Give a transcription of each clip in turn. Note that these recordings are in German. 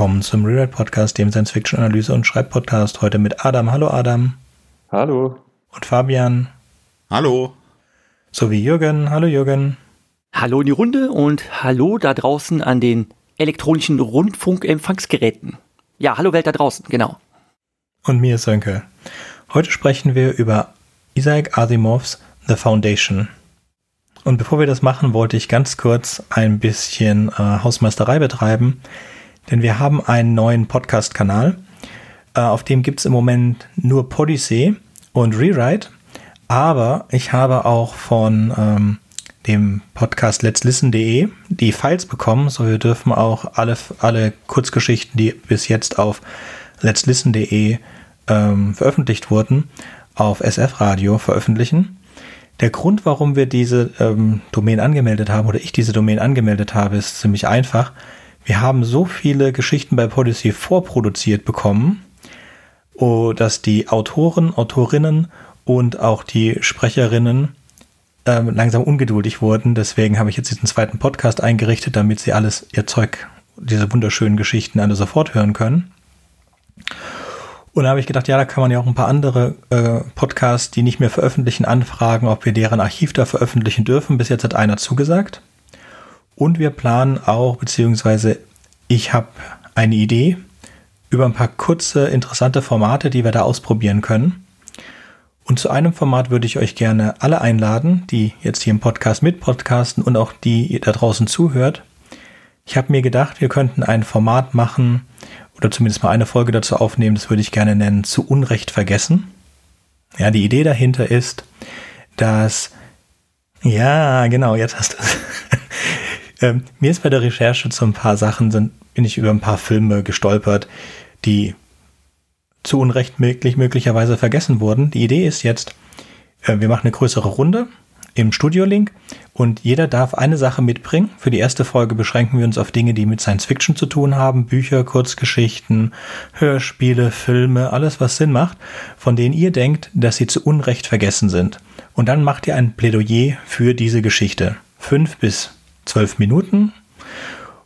Willkommen zum Rewrite Podcast, dem Science Fiction Analyse und Schreibpodcast. Heute mit Adam. Hallo Adam. Hallo. Und Fabian. Hallo. Sowie Jürgen. Hallo Jürgen. Hallo in die Runde und hallo da draußen an den elektronischen Rundfunkempfangsgeräten. Ja, hallo Welt da draußen, genau. Und mir Sönke. Heute sprechen wir über Isaac Asimovs The Foundation. Und bevor wir das machen, wollte ich ganz kurz ein bisschen äh, Hausmeisterei betreiben, denn wir haben einen neuen Podcast-Kanal. Äh, auf dem gibt es im Moment nur Podyssey und Rewrite, aber ich habe auch von ähm, dem Podcast let'slisten.de die Files bekommen, so wir dürfen auch alle, alle Kurzgeschichten, die bis jetzt auf let'slisten.de ähm, veröffentlicht wurden, auf SF Radio veröffentlichen. Der Grund, warum wir diese ähm, Domain angemeldet haben oder ich diese Domain angemeldet habe, ist ziemlich einfach. Wir haben so viele Geschichten bei Policy vorproduziert bekommen, oh, dass die Autoren, Autorinnen und auch die Sprecherinnen ähm, langsam ungeduldig wurden. Deswegen habe ich jetzt diesen zweiten Podcast eingerichtet, damit sie alles ihr Zeug, diese wunderschönen Geschichten alle sofort hören können. Und da habe ich gedacht, ja, da kann man ja auch ein paar andere äh, Podcasts, die nicht mehr veröffentlichen, anfragen, ob wir deren Archiv da veröffentlichen dürfen. Bis jetzt hat einer zugesagt. Und wir planen auch, beziehungsweise ich habe eine Idee über ein paar kurze, interessante Formate, die wir da ausprobieren können. Und zu einem Format würde ich euch gerne alle einladen, die jetzt hier im Podcast mit podcasten und auch die ihr da draußen zuhört. Ich habe mir gedacht, wir könnten ein Format machen, oder zumindest mal eine Folge dazu aufnehmen, das würde ich gerne nennen, zu Unrecht vergessen. Ja, die Idee dahinter ist, dass, ja, genau, jetzt hast du es. Ähm, mir ist bei der Recherche zu ein paar Sachen, sind, bin ich über ein paar Filme gestolpert, die zu Unrecht möglich, möglicherweise vergessen wurden. Die Idee ist jetzt, äh, wir machen eine größere Runde im Studio-Link und jeder darf eine Sache mitbringen. Für die erste Folge beschränken wir uns auf Dinge, die mit Science Fiction zu tun haben. Bücher, Kurzgeschichten, Hörspiele, Filme, alles was Sinn macht, von denen ihr denkt, dass sie zu Unrecht vergessen sind. Und dann macht ihr ein Plädoyer für diese Geschichte. Fünf bis zwölf Minuten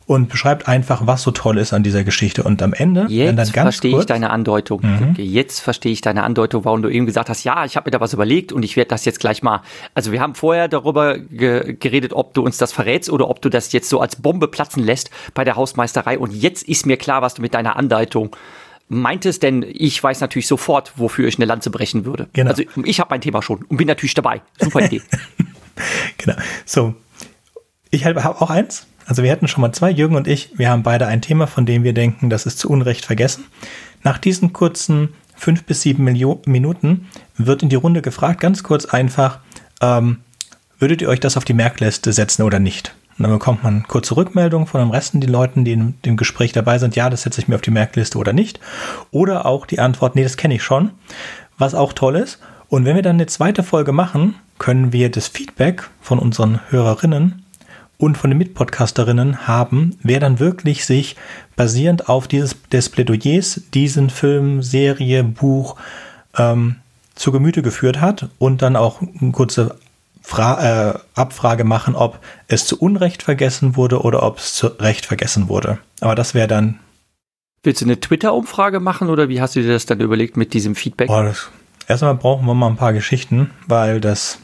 und beschreibt einfach, was so toll ist an dieser Geschichte. Und am Ende, jetzt dann ganz verstehe ich deine Andeutung. Mhm. Jetzt verstehe ich deine Andeutung, warum du eben gesagt hast, ja, ich habe mir da was überlegt und ich werde das jetzt gleich mal. Also wir haben vorher darüber ge geredet, ob du uns das verrätst oder ob du das jetzt so als Bombe platzen lässt bei der Hausmeisterei. Und jetzt ist mir klar, was du mit deiner Andeutung meintest, denn ich weiß natürlich sofort, wofür ich eine Lanze brechen würde. Genau. Also ich habe mein Thema schon und bin natürlich dabei. Super Idee. genau. So, ich habe auch eins. Also wir hätten schon mal zwei, Jürgen und ich, wir haben beide ein Thema, von dem wir denken, das ist zu Unrecht vergessen. Nach diesen kurzen fünf bis sieben Milio Minuten wird in die Runde gefragt, ganz kurz einfach, ähm, würdet ihr euch das auf die Merkliste setzen oder nicht? Und dann bekommt man kurze Rückmeldung von den Resten, die Leuten, die in dem Gespräch dabei sind, ja, das setze ich mir auf die Merkliste oder nicht. Oder auch die Antwort, nee, das kenne ich schon, was auch toll ist. Und wenn wir dann eine zweite Folge machen, können wir das Feedback von unseren Hörerinnen und von den Mitpodcasterinnen haben, wer dann wirklich sich basierend auf dieses des Plädoyers diesen Film, Serie, Buch ähm, zu Gemüte geführt hat und dann auch eine kurze Fra äh, Abfrage machen, ob es zu Unrecht vergessen wurde oder ob es zu Recht vergessen wurde. Aber das wäre dann. Willst du eine Twitter-Umfrage machen oder wie hast du dir das dann überlegt mit diesem Feedback? Oh, das, erstmal brauchen wir mal ein paar Geschichten, weil das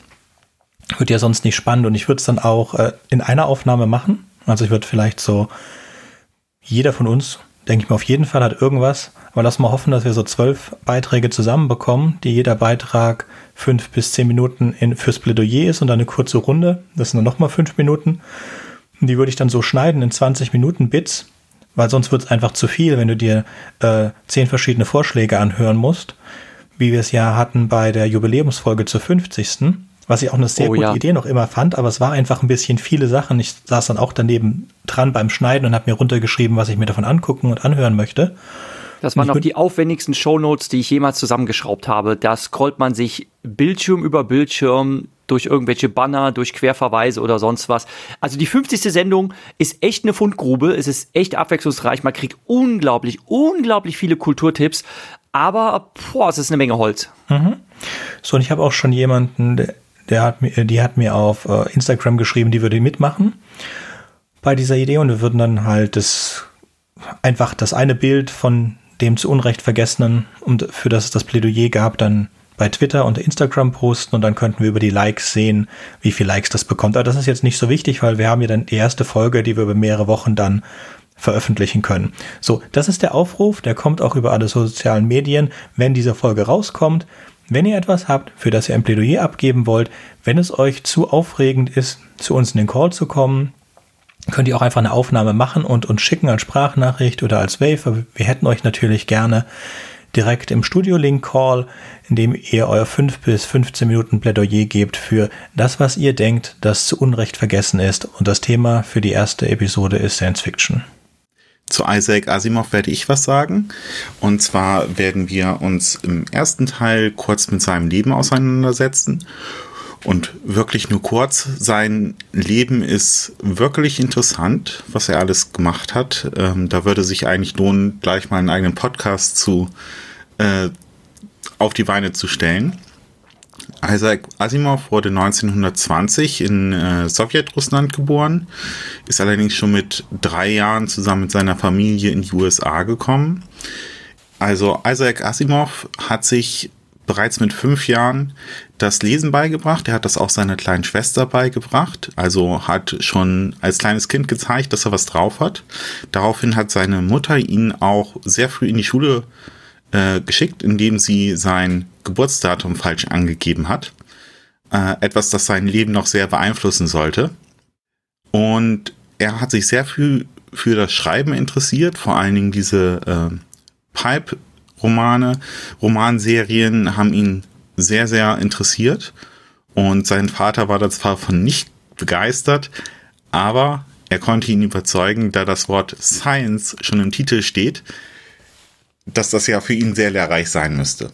wird ja sonst nicht spannend und ich würde es dann auch äh, in einer Aufnahme machen. Also ich würde vielleicht so, jeder von uns, denke ich mal, auf jeden Fall hat irgendwas. Aber lass mal hoffen, dass wir so zwölf Beiträge zusammenbekommen, die jeder Beitrag fünf bis zehn Minuten in, fürs Plädoyer ist und dann eine kurze Runde. Das sind dann nochmal fünf Minuten. Und die würde ich dann so schneiden in 20 Minuten Bits, weil sonst wird es einfach zu viel, wenn du dir äh, zehn verschiedene Vorschläge anhören musst, wie wir es ja hatten bei der Jubiläumsfolge zur 50 was ich auch eine sehr oh, gute ja. Idee noch immer fand, aber es war einfach ein bisschen viele Sachen. Ich saß dann auch daneben dran beim Schneiden und habe mir runtergeschrieben, was ich mir davon angucken und anhören möchte. Das waren auch die aufwendigsten Shownotes, die ich jemals zusammengeschraubt habe. Da scrollt man sich Bildschirm über Bildschirm durch irgendwelche Banner, durch Querverweise oder sonst was. Also die 50. Sendung ist echt eine Fundgrube. Es ist echt abwechslungsreich. Man kriegt unglaublich, unglaublich viele Kulturtipps. Aber boah, es ist eine Menge Holz. Mhm. So, und ich habe auch schon jemanden, der hat mir, die hat mir auf äh, Instagram geschrieben, die würde mitmachen bei dieser Idee und wir würden dann halt das einfach das eine Bild von dem zu Unrecht Vergessenen und für das es das Plädoyer gab, dann bei Twitter und Instagram posten und dann könnten wir über die Likes sehen, wie viel Likes das bekommt. Aber das ist jetzt nicht so wichtig, weil wir haben ja dann die erste Folge, die wir über mehrere Wochen dann veröffentlichen können. So, das ist der Aufruf, der kommt auch über alle sozialen Medien, wenn diese Folge rauskommt. Wenn ihr etwas habt, für das ihr ein Plädoyer abgeben wollt, wenn es euch zu aufregend ist, zu uns in den Call zu kommen, könnt ihr auch einfach eine Aufnahme machen und uns schicken als Sprachnachricht oder als Wave. Wir hätten euch natürlich gerne direkt im Studio-Link-Call, in dem ihr euer 5 bis 15 Minuten Plädoyer gebt für das, was ihr denkt, das zu Unrecht vergessen ist. Und das Thema für die erste Episode ist Science Fiction. Zu Isaac Asimov werde ich was sagen. Und zwar werden wir uns im ersten Teil kurz mit seinem Leben auseinandersetzen. Und wirklich nur kurz, sein Leben ist wirklich interessant, was er alles gemacht hat. Ähm, da würde sich eigentlich lohnen, gleich mal einen eigenen Podcast zu äh, auf die Beine zu stellen. Isaac Asimov wurde 1920 in äh, Sowjetrussland geboren, ist allerdings schon mit drei Jahren zusammen mit seiner Familie in die USA gekommen. Also Isaac Asimov hat sich bereits mit fünf Jahren das Lesen beigebracht. Er hat das auch seiner kleinen Schwester beigebracht. Also hat schon als kleines Kind gezeigt, dass er was drauf hat. Daraufhin hat seine Mutter ihn auch sehr früh in die Schule äh, geschickt, indem sie sein Geburtsdatum falsch angegeben hat. Äh, etwas, das sein Leben noch sehr beeinflussen sollte. Und er hat sich sehr früh für das Schreiben interessiert, vor allen Dingen diese äh, Pipe-Romane, Romanserien haben ihn sehr, sehr interessiert. Und sein Vater war da zwar von nicht begeistert, aber er konnte ihn überzeugen, da das Wort Science schon im Titel steht, dass das ja für ihn sehr lehrreich sein müsste.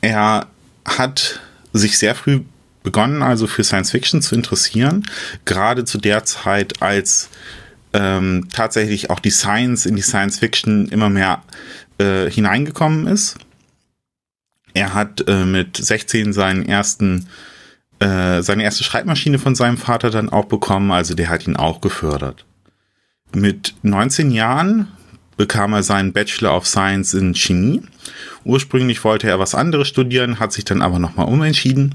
Er hat sich sehr früh begonnen, also für Science Fiction zu interessieren, gerade zu der Zeit, als ähm, tatsächlich auch die Science in die Science Fiction immer mehr äh, hineingekommen ist. Er hat äh, mit 16 seinen ersten, äh, seine erste Schreibmaschine von seinem Vater dann auch bekommen, also der hat ihn auch gefördert. Mit 19 Jahren bekam er seinen Bachelor of Science in Chemie. Ursprünglich wollte er was anderes studieren, hat sich dann aber nochmal umentschieden.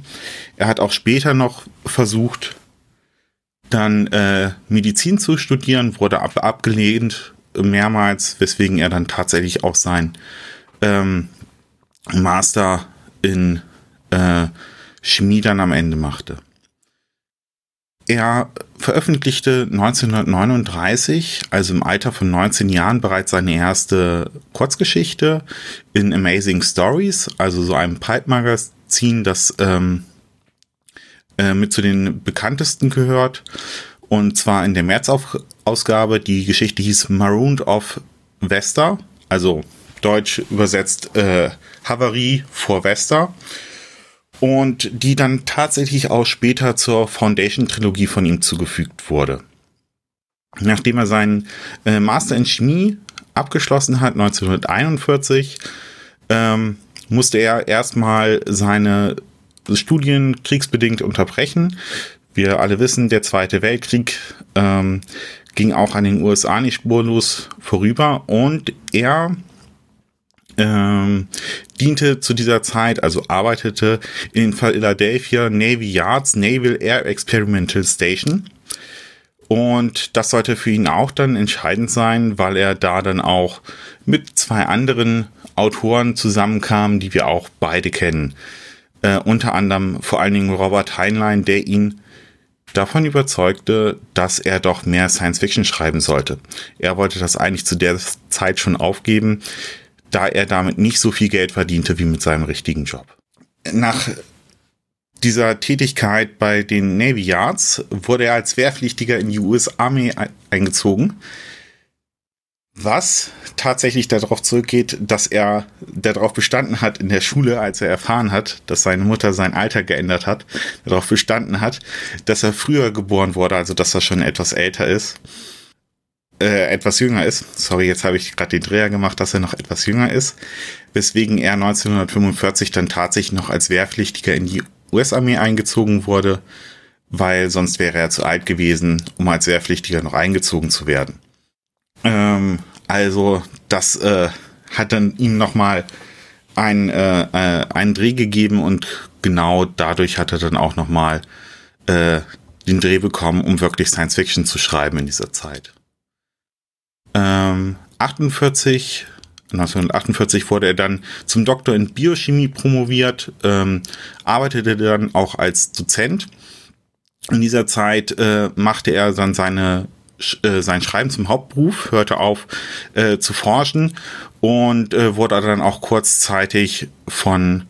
Er hat auch später noch versucht, dann äh, Medizin zu studieren, wurde ab abgelehnt mehrmals, weswegen er dann tatsächlich auch sein ähm, Master in äh, Chemie dann am Ende machte. Er veröffentlichte 1939, also im Alter von 19 Jahren, bereits seine erste Kurzgeschichte in Amazing Stories, also so einem Pipe-Magazin, das ähm, äh, mit zu den bekanntesten gehört. Und zwar in der März-Ausgabe, die Geschichte hieß Marooned of Vesta, also deutsch übersetzt äh, Havarie vor Vesta und die dann tatsächlich auch später zur Foundation-Trilogie von ihm zugefügt wurde. Nachdem er seinen äh, Master in Chemie abgeschlossen hat, 1941, ähm, musste er erstmal seine Studien kriegsbedingt unterbrechen. Wir alle wissen, der Zweite Weltkrieg ähm, ging auch an den USA nicht spurlos vorüber und er ähm, diente zu dieser Zeit, also arbeitete in Philadelphia Navy Yards Naval Air Experimental Station. Und das sollte für ihn auch dann entscheidend sein, weil er da dann auch mit zwei anderen Autoren zusammenkam, die wir auch beide kennen. Äh, unter anderem vor allen Dingen Robert Heinlein, der ihn davon überzeugte, dass er doch mehr Science Fiction schreiben sollte. Er wollte das eigentlich zu der Zeit schon aufgeben, da er damit nicht so viel Geld verdiente wie mit seinem richtigen Job. Nach dieser Tätigkeit bei den Navy Yards wurde er als Wehrpflichtiger in die US Army eingezogen, was tatsächlich darauf zurückgeht, dass er darauf bestanden hat in der Schule, als er erfahren hat, dass seine Mutter sein Alter geändert hat, darauf bestanden hat, dass er früher geboren wurde, also dass er schon etwas älter ist äh, etwas jünger ist. Sorry, jetzt habe ich gerade den Dreher gemacht, dass er noch etwas jünger ist. Weswegen er 1945 dann tatsächlich noch als Wehrpflichtiger in die US-Armee eingezogen wurde, weil sonst wäre er zu alt gewesen, um als Wehrpflichtiger noch eingezogen zu werden. Ähm, Also das äh, hat dann ihm nochmal ein, äh, äh, einen Dreh gegeben und genau dadurch hat er dann auch nochmal äh, den Dreh bekommen, um wirklich Science Fiction zu schreiben in dieser Zeit. Ähm, 48 1948 wurde er dann zum Doktor in Biochemie promoviert, ähm, arbeitete dann auch als Dozent. In dieser Zeit äh, machte er dann seine, äh, sein Schreiben zum Hauptberuf, hörte auf äh, zu forschen und äh, wurde dann auch kurzzeitig von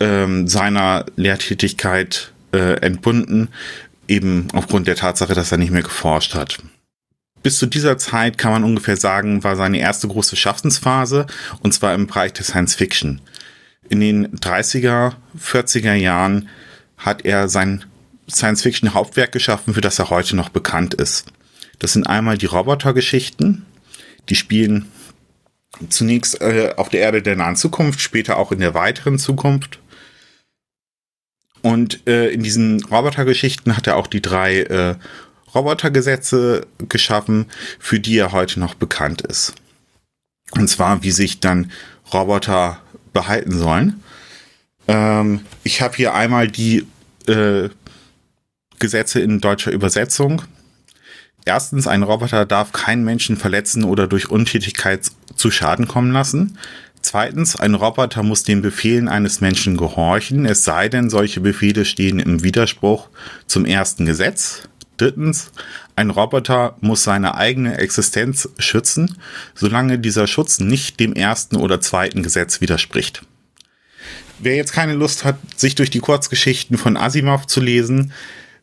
ähm, seiner Lehrtätigkeit äh, entbunden, eben aufgrund der Tatsache, dass er nicht mehr geforscht hat bis zu dieser Zeit kann man ungefähr sagen, war seine erste große Schaffensphase und zwar im Bereich der Science Fiction. In den 30er, 40er Jahren hat er sein Science Fiction Hauptwerk geschaffen, für das er heute noch bekannt ist. Das sind einmal die Robotergeschichten, die spielen zunächst äh, auf der Erde der nahen Zukunft, später auch in der weiteren Zukunft. Und äh, in diesen Robotergeschichten hat er auch die drei äh, Robotergesetze geschaffen, für die er heute noch bekannt ist. Und zwar, wie sich dann Roboter behalten sollen. Ähm, ich habe hier einmal die äh, Gesetze in deutscher Übersetzung. Erstens, ein Roboter darf keinen Menschen verletzen oder durch Untätigkeit zu Schaden kommen lassen. Zweitens, ein Roboter muss den Befehlen eines Menschen gehorchen, es sei denn, solche Befehle stehen im Widerspruch zum ersten Gesetz. Drittens, ein Roboter muss seine eigene Existenz schützen, solange dieser Schutz nicht dem ersten oder zweiten Gesetz widerspricht. Wer jetzt keine Lust hat, sich durch die Kurzgeschichten von Asimov zu lesen,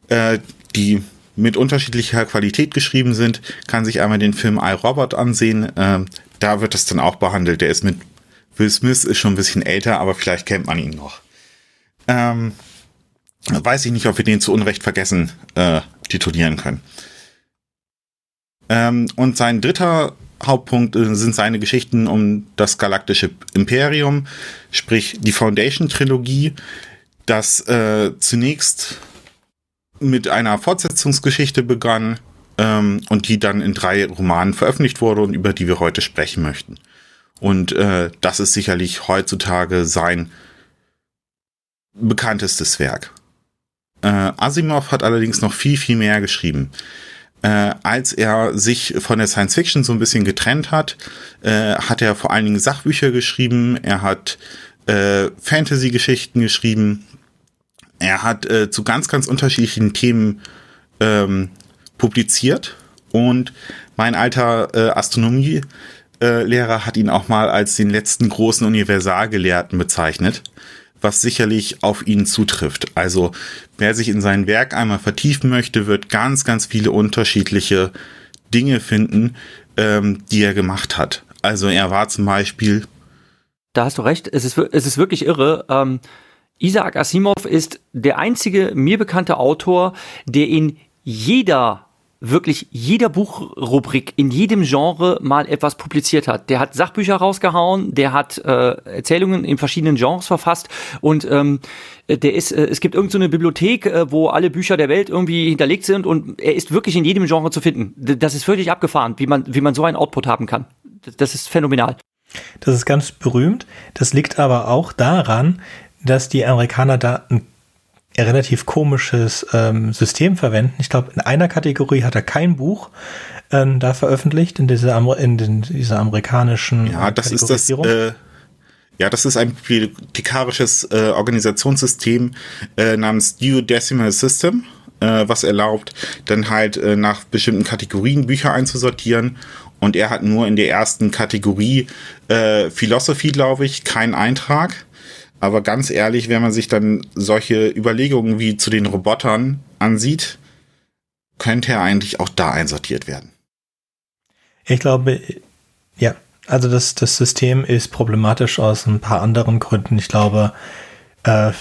äh, die mit unterschiedlicher Qualität geschrieben sind, kann sich einmal den Film iRobot ansehen. Äh, da wird es dann auch behandelt. Der ist mit Will Smith, ist schon ein bisschen älter, aber vielleicht kennt man ihn noch. Ähm, weiß ich nicht, ob wir den zu Unrecht vergessen äh, titulieren können. Ähm, und sein dritter Hauptpunkt äh, sind seine Geschichten um das galaktische Imperium, sprich die Foundation-Trilogie, das äh, zunächst mit einer Fortsetzungsgeschichte begann ähm, und die dann in drei Romanen veröffentlicht wurde und über die wir heute sprechen möchten. Und äh, das ist sicherlich heutzutage sein bekanntestes Werk. Äh, Asimov hat allerdings noch viel, viel mehr geschrieben. Äh, als er sich von der Science Fiction so ein bisschen getrennt hat, äh, hat er vor allen Dingen Sachbücher geschrieben, er hat äh, Fantasy-Geschichten geschrieben, er hat äh, zu ganz, ganz unterschiedlichen Themen ähm, publiziert und mein alter äh, Astronomie-Lehrer hat ihn auch mal als den letzten großen Universalgelehrten bezeichnet was sicherlich auf ihn zutrifft. Also wer sich in sein Werk einmal vertiefen möchte, wird ganz, ganz viele unterschiedliche Dinge finden, ähm, die er gemacht hat. Also er war zum Beispiel. Da hast du recht, es ist, es ist wirklich irre. Ähm, Isaac Asimov ist der einzige mir bekannte Autor, der in jeder wirklich jeder Buchrubrik in jedem Genre mal etwas publiziert hat. Der hat Sachbücher rausgehauen, der hat äh, Erzählungen in verschiedenen Genres verfasst und ähm, der ist, äh, es gibt irgendeine so Bibliothek, äh, wo alle Bücher der Welt irgendwie hinterlegt sind und er ist wirklich in jedem Genre zu finden. Das ist völlig abgefahren, wie man, wie man so einen Output haben kann. Das ist phänomenal. Das ist ganz berühmt. Das liegt aber auch daran, dass die Amerikaner da ein relativ komisches ähm, System verwenden. Ich glaube, in einer Kategorie hat er kein Buch ähm, da veröffentlicht, in dieser, in den, dieser amerikanischen Ja, das ist das. Äh, ja, das ist ein bibliothekarisches äh, Organisationssystem äh, namens Duodecimal System, äh, was erlaubt, dann halt äh, nach bestimmten Kategorien Bücher einzusortieren. Und er hat nur in der ersten Kategorie äh, Philosophy, glaube ich, keinen Eintrag. Aber ganz ehrlich, wenn man sich dann solche Überlegungen wie zu den Robotern ansieht, könnte er eigentlich auch da einsortiert werden. Ich glaube, ja, also das, das System ist problematisch aus ein paar anderen Gründen. Ich glaube, äh,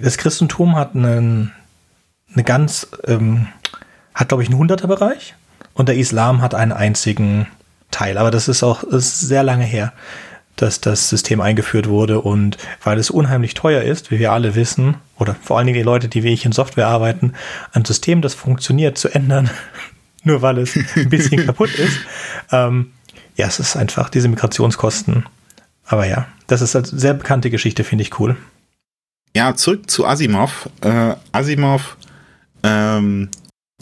das Christentum hat einen, eine ganz, ähm, hat glaube ich einen Hunderterbereich und der Islam hat einen einzigen Teil. Aber das ist auch das ist sehr lange her dass das System eingeführt wurde und weil es unheimlich teuer ist, wie wir alle wissen, oder vor allen Dingen die Leute, die wie ich in Software arbeiten, ein System, das funktioniert, zu ändern, nur weil es ein bisschen kaputt ist, ähm, ja, es ist einfach diese Migrationskosten. Aber ja, das ist eine sehr bekannte Geschichte, finde ich cool. Ja, zurück zu Asimov. Äh, Asimov ähm,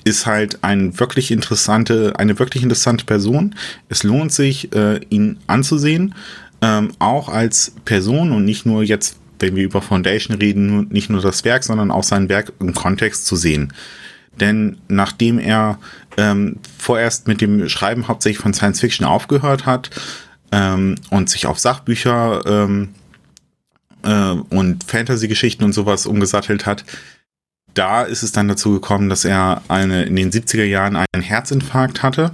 ist halt ein wirklich interessante, eine wirklich interessante Person. Es lohnt sich, äh, ihn anzusehen, ähm, auch als Person und nicht nur jetzt, wenn wir über Foundation reden, nicht nur das Werk, sondern auch sein Werk im Kontext zu sehen. Denn nachdem er ähm, vorerst mit dem Schreiben hauptsächlich von Science Fiction aufgehört hat ähm, und sich auf Sachbücher ähm, äh, und Fantasy-Geschichten und sowas umgesattelt hat, da ist es dann dazu gekommen, dass er eine, in den 70er Jahren einen Herzinfarkt hatte.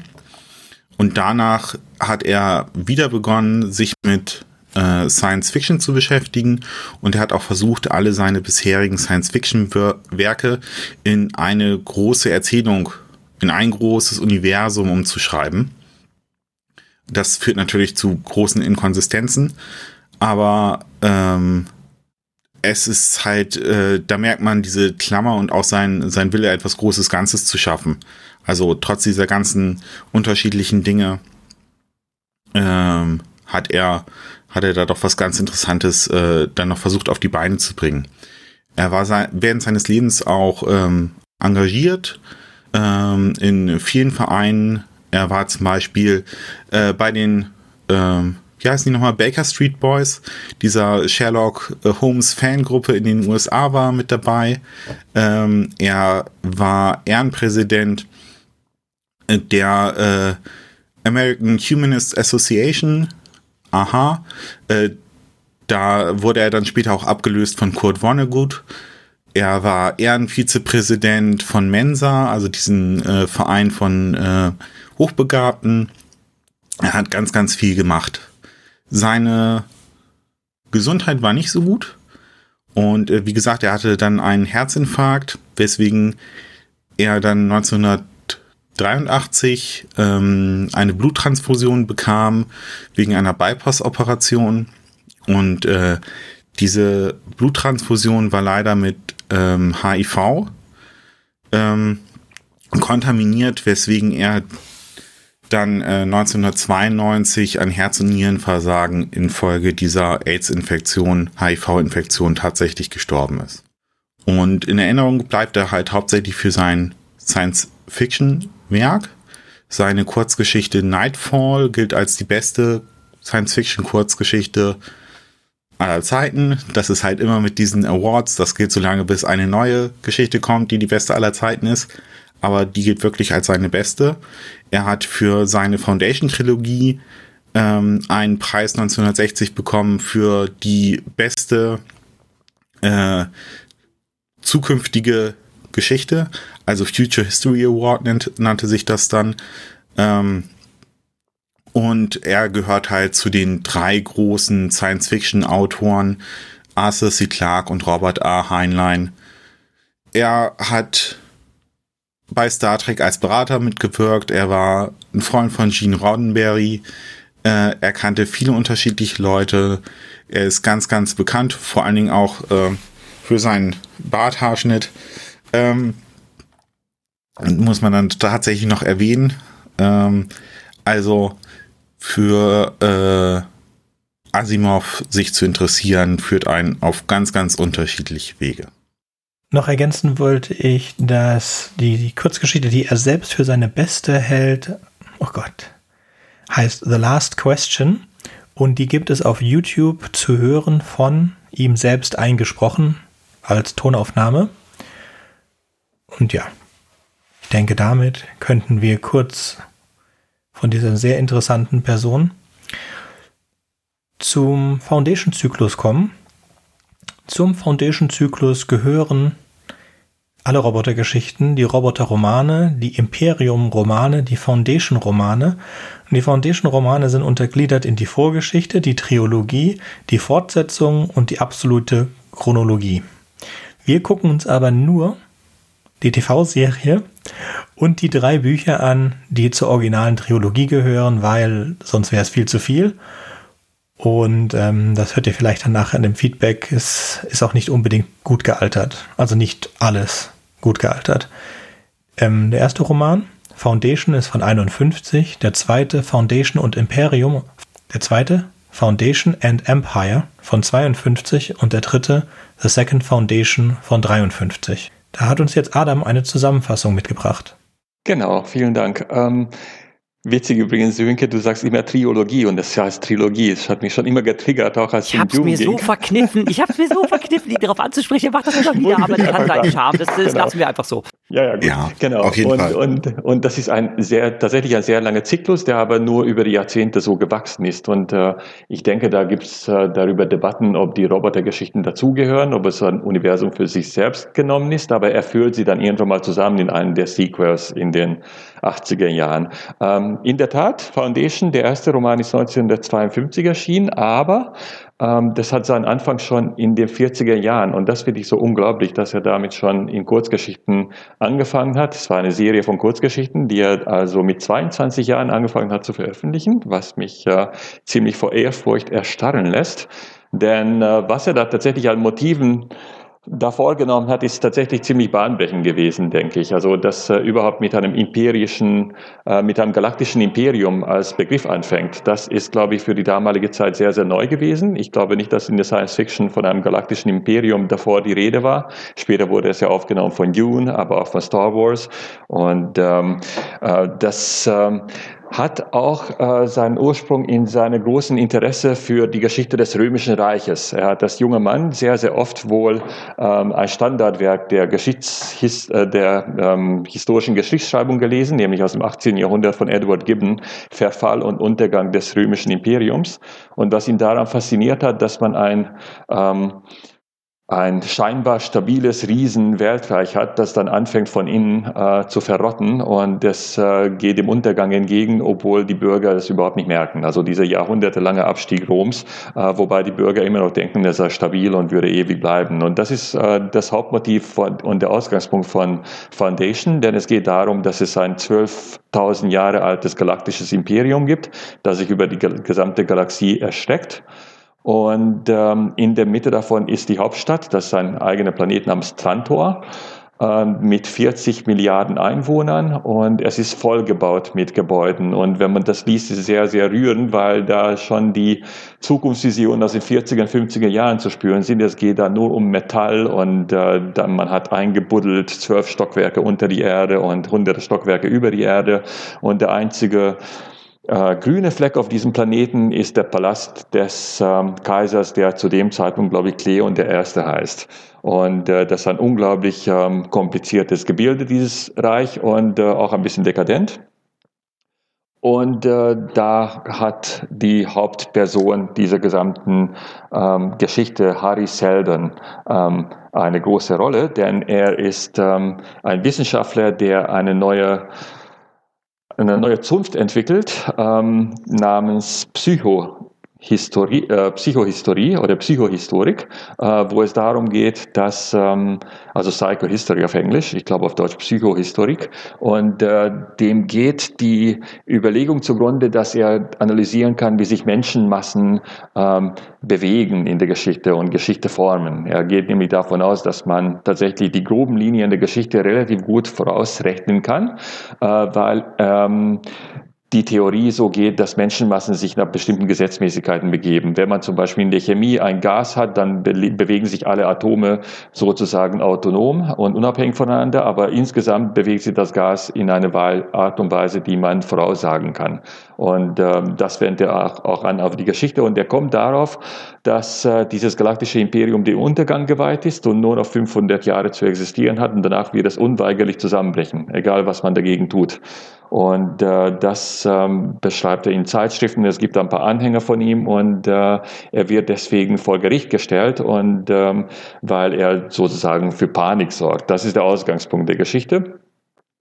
Und danach hat er wieder begonnen, sich mit äh, Science Fiction zu beschäftigen. Und er hat auch versucht, alle seine bisherigen Science Fiction-Werke in eine große Erzählung, in ein großes Universum umzuschreiben. Das führt natürlich zu großen Inkonsistenzen. Aber ähm, es ist halt, äh, da merkt man diese Klammer und auch sein, sein Wille, etwas Großes Ganzes zu schaffen. Also trotz dieser ganzen unterschiedlichen Dinge ähm, hat er hat er da doch was ganz Interessantes äh, dann noch versucht auf die Beine zu bringen. Er war sein, während seines Lebens auch ähm, engagiert ähm, in vielen Vereinen. Er war zum Beispiel äh, bei den ähm, wie heißen die nochmal, Baker Street Boys, dieser Sherlock äh, Holmes Fangruppe in den USA war mit dabei. Ähm, er war Ehrenpräsident der äh, American Humanist Association. Aha. Äh, da wurde er dann später auch abgelöst von Kurt Vonnegut. Er war Ehrenvizepräsident von Mensa, also diesen äh, Verein von äh, Hochbegabten. Er hat ganz, ganz viel gemacht. Seine Gesundheit war nicht so gut. Und äh, wie gesagt, er hatte dann einen Herzinfarkt, weswegen er dann 1983 ähm, eine Bluttransfusion bekam wegen einer Bypass-Operation. Und äh, diese Bluttransfusion war leider mit ähm, HIV ähm, kontaminiert, weswegen er dann äh, 1992 an Herz- und Nierenversagen infolge dieser AIDS-Infektion, HIV-Infektion tatsächlich gestorben ist. Und in Erinnerung bleibt er halt hauptsächlich für sein Science-Fiction-Werk. Seine Kurzgeschichte Nightfall gilt als die beste Science-Fiction-Kurzgeschichte aller Zeiten. Das ist halt immer mit diesen Awards. Das gilt so lange, bis eine neue Geschichte kommt, die die beste aller Zeiten ist aber die gilt wirklich als seine beste. Er hat für seine Foundation-Trilogie ähm, einen Preis 1960 bekommen für die beste äh, zukünftige Geschichte. Also Future History Award nennt, nannte sich das dann. Ähm, und er gehört halt zu den drei großen Science-Fiction-Autoren, Arthur C. Clarke und Robert A. Heinlein. Er hat bei Star Trek als Berater mitgewirkt. Er war ein Freund von Gene Roddenberry. Äh, er kannte viele unterschiedliche Leute. Er ist ganz, ganz bekannt, vor allen Dingen auch äh, für seinen Barthaarschnitt. Ähm, muss man dann tatsächlich noch erwähnen. Ähm, also für äh, Asimov sich zu interessieren, führt einen auf ganz, ganz unterschiedliche Wege. Noch ergänzen wollte ich, dass die, die Kurzgeschichte, die er selbst für seine beste hält, oh Gott, heißt The Last Question. Und die gibt es auf YouTube zu hören von ihm selbst eingesprochen als Tonaufnahme. Und ja, denke, damit könnten wir kurz von dieser sehr interessanten Person zum Foundation-Zyklus kommen. Zum Foundation-Zyklus gehören alle Robotergeschichten, die Roboterromane, die Imperium-Romane, die Foundation-Romane. Und die Foundation-Romane sind untergliedert in die Vorgeschichte, die Triologie, die Fortsetzung und die absolute Chronologie. Wir gucken uns aber nur die TV-Serie und die drei Bücher an, die zur originalen Triologie gehören, weil sonst wäre es viel zu viel. Und ähm, das hört ihr vielleicht dann nachher in dem Feedback, ist, ist auch nicht unbedingt gut gealtert. Also nicht alles gut gealtert. Ähm, der erste Roman, Foundation ist von 51, der zweite Foundation und Imperium, der zweite Foundation and Empire von 52 und der dritte The Second Foundation von 53. Da hat uns jetzt Adam eine Zusammenfassung mitgebracht. Genau, vielen Dank. Ähm, Witzig übrigens, Sönke, du sagst immer Triologie und das heißt Trilogie. Das hat mich schon immer getriggert, auch als Ich hab's mir so verkniffen, ich hab's mir so verkniffen, ihn darauf anzusprechen. Er macht das immer wieder, aber das hat seinen Charme. Das, das genau. lassen wir einfach so. Ja, ja, gut. ja genau. Auf jeden und, Fall. Und, und das ist ein sehr, tatsächlich ein sehr langer Zyklus, der aber nur über die Jahrzehnte so gewachsen ist. Und äh, ich denke, da gibt's äh, darüber Debatten, ob die Robotergeschichten dazugehören, ob es ein Universum für sich selbst genommen ist, aber er führt sie dann irgendwann mal zusammen in einen der Sequels in den 80er Jahren. Ähm, in der Tat, Foundation, der erste Roman ist 1952 erschienen, aber ähm, das hat seinen Anfang schon in den 40er Jahren und das finde ich so unglaublich, dass er damit schon in Kurzgeschichten angefangen hat. Es war eine Serie von Kurzgeschichten, die er also mit 22 Jahren angefangen hat zu veröffentlichen, was mich äh, ziemlich vor Ehrfurcht erstarren lässt. Denn äh, was er da tatsächlich an Motiven da vorgenommen hat, ist tatsächlich ziemlich bahnbrechend gewesen, denke ich. Also, dass äh, überhaupt mit einem imperischen, äh, mit einem galaktischen Imperium als Begriff anfängt, das ist, glaube ich, für die damalige Zeit sehr, sehr neu gewesen. Ich glaube nicht, dass in der Science Fiction von einem galaktischen Imperium davor die Rede war. Später wurde es ja aufgenommen von Dune, aber auch von Star Wars. Und ähm, äh, das ähm, hat auch äh, seinen Ursprung in seinem großen Interesse für die Geschichte des Römischen Reiches. Er hat als junger Mann sehr, sehr oft wohl ähm, ein Standardwerk der, Geschichts äh, der ähm, historischen Geschichtsschreibung gelesen, nämlich aus dem 18. Jahrhundert von Edward Gibbon, Verfall und Untergang des Römischen Imperiums. Und was ihn daran fasziniert hat, dass man ein ähm, ein scheinbar stabiles Riesenweltreich hat, das dann anfängt von innen äh, zu verrotten und das äh, geht dem Untergang entgegen, obwohl die Bürger das überhaupt nicht merken. Also dieser jahrhundertelange Abstieg Roms, äh, wobei die Bürger immer noch denken, er sei stabil und würde ewig bleiben. Und das ist äh, das Hauptmotiv von, und der Ausgangspunkt von Foundation, denn es geht darum, dass es ein 12.000 Jahre altes galaktisches Imperium gibt, das sich über die gesamte Galaxie erstreckt und ähm, in der Mitte davon ist die Hauptstadt, das ist ein eigener Planet namens Trantor ähm, mit 40 Milliarden Einwohnern und es ist vollgebaut mit Gebäuden. Und wenn man das liest, ist es sehr, sehr rührend, weil da schon die Zukunftsvisionen aus den 40er und 50er Jahren zu spüren sind. Es geht da nur um Metall und äh, dann man hat eingebuddelt zwölf Stockwerke unter die Erde und hunderte Stockwerke über die Erde und der einzige äh, grüne Fleck auf diesem Planeten ist der Palast des ähm, Kaisers, der zu dem Zeitpunkt, glaube ich, Cleon der Erste heißt. Und äh, das ist ein unglaublich ähm, kompliziertes Gebilde, dieses Reich, und äh, auch ein bisschen dekadent. Und äh, da hat die Hauptperson dieser gesamten ähm, Geschichte, Harry Seldon, ähm, eine große Rolle, denn er ist ähm, ein Wissenschaftler, der eine neue eine neue Zunft entwickelt ähm, namens Psycho Historie, äh, Psychohistorie oder Psychohistorik, äh, wo es darum geht, dass, ähm, also Psychohistory auf Englisch, ich glaube auf Deutsch Psychohistorik, und äh, dem geht die Überlegung zugrunde, dass er analysieren kann, wie sich Menschenmassen ähm, bewegen in der Geschichte und Geschichte formen. Er geht nämlich davon aus, dass man tatsächlich die groben Linien der Geschichte relativ gut vorausrechnen kann, äh, weil ähm, die Theorie so geht, dass Menschenmassen sich nach bestimmten Gesetzmäßigkeiten begeben. Wenn man zum Beispiel in der Chemie ein Gas hat, dann be bewegen sich alle Atome sozusagen autonom und unabhängig voneinander, aber insgesamt bewegt sich das Gas in eine Art und Weise, die man voraussagen kann. Und ähm, das wendet er auch, auch, an auf die Geschichte und er kommt darauf, dass äh, dieses galaktische Imperium dem Untergang geweiht ist und nur noch 500 Jahre zu existieren hat und danach wird es unweigerlich zusammenbrechen, egal was man dagegen tut. Und äh, das ähm, beschreibt er in Zeitschriften. Es gibt ein paar Anhänger von ihm und äh, er wird deswegen vor Gericht gestellt und ähm, weil er sozusagen für Panik sorgt. Das ist der Ausgangspunkt der Geschichte.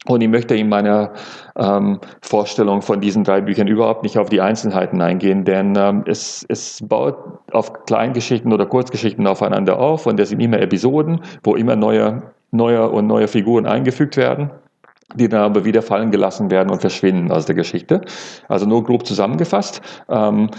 Und ich möchte in meiner ähm, Vorstellung von diesen drei Büchern überhaupt nicht auf die Einzelheiten eingehen, denn ähm, es, es baut auf Kleingeschichten oder Kurzgeschichten aufeinander auf und es sind immer Episoden, wo immer neue, neue und neue Figuren eingefügt werden die dann aber wieder fallen gelassen werden und verschwinden aus der Geschichte. Also nur grob zusammengefasst. Ähm,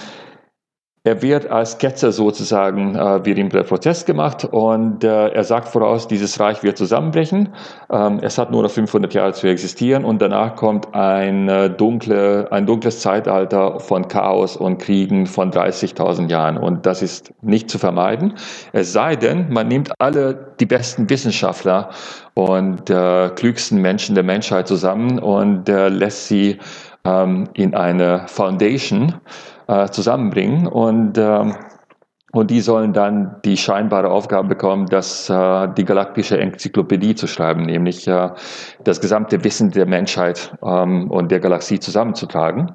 er wird als Ketzer sozusagen, äh, wird ihm der Prozess gemacht und äh, er sagt voraus, dieses Reich wird zusammenbrechen. Ähm, es hat nur noch 500 Jahre zu existieren und danach kommt ein, äh, dunkle, ein dunkles Zeitalter von Chaos und Kriegen von 30.000 Jahren und das ist nicht zu vermeiden. Es sei denn, man nimmt alle die besten Wissenschaftler und äh, klügsten Menschen der Menschheit zusammen und äh, lässt sie ähm, in eine Foundation äh, zusammenbringen und ähm, und die sollen dann die scheinbare Aufgabe bekommen, das, äh, die galaktische Enzyklopädie zu schreiben, nämlich äh, das gesamte Wissen der Menschheit ähm, und der Galaxie zusammenzutragen.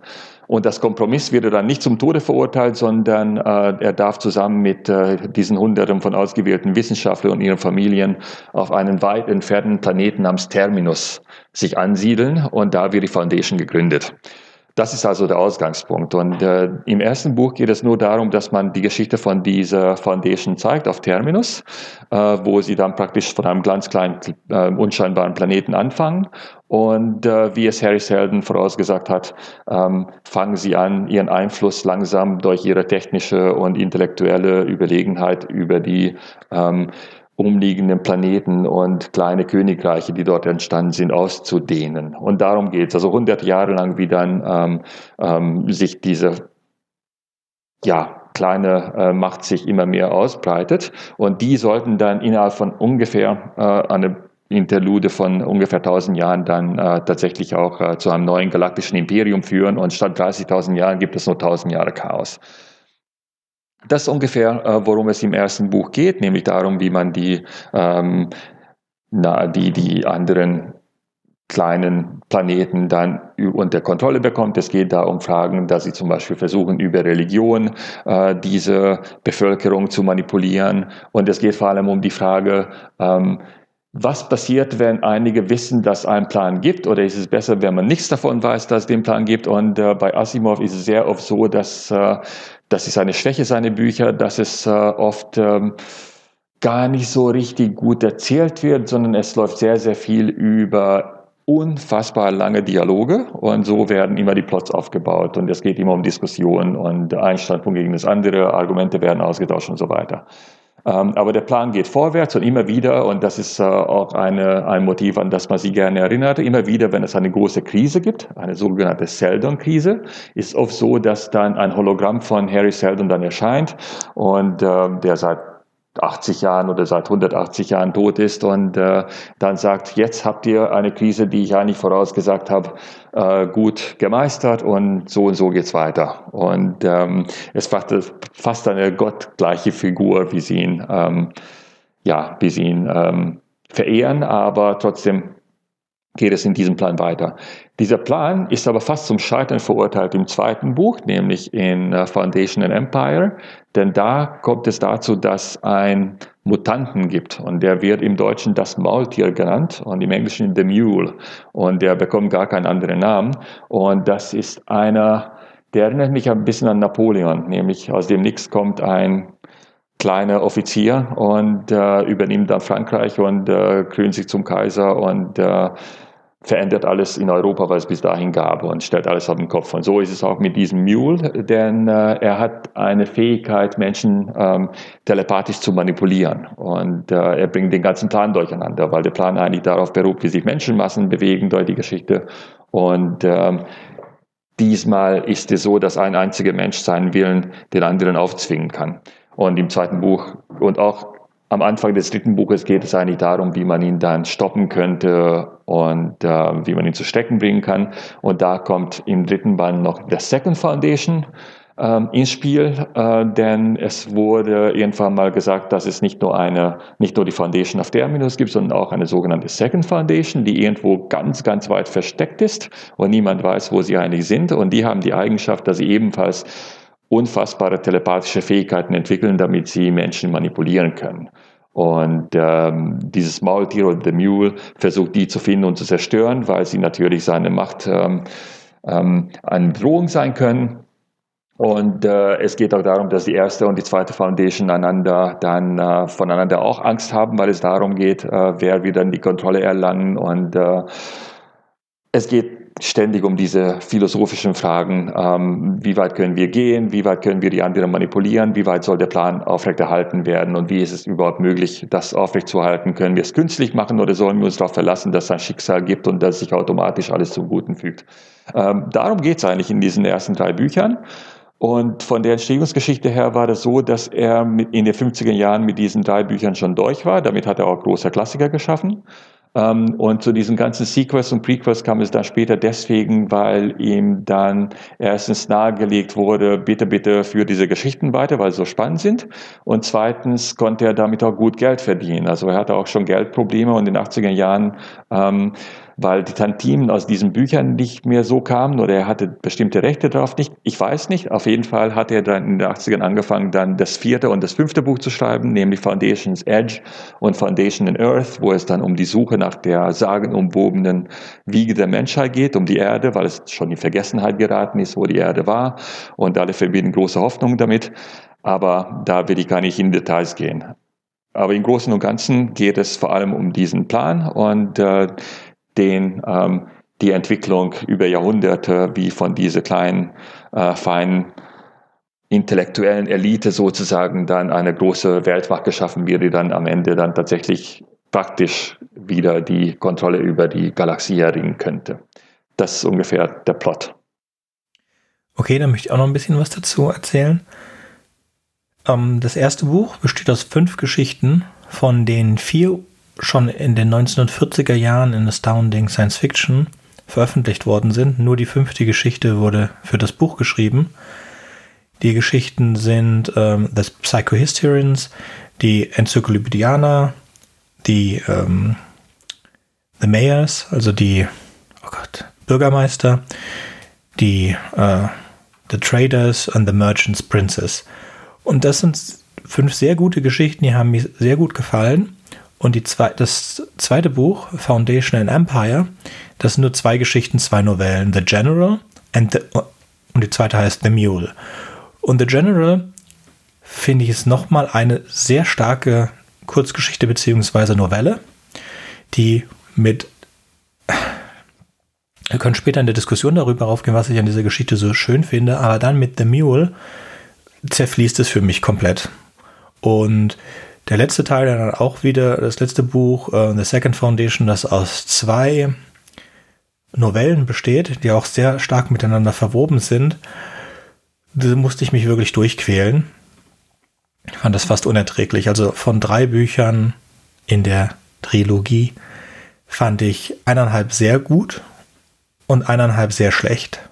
Und das Kompromiss wird dann nicht zum Tode verurteilt, sondern äh, er darf zusammen mit äh, diesen Hunderten von ausgewählten Wissenschaftlern und ihren Familien auf einen weit entfernten Planeten namens Terminus sich ansiedeln und da wird die Foundation gegründet. Das ist also der Ausgangspunkt. Und äh, im ersten Buch geht es nur darum, dass man die Geschichte von dieser Foundation zeigt auf Terminus, äh, wo sie dann praktisch von einem ganz kleinen, äh, unscheinbaren Planeten anfangen. Und äh, wie es Harry Seldon vorausgesagt hat, ähm, fangen sie an, ihren Einfluss langsam durch ihre technische und intellektuelle Überlegenheit über die ähm, umliegenden Planeten und kleine Königreiche, die dort entstanden sind, auszudehnen. Und darum geht es. Also 100 Jahre lang, wie dann ähm, ähm, sich diese ja, kleine äh, Macht sich immer mehr ausbreitet. Und die sollten dann innerhalb von ungefähr äh, eine Interlude von ungefähr 1000 Jahren dann äh, tatsächlich auch äh, zu einem neuen galaktischen Imperium führen. Und statt 30.000 Jahren gibt es nur 1000 Jahre Chaos. Das ist ungefähr, äh, worum es im ersten Buch geht, nämlich darum, wie man die, ähm, na, die, die anderen kleinen Planeten dann unter Kontrolle bekommt. Es geht da um Fragen, dass sie zum Beispiel versuchen, über Religion äh, diese Bevölkerung zu manipulieren. Und es geht vor allem um die Frage, ähm, was passiert, wenn einige wissen, dass es einen Plan gibt? Oder ist es besser, wenn man nichts davon weiß, dass es den Plan gibt? Und äh, bei Asimov ist es sehr oft so, dass äh, das ist eine Schwäche seiner Bücher, dass es äh, oft ähm, gar nicht so richtig gut erzählt wird, sondern es läuft sehr, sehr viel über unfassbar lange Dialoge und so werden immer die Plots aufgebaut und es geht immer um Diskussionen und ein Standpunkt gegen das andere, Argumente werden ausgetauscht und so weiter. Ähm, aber der Plan geht vorwärts und immer wieder, und das ist äh, auch eine, ein Motiv, an das man sich gerne erinnert, immer wieder, wenn es eine große Krise gibt, eine sogenannte Seldon-Krise, ist oft so, dass dann ein Hologramm von Harry Seldon dann erscheint und äh, der seit 80 Jahren oder seit 180 Jahren tot ist und äh, dann sagt, jetzt habt ihr eine Krise, die ich eigentlich vorausgesagt habe, äh, gut gemeistert und so und so geht's weiter. Und ähm, es war fast eine gottgleiche Figur, wie sie ihn, ähm, ja, wie sie ihn ähm, verehren, aber trotzdem geht es in diesem Plan weiter. Dieser Plan ist aber fast zum Scheitern verurteilt im zweiten Buch, nämlich in äh, Foundation and Empire, denn da kommt es dazu, dass ein Mutanten gibt. Und der wird im Deutschen das Maultier genannt und im Englischen The Mule. Und der bekommt gar keinen anderen Namen. Und das ist einer, der erinnert mich ein bisschen an Napoleon, nämlich aus dem Nix kommt ein kleiner Offizier und äh, übernimmt dann Frankreich und äh, krönt sich zum Kaiser und äh, verändert alles in Europa, was es bis dahin gab und stellt alles auf den Kopf. Und so ist es auch mit diesem Mule, denn äh, er hat eine Fähigkeit, Menschen ähm, telepathisch zu manipulieren. Und äh, er bringt den ganzen Plan durcheinander, weil der Plan eigentlich darauf beruht, wie sich Menschenmassen bewegen durch die Geschichte. Und ähm, diesmal ist es so, dass ein einziger Mensch seinen Willen den anderen aufzwingen kann. Und im zweiten Buch und auch am Anfang des dritten Buches geht es eigentlich darum, wie man ihn dann stoppen könnte und äh, wie man ihn zu Stecken bringen kann. Und da kommt im dritten Band noch The Second Foundation ähm, ins Spiel, äh, denn es wurde irgendwann mal gesagt, dass es nicht nur eine, nicht nur die Foundation of Terminus gibt, sondern auch eine sogenannte Second Foundation, die irgendwo ganz, ganz weit versteckt ist und niemand weiß, wo sie eigentlich sind. Und die haben die Eigenschaft, dass sie ebenfalls unfassbare telepathische Fähigkeiten entwickeln, damit sie Menschen manipulieren können. Und ähm, dieses Maultier oder der Mule versucht die zu finden und zu zerstören, weil sie natürlich seine Macht ähm, ähm, eine Bedrohung sein können. Und äh, es geht auch darum, dass die erste und die zweite Foundation einander dann äh, voneinander auch Angst haben, weil es darum geht, äh, wer dann die Kontrolle erlangen. Und äh, es geht ständig um diese philosophischen Fragen, ähm, wie weit können wir gehen, wie weit können wir die anderen manipulieren, wie weit soll der Plan aufrechterhalten werden und wie ist es überhaupt möglich, das aufrechtzuerhalten? Können wir es künstlich machen oder sollen wir uns darauf verlassen, dass es ein Schicksal gibt und dass sich automatisch alles zum Guten fügt? Ähm, darum geht es eigentlich in diesen ersten drei Büchern. Und von der Entstehungsgeschichte her war das so, dass er in den 50er Jahren mit diesen drei Büchern schon durch war. Damit hat er auch große Klassiker geschaffen. Ähm, und zu diesen ganzen Sequels und Prequels kam es dann später deswegen, weil ihm dann erstens nahegelegt wurde, bitte, bitte für diese Geschichten weiter, weil sie so spannend sind. Und zweitens konnte er damit auch gut Geld verdienen. Also er hatte auch schon Geldprobleme und in den 80er Jahren ähm, weil die Tantimen aus diesen Büchern nicht mehr so kamen oder er hatte bestimmte Rechte darauf nicht. Ich weiß nicht. Auf jeden Fall hat er dann in den 80ern angefangen, dann das vierte und das fünfte Buch zu schreiben, nämlich Foundation's Edge und Foundation in Earth, wo es dann um die Suche nach der sagenumwobenen Wiege der Menschheit geht, um die Erde, weil es schon in Vergessenheit geraten ist, wo die Erde war. Und alle verbinden große Hoffnung damit. Aber da will ich gar nicht in Details gehen. Aber im Großen und Ganzen geht es vor allem um diesen Plan und äh, den ähm, die Entwicklung über Jahrhunderte wie von dieser kleinen, äh, feinen intellektuellen Elite sozusagen dann eine große Weltmacht geschaffen wird, die dann am Ende dann tatsächlich praktisch wieder die Kontrolle über die Galaxie erringen könnte. Das ist ungefähr der Plot. Okay, dann möchte ich auch noch ein bisschen was dazu erzählen. Ähm, das erste Buch besteht aus fünf Geschichten, von denen vier schon in den 1940er Jahren in Astounding Science Fiction veröffentlicht worden sind. Nur die fünfte Geschichte wurde für das Buch geschrieben. Die Geschichten sind ähm, The Psychohistorians, die Enzyklopädianer, die ähm, The Mayors, also die oh Gott, Bürgermeister, die äh, The Traders and the Merchants Princess. Und das sind fünf sehr gute Geschichten, die haben mir sehr gut gefallen. Und die zwei, das zweite Buch, Foundation and Empire, das sind nur zwei Geschichten, zwei Novellen. The General and the, und die zweite heißt The Mule. Und The General finde ich ist nochmal eine sehr starke Kurzgeschichte bzw. Novelle, die mit wir können später in der Diskussion darüber aufgehen, was ich an dieser Geschichte so schön finde, aber dann mit The Mule zerfließt es für mich komplett. Und der letzte Teil, dann auch wieder, das letzte Buch, uh, The Second Foundation, das aus zwei Novellen besteht, die auch sehr stark miteinander verwoben sind, da musste ich mich wirklich durchquälen. Ich fand das fast unerträglich. Also von drei Büchern in der Trilogie fand ich eineinhalb sehr gut und eineinhalb sehr schlecht.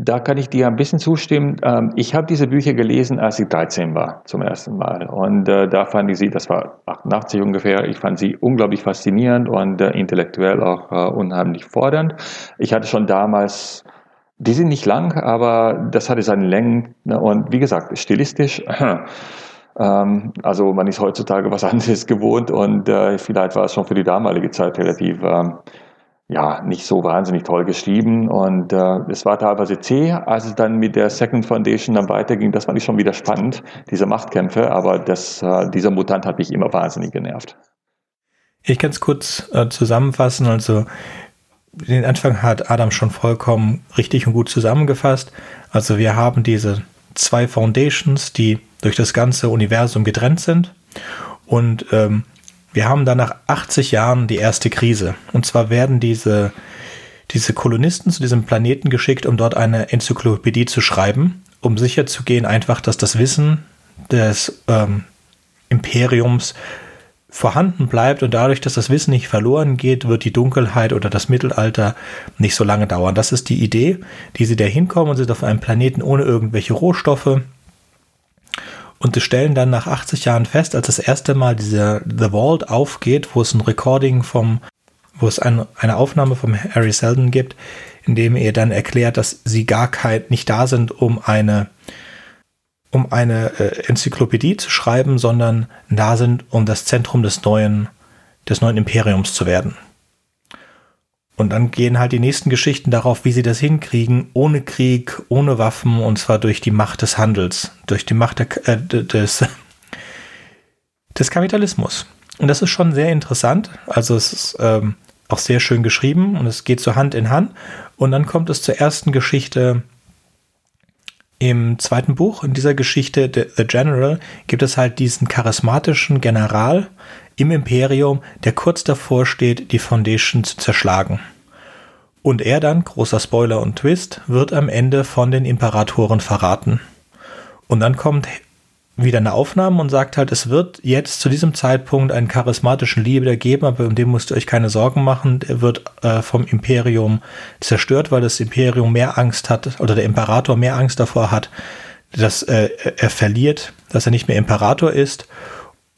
Da kann ich dir ein bisschen zustimmen. Ähm, ich habe diese Bücher gelesen, als ich 13 war, zum ersten Mal. Und äh, da fand ich sie, das war 88 ungefähr, ich fand sie unglaublich faszinierend und äh, intellektuell auch äh, unheimlich fordernd. Ich hatte schon damals, die sind nicht lang, aber das hatte seine Längen. Ne, und wie gesagt, stilistisch. Ähm, also man ist heutzutage was anderes gewohnt und vielleicht war es schon für die damalige Zeit relativ ähm, ja, nicht so wahnsinnig toll geschrieben. Und äh, es war teilweise zäh, als es dann mit der Second Foundation dann weiterging, das fand ich schon wieder spannend, diese Machtkämpfe, aber das, äh, dieser Mutant hat mich immer wahnsinnig genervt. Ich kann es kurz äh, zusammenfassen, also den Anfang hat Adam schon vollkommen richtig und gut zusammengefasst. Also wir haben diese zwei Foundations, die durch das ganze Universum getrennt sind. Und ähm, wir haben dann nach 80 Jahren die erste Krise. Und zwar werden diese, diese Kolonisten zu diesem Planeten geschickt, um dort eine Enzyklopädie zu schreiben, um sicherzugehen einfach, dass das Wissen des ähm, Imperiums vorhanden bleibt und dadurch, dass das Wissen nicht verloren geht, wird die Dunkelheit oder das Mittelalter nicht so lange dauern. Das ist die Idee, die sie da hinkommen und sind auf einem Planeten ohne irgendwelche Rohstoffe und sie stellen dann nach 80 Jahren fest, als das erste Mal dieser The Vault aufgeht, wo es ein Recording vom, wo es ein, eine Aufnahme vom Harry Seldon gibt, in dem er dann erklärt, dass sie gar kein, nicht da sind, um eine, um eine äh, Enzyklopädie zu schreiben, sondern da sind, um das Zentrum des neuen, des neuen Imperiums zu werden. Und dann gehen halt die nächsten Geschichten darauf, wie sie das hinkriegen, ohne Krieg, ohne Waffen, und zwar durch die Macht des Handels, durch die Macht der, äh, des, des Kapitalismus. Und das ist schon sehr interessant. Also es ist ähm, auch sehr schön geschrieben und es geht so Hand in Hand. Und dann kommt es zur ersten Geschichte im zweiten Buch. In dieser Geschichte, The General, gibt es halt diesen charismatischen General im Imperium, der kurz davor steht, die Foundation zu zerschlagen. Und er dann, großer Spoiler und Twist, wird am Ende von den Imperatoren verraten. Und dann kommt wieder eine Aufnahme und sagt halt, es wird jetzt zu diesem Zeitpunkt einen charismatischen Leader geben, aber um den müsst ihr euch keine Sorgen machen. Er wird äh, vom Imperium zerstört, weil das Imperium mehr Angst hat oder der Imperator mehr Angst davor hat, dass äh, er verliert, dass er nicht mehr Imperator ist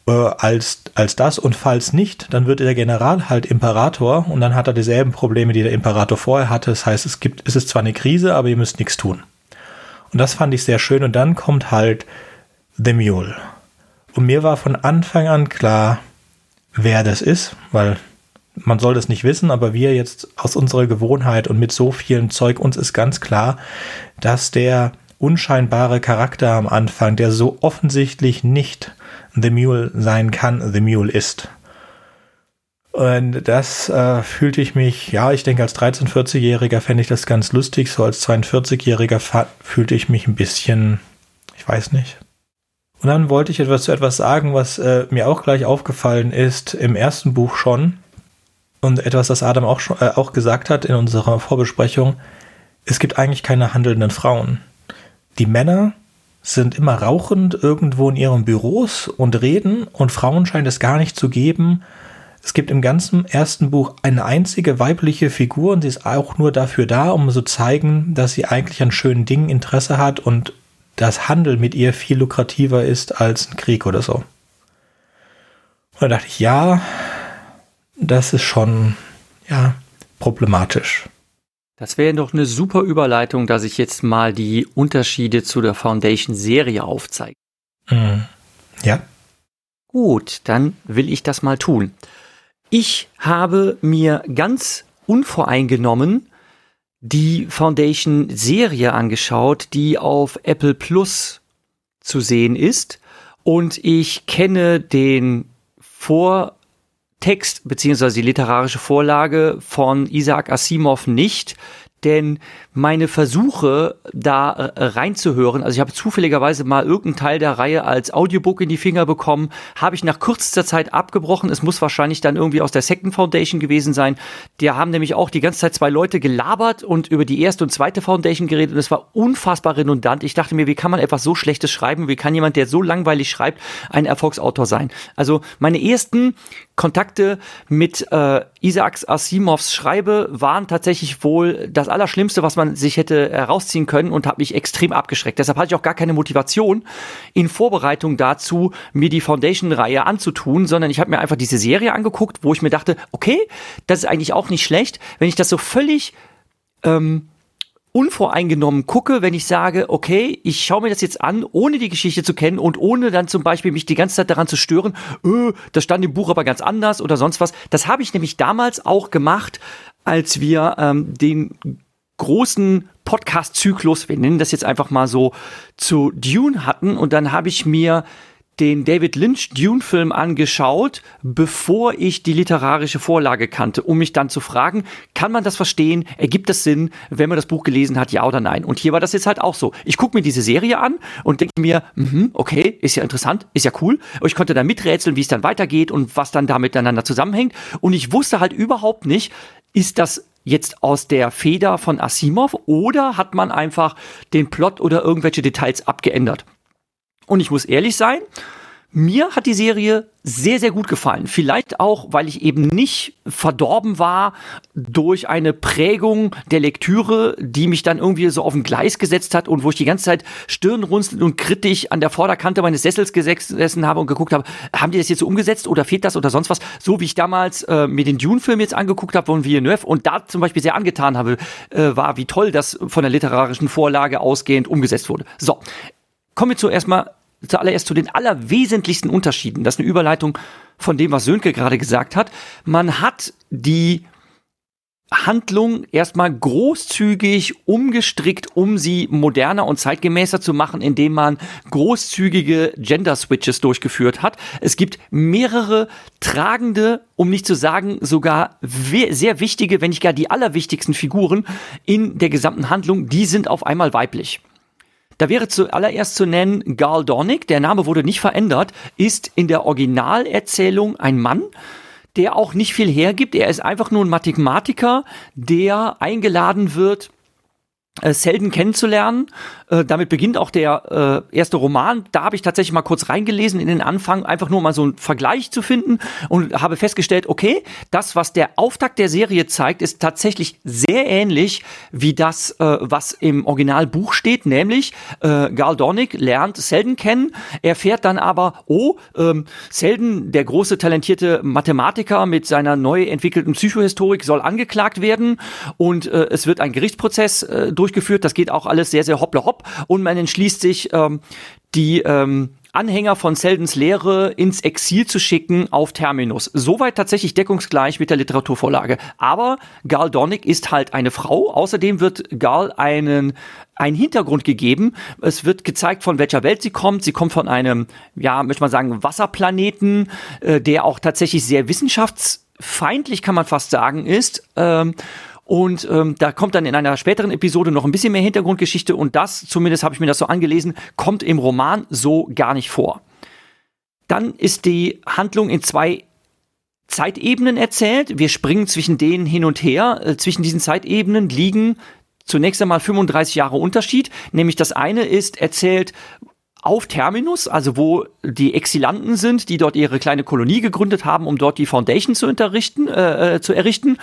äh, als, als das. Und falls nicht, dann wird der General halt Imperator und dann hat er dieselben Probleme, die der Imperator vorher hatte. Das heißt, es gibt, es ist zwar eine Krise, aber ihr müsst nichts tun. Und das fand ich sehr schön. Und dann kommt halt The Mule. Und mir war von Anfang an klar, wer das ist, weil man soll das nicht wissen, aber wir jetzt aus unserer Gewohnheit und mit so vielen Zeug uns ist ganz klar, dass der unscheinbare Charakter am Anfang, der so offensichtlich nicht The Mule sein kann, The Mule ist. Und das äh, fühlte ich mich, ja, ich denke, als 13-, 14-Jähriger fände ich das ganz lustig. So als 42-Jähriger fühlte ich mich ein bisschen, ich weiß nicht, und dann wollte ich etwas zu etwas sagen, was äh, mir auch gleich aufgefallen ist im ersten Buch schon. Und etwas, das Adam auch, schon, äh, auch gesagt hat in unserer Vorbesprechung. Es gibt eigentlich keine handelnden Frauen. Die Männer sind immer rauchend irgendwo in ihren Büros und reden und Frauen scheint es gar nicht zu geben. Es gibt im ganzen ersten Buch eine einzige weibliche Figur und sie ist auch nur dafür da, um zu zeigen, dass sie eigentlich an schönen Dingen Interesse hat und dass Handel mit ihr viel lukrativer ist als ein Krieg oder so. Und da dachte ich, ja, das ist schon, ja, problematisch. Das wäre doch eine super Überleitung, dass ich jetzt mal die Unterschiede zu der Foundation-Serie aufzeige. Mhm. Ja. Gut, dann will ich das mal tun. Ich habe mir ganz unvoreingenommen die Foundation-Serie angeschaut, die auf Apple Plus zu sehen ist. Und ich kenne den Vortext beziehungsweise die literarische Vorlage von Isaac Asimov nicht denn meine Versuche, da äh, reinzuhören, also ich habe zufälligerweise mal irgendeinen Teil der Reihe als Audiobook in die Finger bekommen, habe ich nach kürzester Zeit abgebrochen. Es muss wahrscheinlich dann irgendwie aus der Second Foundation gewesen sein. Die haben nämlich auch die ganze Zeit zwei Leute gelabert und über die erste und zweite Foundation geredet und es war unfassbar redundant. Ich dachte mir, wie kann man etwas so Schlechtes schreiben? Wie kann jemand, der so langweilig schreibt, ein Erfolgsautor sein? Also meine ersten Kontakte mit äh, Isaacs Asimovs Schreibe waren tatsächlich wohl das Allerschlimmste, was man sich hätte herausziehen können und habe mich extrem abgeschreckt. Deshalb hatte ich auch gar keine Motivation in Vorbereitung dazu, mir die Foundation-Reihe anzutun, sondern ich habe mir einfach diese Serie angeguckt, wo ich mir dachte, okay, das ist eigentlich auch nicht schlecht, wenn ich das so völlig ähm, unvoreingenommen gucke, wenn ich sage, okay, ich schaue mir das jetzt an, ohne die Geschichte zu kennen und ohne dann zum Beispiel mich die ganze Zeit daran zu stören, öh, das stand im Buch aber ganz anders oder sonst was. Das habe ich nämlich damals auch gemacht, als wir ähm, den großen Podcast-Zyklus, wir nennen das jetzt einfach mal so, zu Dune hatten und dann habe ich mir den David Lynch Dune-Film angeschaut, bevor ich die literarische Vorlage kannte, um mich dann zu fragen, kann man das verstehen? Ergibt das Sinn, wenn man das Buch gelesen hat, ja oder nein? Und hier war das jetzt halt auch so. Ich gucke mir diese Serie an und denke mir, mh, okay, ist ja interessant, ist ja cool. Und ich konnte da miträtseln, wie es dann weitergeht und was dann da miteinander zusammenhängt. Und ich wusste halt überhaupt nicht, ist das jetzt aus der Feder von Asimov oder hat man einfach den Plot oder irgendwelche Details abgeändert? Und ich muss ehrlich sein, mir hat die Serie sehr, sehr gut gefallen. Vielleicht auch, weil ich eben nicht verdorben war durch eine Prägung der Lektüre, die mich dann irgendwie so auf ein Gleis gesetzt hat und wo ich die ganze Zeit stirnrunzelnd und kritisch an der Vorderkante meines Sessels gesessen habe und geguckt habe, haben die das jetzt so umgesetzt oder fehlt das oder sonst was? So wie ich damals äh, mir den Dune-Film jetzt angeguckt habe von Villeneuve und da zum Beispiel sehr angetan habe, äh, war, wie toll das von der literarischen Vorlage ausgehend umgesetzt wurde. So, kommen wir zuerst mal zuallererst zu den allerwesentlichsten Unterschieden. Das ist eine Überleitung von dem, was Sönke gerade gesagt hat. Man hat die Handlung erstmal großzügig umgestrickt, um sie moderner und zeitgemäßer zu machen, indem man großzügige Gender Switches durchgeführt hat. Es gibt mehrere tragende, um nicht zu sagen sogar sehr wichtige, wenn nicht gar die allerwichtigsten Figuren in der gesamten Handlung, die sind auf einmal weiblich. Da wäre zuallererst zu nennen Garl Dornick, der Name wurde nicht verändert, ist in der Originalerzählung ein Mann, der auch nicht viel hergibt. Er ist einfach nur ein Mathematiker, der eingeladen wird, äh, Selden kennenzulernen. Äh, damit beginnt auch der äh, erste Roman. Da habe ich tatsächlich mal kurz reingelesen in den Anfang, einfach nur mal so einen Vergleich zu finden und habe festgestellt, okay, das, was der Auftakt der Serie zeigt, ist tatsächlich sehr ähnlich wie das, äh, was im Originalbuch steht, nämlich äh, Garl Dornick lernt Selden kennen, erfährt dann aber, oh, ähm, Selden, der große talentierte Mathematiker mit seiner neu entwickelten Psychohistorik, soll angeklagt werden und äh, es wird ein Gerichtsprozess äh, durchgeführt. Das geht auch alles sehr, sehr hoppla hopp. Und man entschließt sich, ähm, die ähm, Anhänger von Seldens Lehre ins Exil zu schicken auf Terminus. Soweit tatsächlich deckungsgleich mit der Literaturvorlage. Aber Gal Dornick ist halt eine Frau. Außerdem wird Gal einen einen Hintergrund gegeben. Es wird gezeigt, von welcher Welt sie kommt. Sie kommt von einem, ja, möchte man sagen, Wasserplaneten, äh, der auch tatsächlich sehr wissenschaftsfeindlich, kann man fast sagen, ist. Ähm, und ähm, da kommt dann in einer späteren Episode noch ein bisschen mehr Hintergrundgeschichte und das, zumindest habe ich mir das so angelesen, kommt im Roman so gar nicht vor. Dann ist die Handlung in zwei Zeitebenen erzählt. Wir springen zwischen denen hin und her. Äh, zwischen diesen Zeitebenen liegen zunächst einmal 35 Jahre Unterschied. Nämlich das eine ist erzählt, auf Terminus, also wo die Exilanten sind, die dort ihre kleine Kolonie gegründet haben, um dort die Foundation zu unterrichten, äh, äh, zu errichten.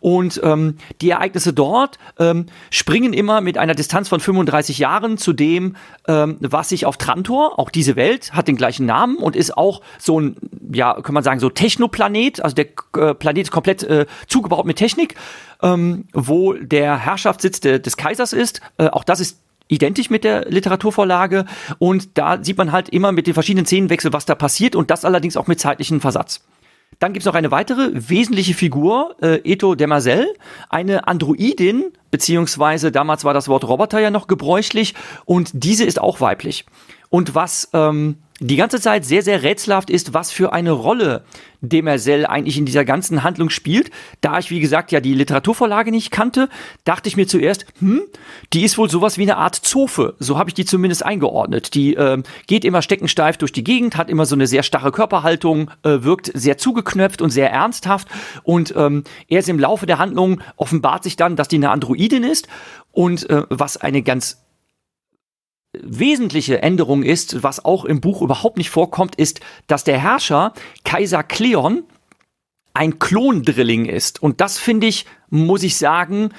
Und ähm, die Ereignisse dort ähm, springen immer mit einer Distanz von 35 Jahren zu dem, ähm, was sich auf Trantor, auch diese Welt, hat den gleichen Namen und ist auch so ein, ja, kann man sagen, so Technoplanet. Also der äh, Planet ist komplett äh, zugebaut mit Technik, ähm, wo der Herrschaftssitz de, des Kaisers ist. Äh, auch das ist identisch mit der Literaturvorlage und da sieht man halt immer mit den verschiedenen Szenenwechseln, was da passiert und das allerdings auch mit zeitlichem Versatz. Dann gibt es noch eine weitere wesentliche Figur, äh, Eto Demarcel, eine Androidin, beziehungsweise damals war das Wort Roboter ja noch gebräuchlich und diese ist auch weiblich. Und was ähm, die ganze Zeit sehr, sehr rätselhaft ist, was für eine Rolle Demerzel eigentlich in dieser ganzen Handlung spielt. Da ich, wie gesagt, ja die Literaturvorlage nicht kannte, dachte ich mir zuerst, hm, die ist wohl sowas wie eine Art Zofe. So habe ich die zumindest eingeordnet. Die ähm, geht immer steckensteif durch die Gegend, hat immer so eine sehr starre Körperhaltung, äh, wirkt sehr zugeknöpft und sehr ernsthaft. Und ähm, erst im Laufe der Handlung offenbart sich dann, dass die eine Androidin ist. Und äh, was eine ganz wesentliche Änderung ist, was auch im Buch überhaupt nicht vorkommt, ist, dass der Herrscher Kaiser Kleon ein Klondrilling ist. Und das finde ich, muss ich sagen,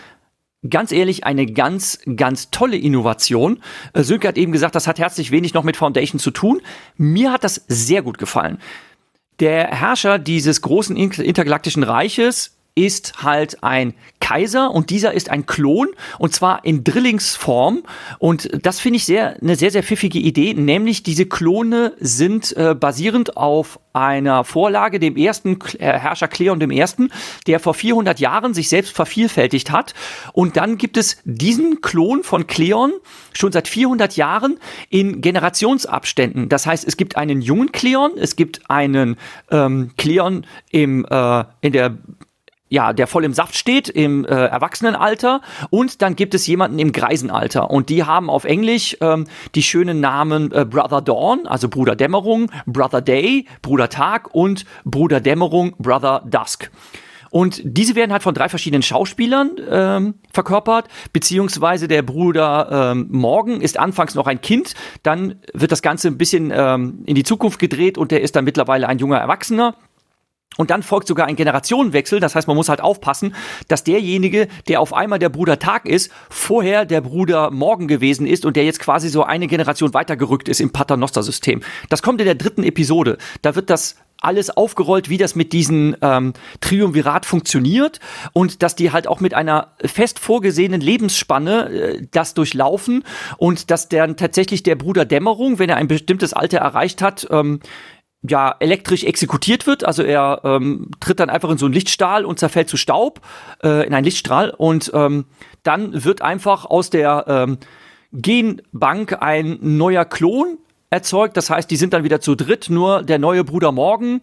ganz ehrlich, eine ganz, ganz tolle Innovation. Äh, Sönke hat eben gesagt, das hat herzlich wenig noch mit Foundation zu tun. Mir hat das sehr gut gefallen. Der Herrscher dieses großen intergalaktischen Reiches ist halt ein Kaiser und dieser ist ein Klon und zwar in Drillingsform und das finde ich sehr eine sehr sehr pfiffige Idee, nämlich diese Klone sind äh, basierend auf einer Vorlage dem ersten äh, Herrscher Kleon dem ersten, der vor 400 Jahren sich selbst vervielfältigt hat und dann gibt es diesen Klon von Kleon schon seit 400 Jahren in Generationsabständen. Das heißt, es gibt einen jungen Kleon, es gibt einen ähm, Kleon im äh, in der ja, der voll im Saft steht, im äh, Erwachsenenalter und dann gibt es jemanden im Greisenalter und die haben auf Englisch ähm, die schönen Namen äh, Brother Dawn, also Bruder Dämmerung, Brother Day, Bruder Tag und Bruder Dämmerung, Brother Dusk. Und diese werden halt von drei verschiedenen Schauspielern ähm, verkörpert, beziehungsweise der Bruder ähm, Morgan ist anfangs noch ein Kind, dann wird das Ganze ein bisschen ähm, in die Zukunft gedreht und der ist dann mittlerweile ein junger Erwachsener. Und dann folgt sogar ein Generationenwechsel. Das heißt, man muss halt aufpassen, dass derjenige, der auf einmal der Bruder Tag ist, vorher der Bruder Morgen gewesen ist und der jetzt quasi so eine Generation weitergerückt ist im Paternoster-System. Das kommt in der dritten Episode. Da wird das alles aufgerollt, wie das mit diesem ähm, Triumvirat funktioniert und dass die halt auch mit einer fest vorgesehenen Lebensspanne äh, das durchlaufen und dass dann tatsächlich der Bruder Dämmerung, wenn er ein bestimmtes Alter erreicht hat, ähm, ja elektrisch exekutiert wird. Also er ähm, tritt dann einfach in so einen Lichtstahl und zerfällt zu Staub äh, in einen Lichtstrahl und ähm, dann wird einfach aus der ähm, Genbank ein neuer Klon erzeugt. Das heißt, die sind dann wieder zu dritt. Nur der neue Bruder Morgen,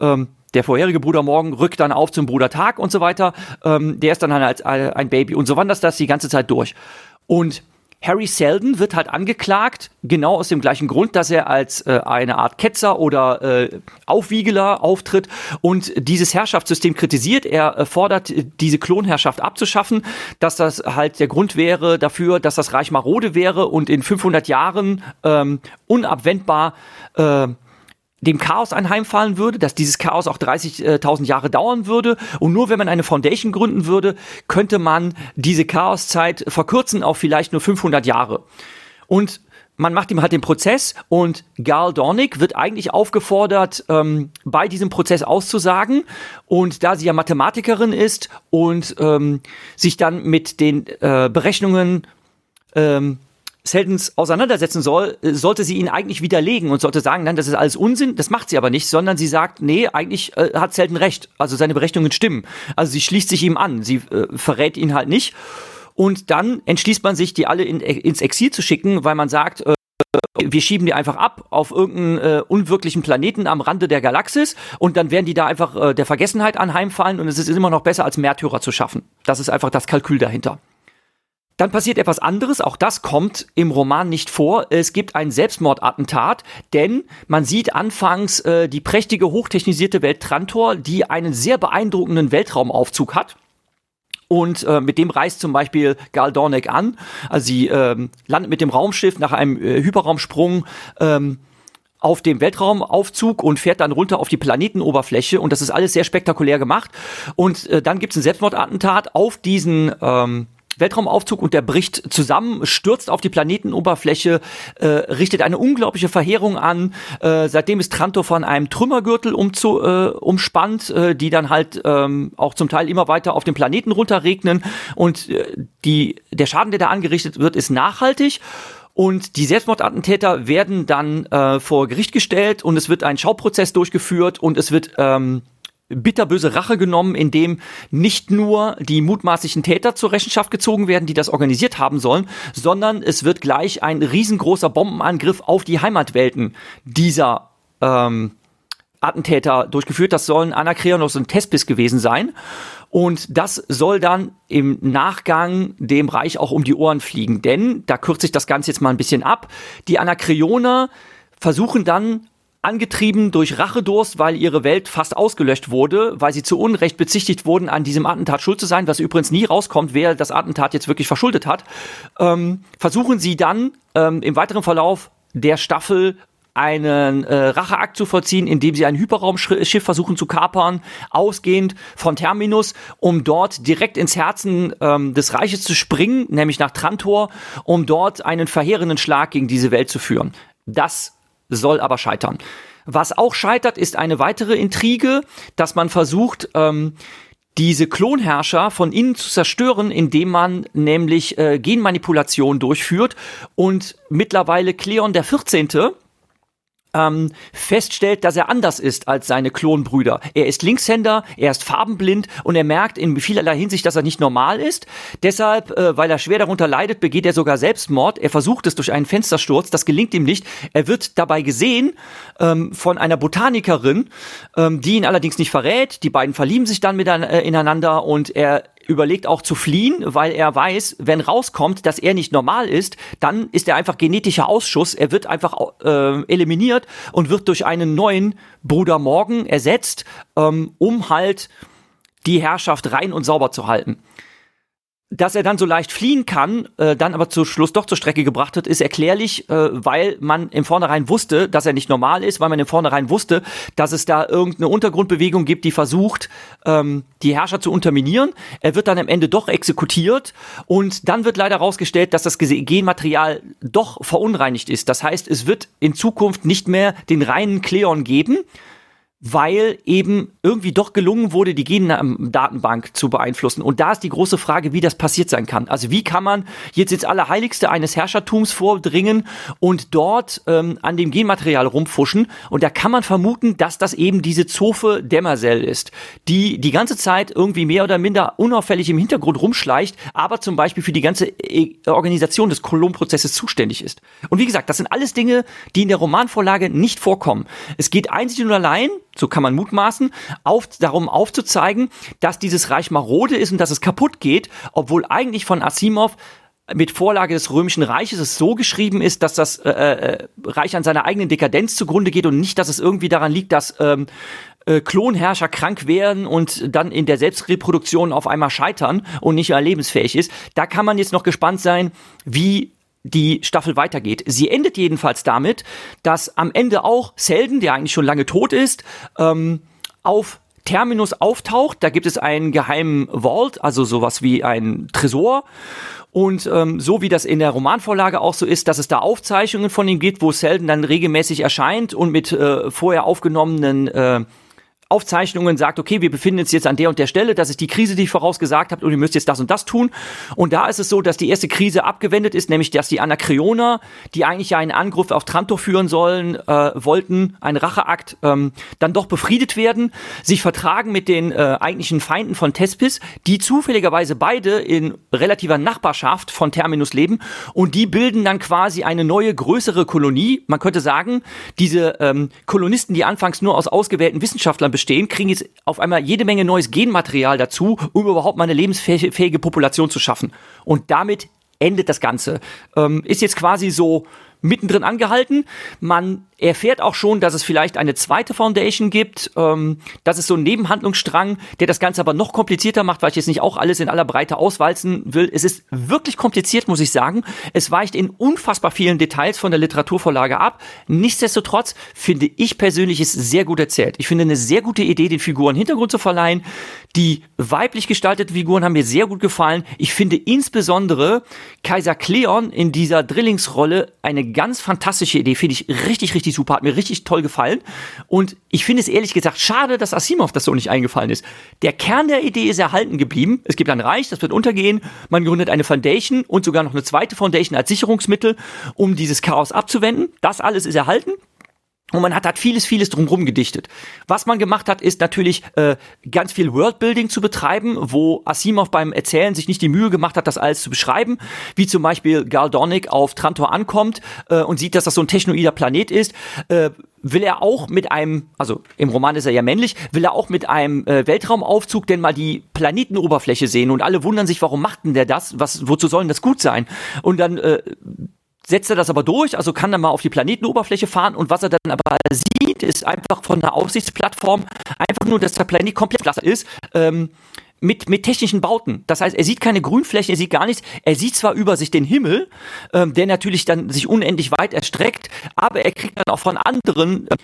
ähm, der vorherige Bruder Morgen rückt dann auf zum Bruder Tag und so weiter. Ähm, der ist dann halt als ein Baby und so wandert das die ganze Zeit durch. Und Harry Seldon wird halt angeklagt, genau aus dem gleichen Grund, dass er als äh, eine Art Ketzer oder äh, Aufwiegeler auftritt und dieses Herrschaftssystem kritisiert. Er äh, fordert, diese Klonherrschaft abzuschaffen, dass das halt der Grund wäre dafür, dass das Reich marode wäre und in 500 Jahren ähm, unabwendbar äh, dem Chaos anheimfallen würde, dass dieses Chaos auch 30.000 Jahre dauern würde und nur wenn man eine Foundation gründen würde, könnte man diese Chaoszeit verkürzen auf vielleicht nur 500 Jahre. Und man macht ihm halt den Prozess und Gal Dornick wird eigentlich aufgefordert, ähm, bei diesem Prozess auszusagen. Und da sie ja Mathematikerin ist und ähm, sich dann mit den äh, Berechnungen ähm, Seldens auseinandersetzen soll, äh, sollte sie ihn eigentlich widerlegen und sollte sagen, nein, das ist alles Unsinn, das macht sie aber nicht, sondern sie sagt, nee, eigentlich äh, hat Selden recht, also seine Berechnungen stimmen. Also sie schließt sich ihm an, sie äh, verrät ihn halt nicht. Und dann entschließt man sich, die alle in, ins Exil zu schicken, weil man sagt, äh, wir schieben die einfach ab auf irgendeinen äh, unwirklichen Planeten am Rande der Galaxis und dann werden die da einfach äh, der Vergessenheit anheimfallen und es ist immer noch besser als Märtyrer zu schaffen. Das ist einfach das Kalkül dahinter. Dann passiert etwas anderes, auch das kommt im Roman nicht vor. Es gibt ein Selbstmordattentat, denn man sieht anfangs äh, die prächtige, hochtechnisierte Welt Trantor, die einen sehr beeindruckenden Weltraumaufzug hat. Und äh, mit dem reist zum Beispiel Gal Dornick an. Also sie ähm, landet mit dem Raumschiff nach einem äh, Hyperraumsprung ähm, auf dem Weltraumaufzug und fährt dann runter auf die Planetenoberfläche. Und das ist alles sehr spektakulär gemacht. Und äh, dann gibt es ein Selbstmordattentat auf diesen ähm, Weltraumaufzug und der bricht zusammen, stürzt auf die Planetenoberfläche, äh, richtet eine unglaubliche Verheerung an. Äh, seitdem ist Trantor von einem Trümmergürtel umzu, äh, umspannt, äh, die dann halt ähm, auch zum Teil immer weiter auf den Planeten runterregnen. Und äh, die, der Schaden, der da angerichtet wird, ist nachhaltig. Und die Selbstmordattentäter werden dann äh, vor Gericht gestellt und es wird ein Schauprozess durchgeführt und es wird ähm, bitterböse Rache genommen, indem nicht nur die mutmaßlichen Täter zur Rechenschaft gezogen werden, die das organisiert haben sollen, sondern es wird gleich ein riesengroßer Bombenangriff auf die Heimatwelten dieser ähm, Attentäter durchgeführt. Das sollen Anakreonos und Thespis gewesen sein. Und das soll dann im Nachgang dem Reich auch um die Ohren fliegen. Denn, da kürze ich das Ganze jetzt mal ein bisschen ab, die Anakreoner versuchen dann angetrieben durch Rachedurst, weil ihre Welt fast ausgelöscht wurde, weil sie zu Unrecht bezichtigt wurden, an diesem Attentat schuld zu sein, was übrigens nie rauskommt, wer das Attentat jetzt wirklich verschuldet hat, ähm, versuchen sie dann ähm, im weiteren Verlauf der Staffel einen äh, Racheakt zu vollziehen, indem sie ein Hyperraumschiff versuchen zu kapern, ausgehend von Terminus, um dort direkt ins Herzen ähm, des Reiches zu springen, nämlich nach Trantor, um dort einen verheerenden Schlag gegen diese Welt zu führen. Das soll aber scheitern. Was auch scheitert, ist eine weitere Intrige, dass man versucht, ähm, diese Klonherrscher von innen zu zerstören, indem man nämlich äh, Genmanipulation durchführt und mittlerweile Cleon der 14 ähm, feststellt, dass er anders ist als seine Klonbrüder. Er ist Linkshänder, er ist farbenblind und er merkt in vielerlei Hinsicht, dass er nicht normal ist. Deshalb, äh, weil er schwer darunter leidet, begeht er sogar Selbstmord. Er versucht es durch einen Fenstersturz, das gelingt ihm nicht. Er wird dabei gesehen ähm, von einer Botanikerin, ähm, die ihn allerdings nicht verrät. Die beiden verlieben sich dann miteinander äh, ineinander und er überlegt auch zu fliehen, weil er weiß, wenn rauskommt, dass er nicht normal ist, dann ist er einfach genetischer Ausschuss. Er wird einfach äh, eliminiert und wird durch einen neuen Bruder Morgan ersetzt, ähm, um halt die Herrschaft rein und sauber zu halten dass er dann so leicht fliehen kann, äh, dann aber zu Schluss doch zur Strecke gebracht wird, ist erklärlich, äh, weil man im Vornherein wusste, dass er nicht normal ist, weil man im Vornherein wusste, dass es da irgendeine Untergrundbewegung gibt, die versucht, ähm, die Herrscher zu unterminieren. Er wird dann am Ende doch exekutiert und dann wird leider herausgestellt, dass das Genmaterial doch verunreinigt ist. Das heißt, es wird in Zukunft nicht mehr den reinen Kleon geben, weil eben irgendwie doch gelungen wurde, die Gen-Datenbank zu beeinflussen. Und da ist die große Frage, wie das passiert sein kann. Also wie kann man jetzt ins Allerheiligste eines Herrschertums vordringen und dort ähm, an dem Genmaterial rumfuschen. Und da kann man vermuten, dass das eben diese Zofe Demersel ist, die die ganze Zeit irgendwie mehr oder minder unauffällig im Hintergrund rumschleicht, aber zum Beispiel für die ganze äh, Organisation des Kolonprozesses zuständig ist. Und wie gesagt, das sind alles Dinge, die in der Romanvorlage nicht vorkommen. Es geht einzig und allein so kann man mutmaßen, auf, darum aufzuzeigen, dass dieses Reich marode ist und dass es kaputt geht, obwohl eigentlich von Asimov mit Vorlage des Römischen Reiches es so geschrieben ist, dass das äh, äh, Reich an seiner eigenen Dekadenz zugrunde geht und nicht, dass es irgendwie daran liegt, dass ähm, äh, Klonherrscher krank werden und dann in der Selbstreproduktion auf einmal scheitern und nicht mehr lebensfähig ist. Da kann man jetzt noch gespannt sein, wie die Staffel weitergeht. Sie endet jedenfalls damit, dass am Ende auch Selden, der eigentlich schon lange tot ist, ähm, auf Terminus auftaucht. Da gibt es einen geheimen Vault, also sowas wie ein Tresor. Und ähm, so wie das in der Romanvorlage auch so ist, dass es da Aufzeichnungen von ihm gibt, wo Selden dann regelmäßig erscheint und mit äh, vorher aufgenommenen äh, Aufzeichnungen sagt, okay, wir befinden uns jetzt an der und der Stelle, das ist die Krise, die ich vorausgesagt habe und ihr müsst jetzt das und das tun. Und da ist es so, dass die erste Krise abgewendet ist, nämlich dass die Anakreoner, die eigentlich ja einen Angriff auf Trantor führen sollen, äh, wollten, ein Racheakt, ähm, dann doch befriedet werden, sich vertragen mit den äh, eigentlichen Feinden von Tespis, die zufälligerweise beide in relativer Nachbarschaft von Terminus leben und die bilden dann quasi eine neue, größere Kolonie. Man könnte sagen, diese ähm, Kolonisten, die anfangs nur aus ausgewählten Wissenschaftlern bestehen, kriegen jetzt auf einmal jede Menge neues Genmaterial dazu, um überhaupt mal eine lebensfähige Population zu schaffen. Und damit endet das Ganze. Ähm, ist jetzt quasi so mittendrin angehalten. Man erfährt auch schon, dass es vielleicht eine zweite Foundation gibt. Ähm, das ist so ein Nebenhandlungsstrang, der das Ganze aber noch komplizierter macht, weil ich jetzt nicht auch alles in aller Breite auswalzen will. Es ist wirklich kompliziert, muss ich sagen. Es weicht in unfassbar vielen Details von der Literaturvorlage ab. Nichtsdestotrotz finde ich persönlich es sehr gut erzählt. Ich finde eine sehr gute Idee, den Figuren Hintergrund zu verleihen. Die weiblich gestalteten Figuren haben mir sehr gut gefallen. Ich finde insbesondere Kaiser Cleon in dieser Drillingsrolle eine ganz fantastische Idee, finde ich richtig, richtig super, hat mir richtig toll gefallen. Und ich finde es ehrlich gesagt schade, dass Asimov das so nicht eingefallen ist. Der Kern der Idee ist erhalten geblieben. Es gibt ein Reich, das wird untergehen. Man gründet eine Foundation und sogar noch eine zweite Foundation als Sicherungsmittel, um dieses Chaos abzuwenden. Das alles ist erhalten. Und man hat halt vieles, vieles drumherum gedichtet. Was man gemacht hat, ist natürlich äh, ganz viel Worldbuilding zu betreiben, wo Asimov beim Erzählen sich nicht die Mühe gemacht hat, das alles zu beschreiben. Wie zum Beispiel Galdonic auf Trantor ankommt äh, und sieht, dass das so ein technoider Planet ist. Äh, will er auch mit einem, also im Roman ist er ja männlich, will er auch mit einem äh, Weltraumaufzug denn mal die Planetenoberfläche sehen und alle wundern sich, warum macht denn der das? Was, wozu soll denn das gut sein? Und dann äh, setzt er das aber durch, also kann dann mal auf die Planetenoberfläche fahren und was er dann aber sieht, ist einfach von der Aufsichtsplattform einfach nur, dass der Planet komplett flach ist. Ähm, mit, mit technischen Bauten. Das heißt, er sieht keine Grünflächen, er sieht gar nichts. Er sieht zwar über sich den Himmel, ähm, der natürlich dann sich unendlich weit erstreckt, aber er kriegt dann auch von anderen äh,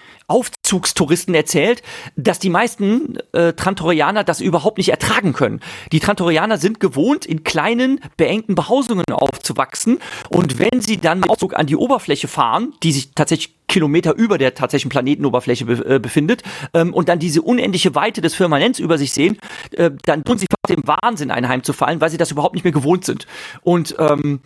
Aufzugstouristen erzählt, dass die meisten äh, Trantorianer das überhaupt nicht ertragen können. Die Trantorianer sind gewohnt, in kleinen, beengten Behausungen aufzuwachsen und wenn sie dann mit Aufzug an die Oberfläche fahren, die sich tatsächlich Kilometer über der tatsächlichen Planetenoberfläche be äh, befindet ähm, und dann diese unendliche Weite des Firmaments über sich sehen, äh, dann tun sie fast dem Wahnsinn einheimzufallen, weil sie das überhaupt nicht mehr gewohnt sind. Und ähm,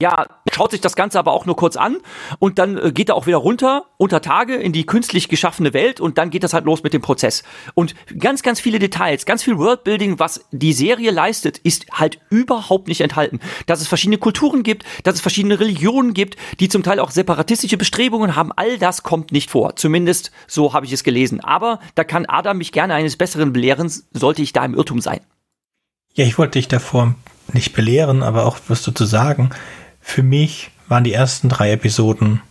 ja, schaut sich das Ganze aber auch nur kurz an und dann äh, geht er auch wieder runter unter Tage in die künstlich geschaffene Welt und dann geht das halt los mit dem Prozess. Und ganz, ganz viele Details, ganz viel Worldbuilding, was die Serie leistet, ist halt überhaupt nicht enthalten. Dass es verschiedene Kulturen gibt, dass es verschiedene Religionen gibt, die zum Teil auch separatistische Bestrebungen haben, all das kommt nicht vor. Zumindest so habe ich es gelesen. Aber da kann Adam mich gerne eines Besseren belehren, sollte ich da im Irrtum sein. Ja, ich wollte dich davor nicht belehren, aber auch was du zu sagen. Für mich waren die ersten drei Episoden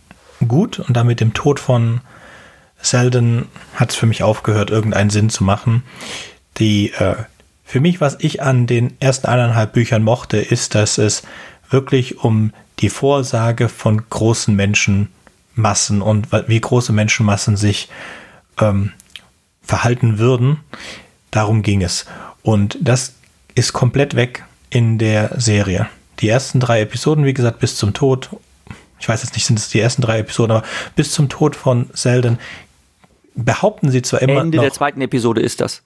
gut und damit dem Tod von Selden hat es für mich aufgehört, irgendeinen Sinn zu machen. Die, äh, für mich, was ich an den ersten eineinhalb Büchern mochte, ist, dass es wirklich um die Vorsage von großen Menschenmassen und wie große Menschenmassen sich ähm, verhalten würden. Darum ging es. Und das ist komplett weg in der Serie. Die ersten drei Episoden, wie gesagt, bis zum Tod, ich weiß jetzt nicht, sind es die ersten drei Episoden, aber bis zum Tod von Selden behaupten sie zwar immer Ende noch, der zweiten Episode ist das.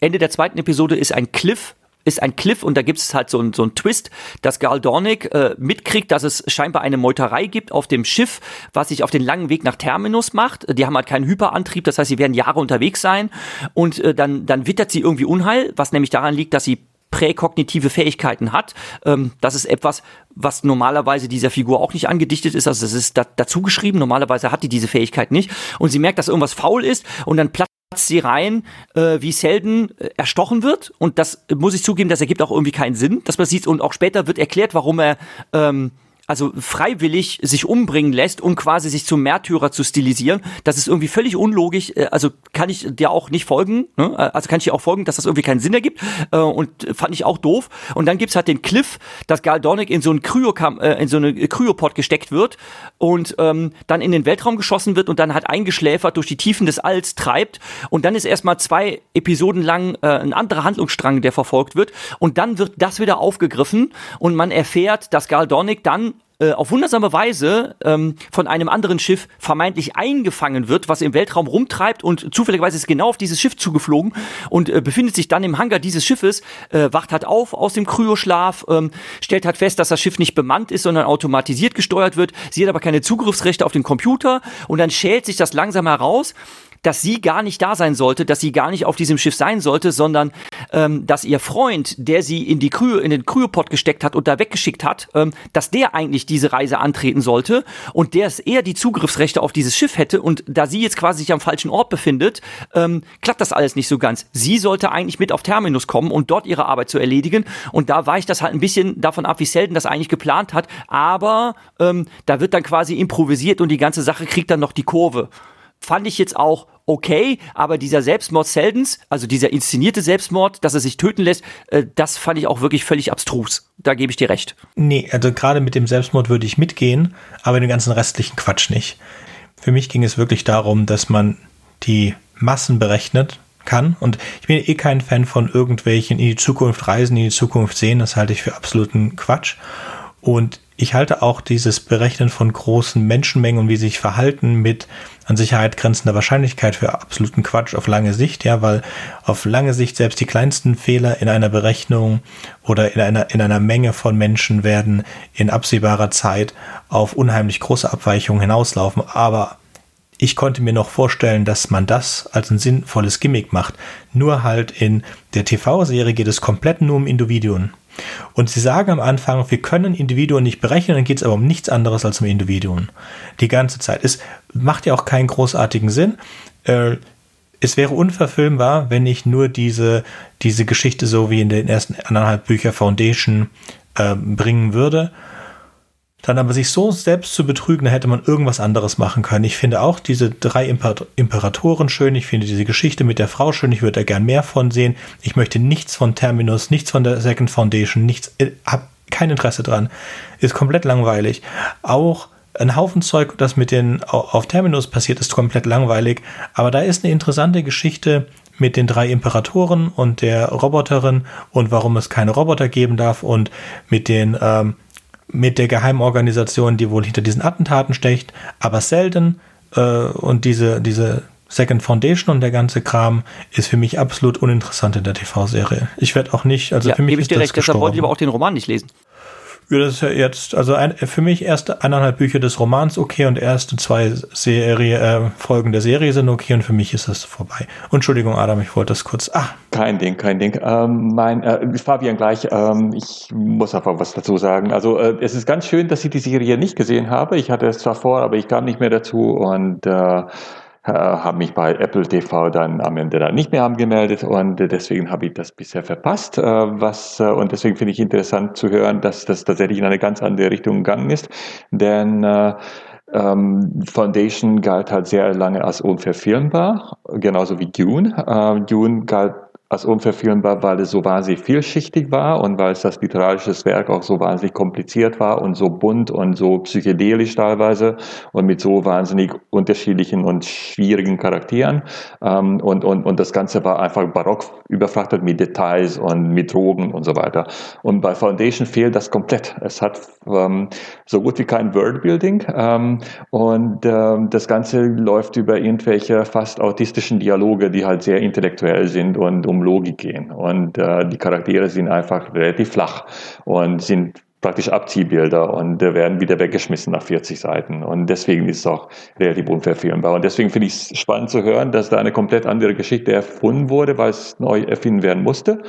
Ende der zweiten Episode ist ein Cliff ist ein Cliff und da gibt es halt so, ein, so einen Twist, dass Gal Dornick äh, mitkriegt, dass es scheinbar eine Meuterei gibt auf dem Schiff, was sich auf den langen Weg nach Terminus macht. Die haben halt keinen Hyperantrieb, das heißt, sie werden Jahre unterwegs sein und äh, dann, dann wittert sie irgendwie Unheil, was nämlich daran liegt, dass sie präkognitive Fähigkeiten hat. Ähm, das ist etwas, was normalerweise dieser Figur auch nicht angedichtet ist. Also es ist da, dazu geschrieben. Normalerweise hat die diese Fähigkeit nicht. Und sie merkt, dass irgendwas faul ist und dann platzt sie rein, äh, wie Selden äh, erstochen wird. Und das muss ich zugeben, das ergibt auch irgendwie keinen Sinn, dass man sieht. Und auch später wird erklärt, warum er ähm, also freiwillig sich umbringen lässt, um quasi sich zum Märtyrer zu stilisieren. Das ist irgendwie völlig unlogisch. Äh, also kann ich dir auch nicht folgen. Ne? Also kann ich dir auch folgen, dass das irgendwie keinen Sinn ergibt. Äh, und fand ich auch doof. Und dann gibt's halt den Cliff, dass Gal Dornick in so einen Kryokam äh, in so eine Kryopod gesteckt wird und ähm, dann in den Weltraum geschossen wird und dann halt eingeschläfert durch die Tiefen des Alls treibt. Und dann ist erstmal zwei Episoden lang äh, ein anderer Handlungsstrang, der verfolgt wird. Und dann wird das wieder aufgegriffen und man erfährt, dass Gal Dornick dann äh, auf wundersame Weise ähm, von einem anderen Schiff vermeintlich eingefangen wird, was im Weltraum rumtreibt und zufälligerweise ist genau auf dieses Schiff zugeflogen und äh, befindet sich dann im Hangar dieses Schiffes, äh, wacht halt auf aus dem Kryoschlaf, ähm, stellt halt fest, dass das Schiff nicht bemannt ist, sondern automatisiert gesteuert wird. Sie hat aber keine Zugriffsrechte auf den Computer und dann schält sich das langsam heraus, dass sie gar nicht da sein sollte, dass sie gar nicht auf diesem Schiff sein sollte, sondern ähm, dass ihr Freund, der sie in die Kryo, in den Kryopod gesteckt hat und da weggeschickt hat, ähm, dass der eigentlich diese Reise antreten sollte und der es eher die Zugriffsrechte auf dieses Schiff hätte. Und da sie jetzt quasi sich am falschen Ort befindet, ähm, klappt das alles nicht so ganz. Sie sollte eigentlich mit auf Terminus kommen und dort ihre Arbeit zu erledigen. Und da weicht das halt ein bisschen davon ab, wie Selden das eigentlich geplant hat, aber ähm, da wird dann quasi improvisiert und die ganze Sache kriegt dann noch die Kurve fand ich jetzt auch okay, aber dieser Selbstmord Seldens, also dieser inszenierte Selbstmord, dass er sich töten lässt, äh, das fand ich auch wirklich völlig abstrus. Da gebe ich dir recht. Nee, also gerade mit dem Selbstmord würde ich mitgehen, aber den ganzen restlichen Quatsch nicht. Für mich ging es wirklich darum, dass man die Massen berechnet kann. Und ich bin eh kein Fan von irgendwelchen in die Zukunft reisen, in die Zukunft sehen. Das halte ich für absoluten Quatsch. Und ich halte auch dieses Berechnen von großen Menschenmengen und wie sie sich verhalten mit an Sicherheit grenzender Wahrscheinlichkeit für absoluten Quatsch auf lange Sicht, ja, weil auf lange Sicht selbst die kleinsten Fehler in einer Berechnung oder in einer, in einer Menge von Menschen werden in absehbarer Zeit auf unheimlich große Abweichungen hinauslaufen. Aber ich konnte mir noch vorstellen, dass man das als ein sinnvolles Gimmick macht. Nur halt in der TV-Serie geht es komplett nur um Individuen. Und sie sagen am Anfang, wir können Individuen nicht berechnen, dann geht es aber um nichts anderes als um Individuen. Die ganze Zeit. Es macht ja auch keinen großartigen Sinn. Äh, es wäre unverfilmbar, wenn ich nur diese, diese Geschichte so wie in den ersten anderthalb Bücher Foundation äh, bringen würde dann aber sich so selbst zu betrügen, da hätte man irgendwas anderes machen können. Ich finde auch diese drei Imper Imperatoren schön. Ich finde diese Geschichte mit der Frau schön. Ich würde da gern mehr von sehen. Ich möchte nichts von Terminus, nichts von der Second Foundation, nichts, äh, hab kein Interesse dran. Ist komplett langweilig. Auch ein Haufen Zeug, das mit den auf Terminus passiert, ist komplett langweilig. Aber da ist eine interessante Geschichte mit den drei Imperatoren und der Roboterin und warum es keine Roboter geben darf und mit den ähm, mit der Geheimorganisation, die wohl hinter diesen Attentaten steckt, aber selten. Äh, und diese, diese Second Foundation und der ganze Kram ist für mich absolut uninteressant in der TV-Serie. Ich werde auch nicht, also ja, für mich ist ich dir das gestorben. deshalb wollte ich aber auch den Roman nicht lesen. Ja, das ist ja jetzt, also ein, für mich erste eineinhalb Bücher des Romans okay und erste zwei Serie, äh, Folgen der Serie sind okay und für mich ist das vorbei. Entschuldigung, Adam, ich wollte das kurz. Ah. Kein Ding, kein Ding. Ähm, mein, äh, Fabian gleich, ähm, ich muss einfach was dazu sagen. Also äh, es ist ganz schön, dass ich die Serie nicht gesehen habe. Ich hatte es zwar vor, aber ich kam nicht mehr dazu und äh, äh, habe mich bei Apple TV dann am Ende dann nicht mehr angemeldet und deswegen habe ich das bisher verpasst. Äh, was, äh, und deswegen finde ich interessant zu hören, dass das tatsächlich in eine ganz andere Richtung gegangen ist. Denn ähm, Foundation galt halt sehr lange als unverfilmbar, genauso wie Dune. Dune galt als unverfilmbar, weil es so wahnsinnig vielschichtig war und weil es das literarische Werk auch so wahnsinnig kompliziert war und so bunt und so psychedelisch teilweise und mit so wahnsinnig unterschiedlichen und schwierigen Charakteren. Ähm, und, und, und das Ganze war einfach barock überfrachtet mit Details und mit Drogen und so weiter. Und bei Foundation fehlt das komplett. Es hat ähm, so gut wie kein Wordbuilding ähm, und ähm, das Ganze läuft über irgendwelche fast autistischen Dialoge, die halt sehr intellektuell sind und um um Logik gehen. Und äh, die Charaktere sind einfach relativ flach und sind praktisch Abziehbilder und äh, werden wieder weggeschmissen nach 40 Seiten. Und deswegen ist es auch relativ unverfilmbar. Und deswegen finde ich es spannend zu hören, dass da eine komplett andere Geschichte erfunden wurde, weil es neu erfinden werden musste.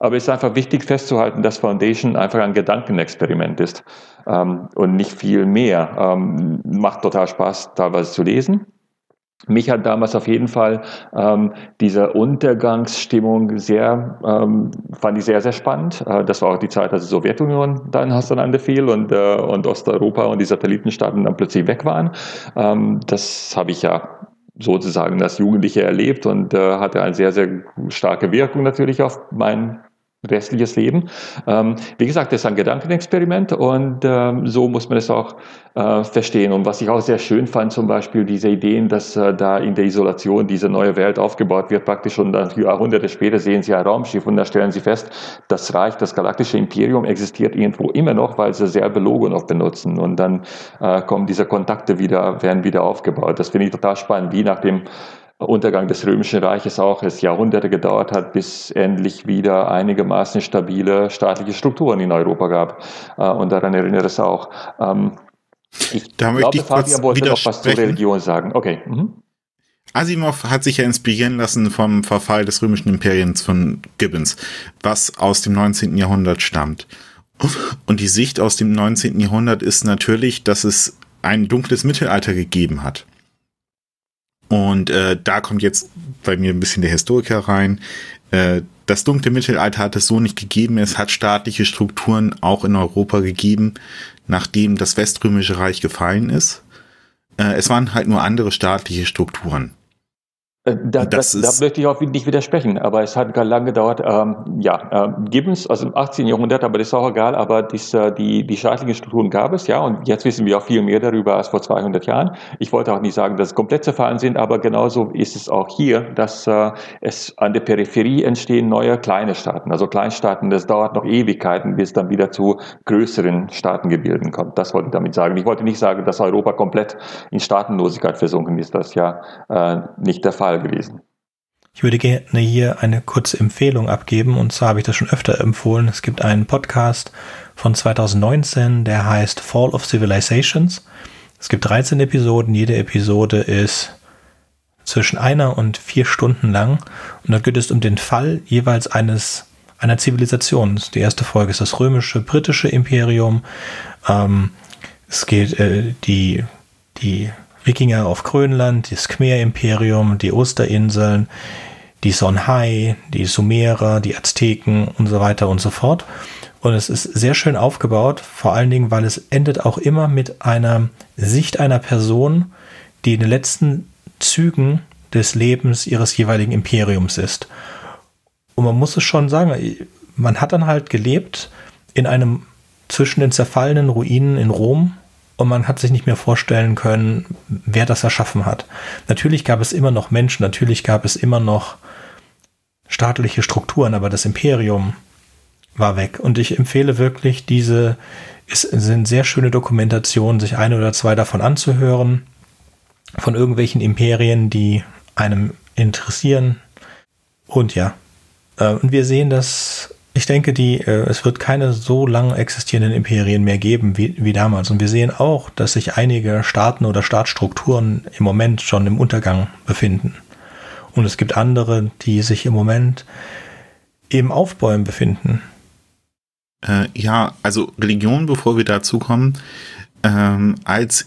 Aber es ist einfach wichtig festzuhalten, dass Foundation einfach ein Gedankenexperiment ist ähm, und nicht viel mehr. Ähm, macht total Spaß, teilweise zu lesen. Mich hat damals auf jeden Fall ähm, diese Untergangsstimmung sehr, ähm, fand ich sehr, sehr spannend. Äh, das war auch die Zeit, als die Sowjetunion dann auseinander fiel und, äh, und Osteuropa und die Satellitenstaaten dann plötzlich weg waren. Ähm, das habe ich ja sozusagen als Jugendliche erlebt und äh, hatte eine sehr, sehr starke Wirkung natürlich auf mein restliches Leben. Ähm, wie gesagt, das ist ein Gedankenexperiment und ähm, so muss man es auch äh, verstehen. Und was ich auch sehr schön fand, zum Beispiel diese Ideen, dass äh, da in der Isolation diese neue Welt aufgebaut wird, praktisch schon dann Jahrhunderte später sehen sie ein Raumschiff und da stellen sie fest, das Reich, das galaktische Imperium existiert irgendwo immer noch, weil sie selbe Logo noch benutzen und dann äh, kommen diese Kontakte wieder, werden wieder aufgebaut. Das finde ich total spannend, wie nach dem Untergang des Römischen Reiches auch es Jahrhunderte gedauert hat, bis endlich wieder einigermaßen stabile staatliche Strukturen in Europa gab. Äh, und daran erinnert es auch. Ähm, ich da glaube, ich Fabian wollte noch was zur Religion sagen. Okay. Mhm. Asimov hat sich ja inspirieren lassen vom Verfall des römischen Imperiums von Gibbons, was aus dem 19. Jahrhundert stammt. Und die Sicht aus dem 19. Jahrhundert ist natürlich, dass es ein dunkles Mittelalter gegeben hat. Und äh, da kommt jetzt bei mir ein bisschen der Historiker rein. Äh, das dunkle Mittelalter hat es so nicht gegeben. Es hat staatliche Strukturen auch in Europa gegeben, nachdem das Weströmische Reich gefallen ist. Äh, es waren halt nur andere staatliche Strukturen. Äh, da, das das, da möchte ich auch nicht widersprechen, aber es hat lange gedauert. Ähm, ja, äh, Gibbons, also im 18. Jahrhundert, aber das ist auch egal, aber dies, äh, die, die staatlichen Strukturen gab es, ja, und jetzt wissen wir auch viel mehr darüber als vor 200 Jahren. Ich wollte auch nicht sagen, dass es komplett zerfallen sind, aber genauso ist es auch hier, dass äh, es an der Peripherie entstehen neue kleine Staaten, also Kleinstaaten. Das dauert noch Ewigkeiten, bis es dann wieder zu größeren Staatengebilden kommt. Das wollte ich damit sagen. Ich wollte nicht sagen, dass Europa komplett in Staatenlosigkeit versunken ist. Das ist ja äh, nicht der Fall gewesen. Ich würde gerne hier eine kurze Empfehlung abgeben und zwar habe ich das schon öfter empfohlen. Es gibt einen Podcast von 2019, der heißt Fall of Civilizations. Es gibt 13 Episoden, jede Episode ist zwischen einer und vier Stunden lang und da geht es um den Fall jeweils eines einer Zivilisation. Die erste Folge ist das römische, britische Imperium. Ähm, es geht äh, die die Wikinger auf Grönland, das Khmer-Imperium, die Osterinseln, die Songhai, die Sumerer, die Azteken und so weiter und so fort. Und es ist sehr schön aufgebaut, vor allen Dingen, weil es endet auch immer mit einer Sicht einer Person, die in den letzten Zügen des Lebens ihres jeweiligen Imperiums ist. Und man muss es schon sagen, man hat dann halt gelebt in einem zwischen den zerfallenen Ruinen in Rom und man hat sich nicht mehr vorstellen können, wer das erschaffen hat. Natürlich gab es immer noch Menschen, natürlich gab es immer noch staatliche Strukturen, aber das Imperium war weg. Und ich empfehle wirklich diese, es sind sehr schöne Dokumentationen, sich eine oder zwei davon anzuhören, von irgendwelchen Imperien, die einem interessieren. Und ja, äh, und wir sehen das ich denke, die, äh, es wird keine so lang existierenden Imperien mehr geben wie, wie damals. Und wir sehen auch, dass sich einige Staaten oder Staatsstrukturen im Moment schon im Untergang befinden. Und es gibt andere, die sich im Moment im Aufbäumen befinden. Äh, ja, also Religion, bevor wir dazu kommen, ähm, als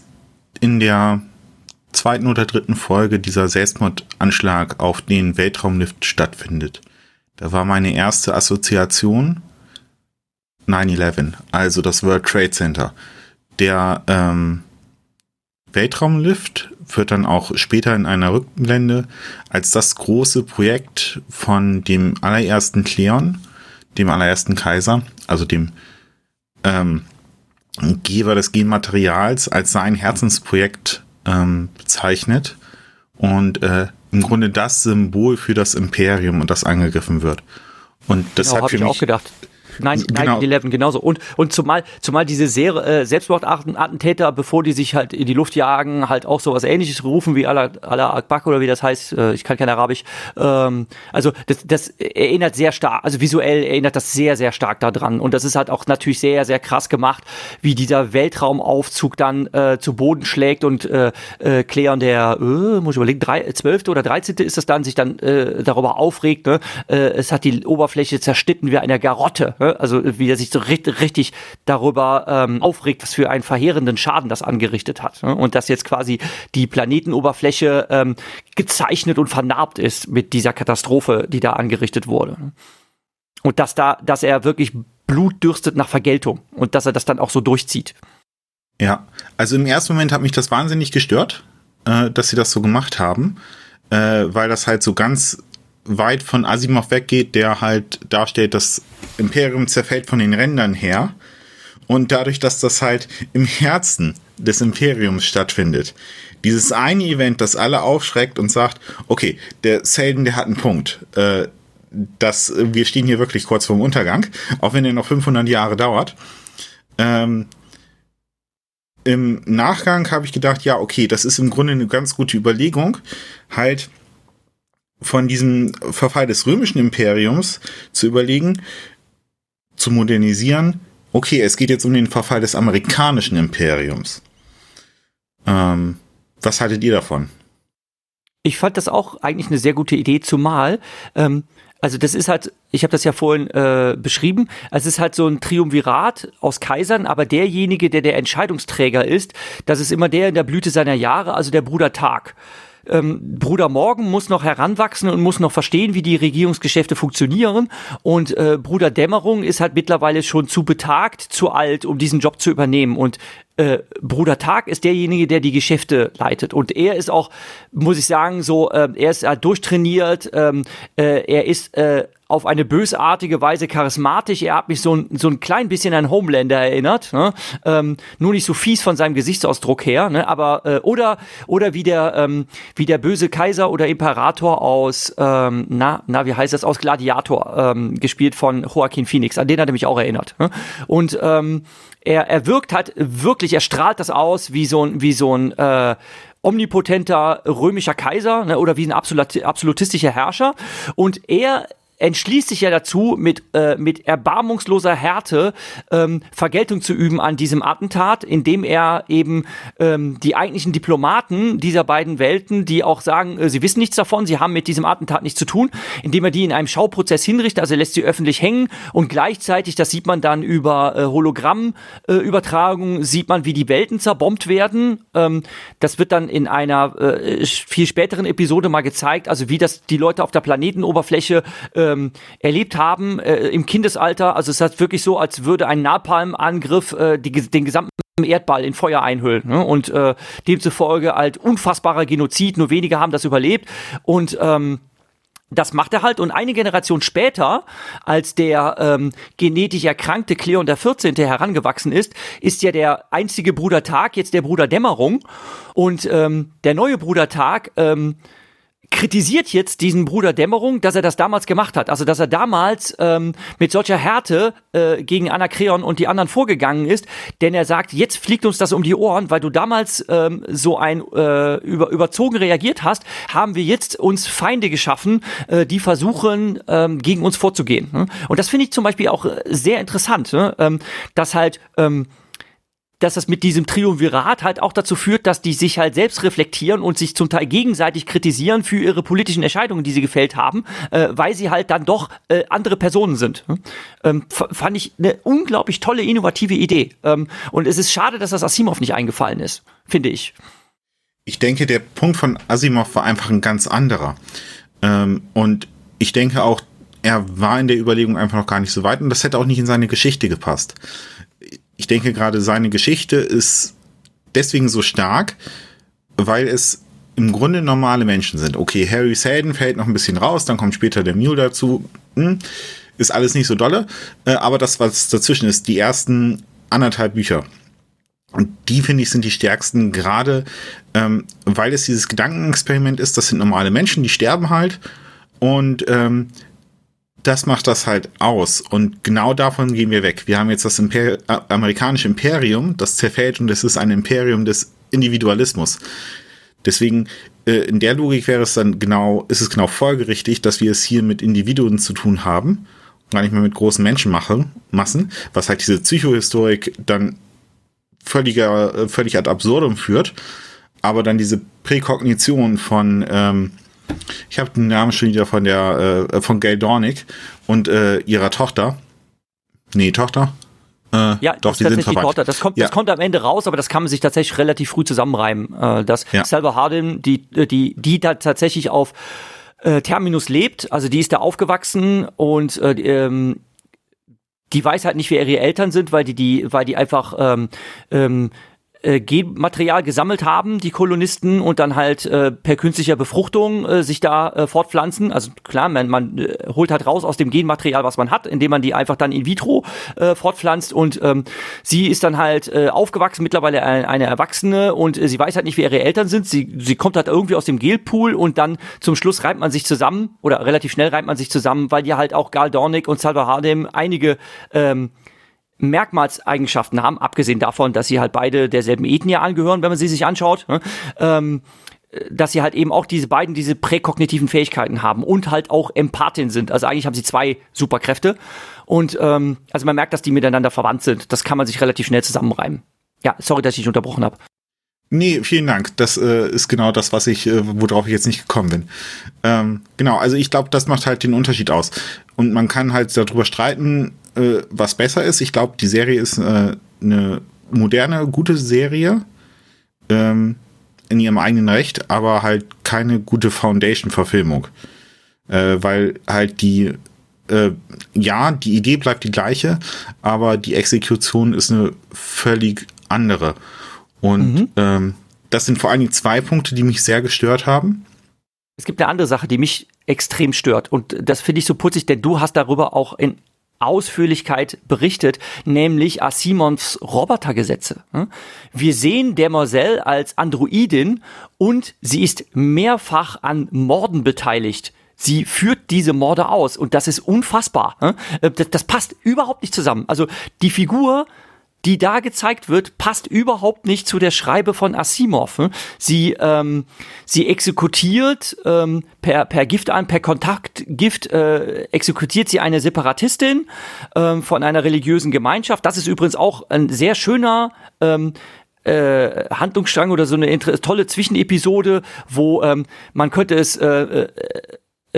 in der zweiten oder dritten Folge dieser Selbstmordanschlag auf den Weltraumlift stattfindet, da war meine erste Assoziation 9-11, also das World Trade Center. Der ähm, Weltraumlift wird dann auch später in einer Rückblende als das große Projekt von dem allerersten Kleon, dem allerersten Kaiser, also dem ähm, Geber des Genmaterials, als sein Herzensprojekt ähm, bezeichnet und äh, im Grunde das Symbol für das Imperium und das angegriffen wird. Und das genau, hat für mich auch gedacht. 9, genau. 9-11, genauso. Und, und zumal, zumal diese Serie, äh, Selbstmordattentäter, bevor die sich halt in die Luft jagen, halt auch sowas ähnliches rufen wie Allah, Allah Akbar oder wie das heißt, äh, ich kann kein Arabisch. Ähm, also das, das erinnert sehr stark, also visuell erinnert das sehr, sehr stark daran. Und das ist halt auch natürlich sehr, sehr krass gemacht, wie dieser Weltraumaufzug dann äh, zu Boden schlägt und äh, äh, Cleon, der, äh, muss ich überlegen, drei, 12. oder 13. ist das dann, sich dann äh, darüber aufregt, ne? äh, es hat die Oberfläche zerschnitten wie eine Garotte. Ne? Also wie er sich so richtig, richtig darüber ähm, aufregt, was für einen verheerenden Schaden das angerichtet hat. Ne? Und dass jetzt quasi die Planetenoberfläche ähm, gezeichnet und vernarbt ist mit dieser Katastrophe, die da angerichtet wurde. Und dass da, dass er wirklich Blut dürstet nach Vergeltung und dass er das dann auch so durchzieht. Ja, also im ersten Moment hat mich das wahnsinnig gestört, äh, dass sie das so gemacht haben, äh, weil das halt so ganz weit von Asimov weggeht, der halt darstellt, das Imperium zerfällt von den Rändern her. Und dadurch, dass das halt im Herzen des Imperiums stattfindet, dieses eine Event, das alle aufschreckt und sagt, okay, der Selden, der hat einen Punkt. Äh, das, wir stehen hier wirklich kurz vorm Untergang, auch wenn er noch 500 Jahre dauert. Ähm, Im Nachgang habe ich gedacht, ja, okay, das ist im Grunde eine ganz gute Überlegung, halt von diesem Verfall des römischen Imperiums zu überlegen, zu modernisieren, okay, es geht jetzt um den Verfall des amerikanischen Imperiums. Ähm, was haltet ihr davon? Ich fand das auch eigentlich eine sehr gute Idee, zumal, ähm, also das ist halt, ich habe das ja vorhin äh, beschrieben, es ist halt so ein Triumvirat aus Kaisern, aber derjenige, der der Entscheidungsträger ist, das ist immer der in der Blüte seiner Jahre, also der Bruder Tag ähm, Bruder Morgen muss noch heranwachsen und muss noch verstehen, wie die Regierungsgeschäfte funktionieren. Und äh, Bruder Dämmerung ist halt mittlerweile schon zu betagt, zu alt, um diesen Job zu übernehmen. Und äh, Bruder Tag ist derjenige, der die Geschäfte leitet. Und er ist auch, muss ich sagen, so, äh, er ist äh, durchtrainiert, ähm, äh, er ist äh, auf eine bösartige Weise charismatisch. Er hat mich so ein, so ein klein bisschen an Homelander erinnert. Ne? Ähm, nur nicht so fies von seinem Gesichtsausdruck her, ne? aber äh, oder oder wie der ähm, wie der böse Kaiser oder Imperator aus ähm, na na wie heißt das aus Gladiator ähm, gespielt von Joaquin Phoenix. An den hat er mich auch erinnert. Ne? Und ähm, er er wirkt halt wirklich, er strahlt das aus wie so ein wie so ein äh, omnipotenter römischer Kaiser ne, oder wie ein absolut, absolutistischer Herrscher. Und er entschließt sich ja dazu, mit, äh, mit erbarmungsloser Härte ähm, Vergeltung zu üben an diesem Attentat, indem er eben ähm, die eigentlichen Diplomaten dieser beiden Welten, die auch sagen, äh, sie wissen nichts davon, sie haben mit diesem Attentat nichts zu tun, indem er die in einem Schauprozess hinrichtet, also er lässt sie öffentlich hängen und gleichzeitig, das sieht man dann über äh, Hologrammübertragung, äh, sieht man, wie die Welten zerbombt werden. Ähm, das wird dann in einer äh, viel späteren Episode mal gezeigt, also wie das die Leute auf der Planetenoberfläche äh, ähm, erlebt haben äh, im Kindesalter. Also es ist wirklich so, als würde ein Napalm-Angriff äh, die, den gesamten Erdball in Feuer einhüllen. Ne? Und äh, demzufolge halt unfassbarer Genozid, nur wenige haben das überlebt. Und ähm, das macht er halt und eine Generation später, als der ähm, genetisch erkrankte Cleon der 14. herangewachsen ist, ist ja der einzige Bruder Tag jetzt der Bruder Dämmerung und ähm, der neue Bruder Tag ähm, kritisiert jetzt diesen Bruder Dämmerung, dass er das damals gemacht hat. Also, dass er damals ähm, mit solcher Härte äh, gegen Anakreon und die anderen vorgegangen ist. Denn er sagt, jetzt fliegt uns das um die Ohren, weil du damals ähm, so ein äh, über, überzogen reagiert hast, haben wir jetzt uns Feinde geschaffen, äh, die versuchen, ähm, gegen uns vorzugehen. Ne? Und das finde ich zum Beispiel auch sehr interessant, ne? ähm, dass halt ähm, dass das mit diesem Triumvirat halt auch dazu führt, dass die sich halt selbst reflektieren und sich zum Teil gegenseitig kritisieren für ihre politischen Entscheidungen, die sie gefällt haben, äh, weil sie halt dann doch äh, andere Personen sind. Hm? Ähm, fand ich eine unglaublich tolle, innovative Idee. Ähm, und es ist schade, dass das Asimov nicht eingefallen ist, finde ich. Ich denke, der Punkt von Asimov war einfach ein ganz anderer. Ähm, und ich denke auch, er war in der Überlegung einfach noch gar nicht so weit und das hätte auch nicht in seine Geschichte gepasst ich denke gerade, seine Geschichte ist deswegen so stark, weil es im Grunde normale Menschen sind. Okay, Harry Seldon fällt noch ein bisschen raus, dann kommt später der Mew dazu. Hm, ist alles nicht so dolle, äh, aber das, was dazwischen ist, die ersten anderthalb Bücher. Und die, finde ich, sind die stärksten, gerade ähm, weil es dieses Gedankenexperiment ist, das sind normale Menschen, die sterben halt. Und ähm, das macht das halt aus. Und genau davon gehen wir weg. Wir haben jetzt das Imper äh, amerikanische Imperium, das zerfällt und es ist ein Imperium des Individualismus. Deswegen, äh, in der Logik wäre es dann genau, ist es genau folgerichtig, dass wir es hier mit Individuen zu tun haben, gar nicht mehr mit großen Menschenmassen, was halt diese Psychohistorik dann völliger, äh, völlig ad absurdum führt. Aber dann diese Präkognition von, ähm, ich habe den Namen schon wieder von der, äh, von Gail Dornick und äh, ihrer Tochter. Nee, Tochter. Äh, ja, doch, die sind die Tochter. Das kommt, ja. das kommt am Ende raus, aber das kann man sich tatsächlich relativ früh zusammenreimen. Äh, dass ja. Selva Hardin, die, äh, die, die da tatsächlich auf äh, Terminus lebt, also die ist da aufgewachsen und äh, ähm, die weiß halt nicht, wer ihre Eltern sind, weil die, die, weil die einfach ähm, ähm, äh, Genmaterial gesammelt haben, die Kolonisten, und dann halt äh, per künstlicher Befruchtung äh, sich da äh, fortpflanzen. Also klar, man, man äh, holt halt raus aus dem Genmaterial, was man hat, indem man die einfach dann in vitro äh, fortpflanzt. Und ähm, sie ist dann halt äh, aufgewachsen, mittlerweile eine, eine Erwachsene, und äh, sie weiß halt nicht, wer ihre Eltern sind. Sie, sie kommt halt irgendwie aus dem Gelpool und dann zum Schluss reimt man sich zusammen, oder relativ schnell reimt man sich zusammen, weil ja halt auch Gal Dornick und Salva Hardem einige ähm, Merkmalseigenschaften haben, abgesehen davon, dass sie halt beide derselben Ethnie angehören, wenn man sie sich anschaut. Ne? Ähm, dass sie halt eben auch diese beiden diese präkognitiven Fähigkeiten haben und halt auch Empathin sind. Also eigentlich haben sie zwei Superkräfte. Und ähm, also man merkt, dass die miteinander verwandt sind. Das kann man sich relativ schnell zusammenreimen. Ja, sorry, dass ich dich unterbrochen habe. Nee, vielen Dank. Das äh, ist genau das, was ich, äh, worauf ich jetzt nicht gekommen bin. Ähm, genau, also ich glaube, das macht halt den Unterschied aus. Und man kann halt darüber streiten, äh, was besser ist. Ich glaube, die Serie ist äh, eine moderne, gute Serie ähm, in ihrem eigenen Recht, aber halt keine gute Foundation-Verfilmung. Äh, weil halt die, äh, ja, die Idee bleibt die gleiche, aber die Exekution ist eine völlig andere. Und mhm. ähm, das sind vor allen Dingen zwei Punkte, die mich sehr gestört haben. Es gibt eine andere Sache, die mich extrem stört. Und das finde ich so putzig, denn du hast darüber auch in Ausführlichkeit berichtet, nämlich Asimons Robotergesetze. Wir sehen Demoiselle als Androidin und sie ist mehrfach an Morden beteiligt. Sie führt diese Morde aus und das ist unfassbar. Das, passt überhaupt nicht zusammen. Also die Figur die da gezeigt wird, passt überhaupt nicht zu der Schreibe von Asimov. Ne? Sie, ähm, sie exekutiert ähm, per, per Gift an, per Kontaktgift äh, exekutiert sie eine Separatistin ähm, von einer religiösen Gemeinschaft. Das ist übrigens auch ein sehr schöner ähm, äh, Handlungsstrang oder so eine tolle Zwischenepisode, wo ähm, man könnte es äh, äh,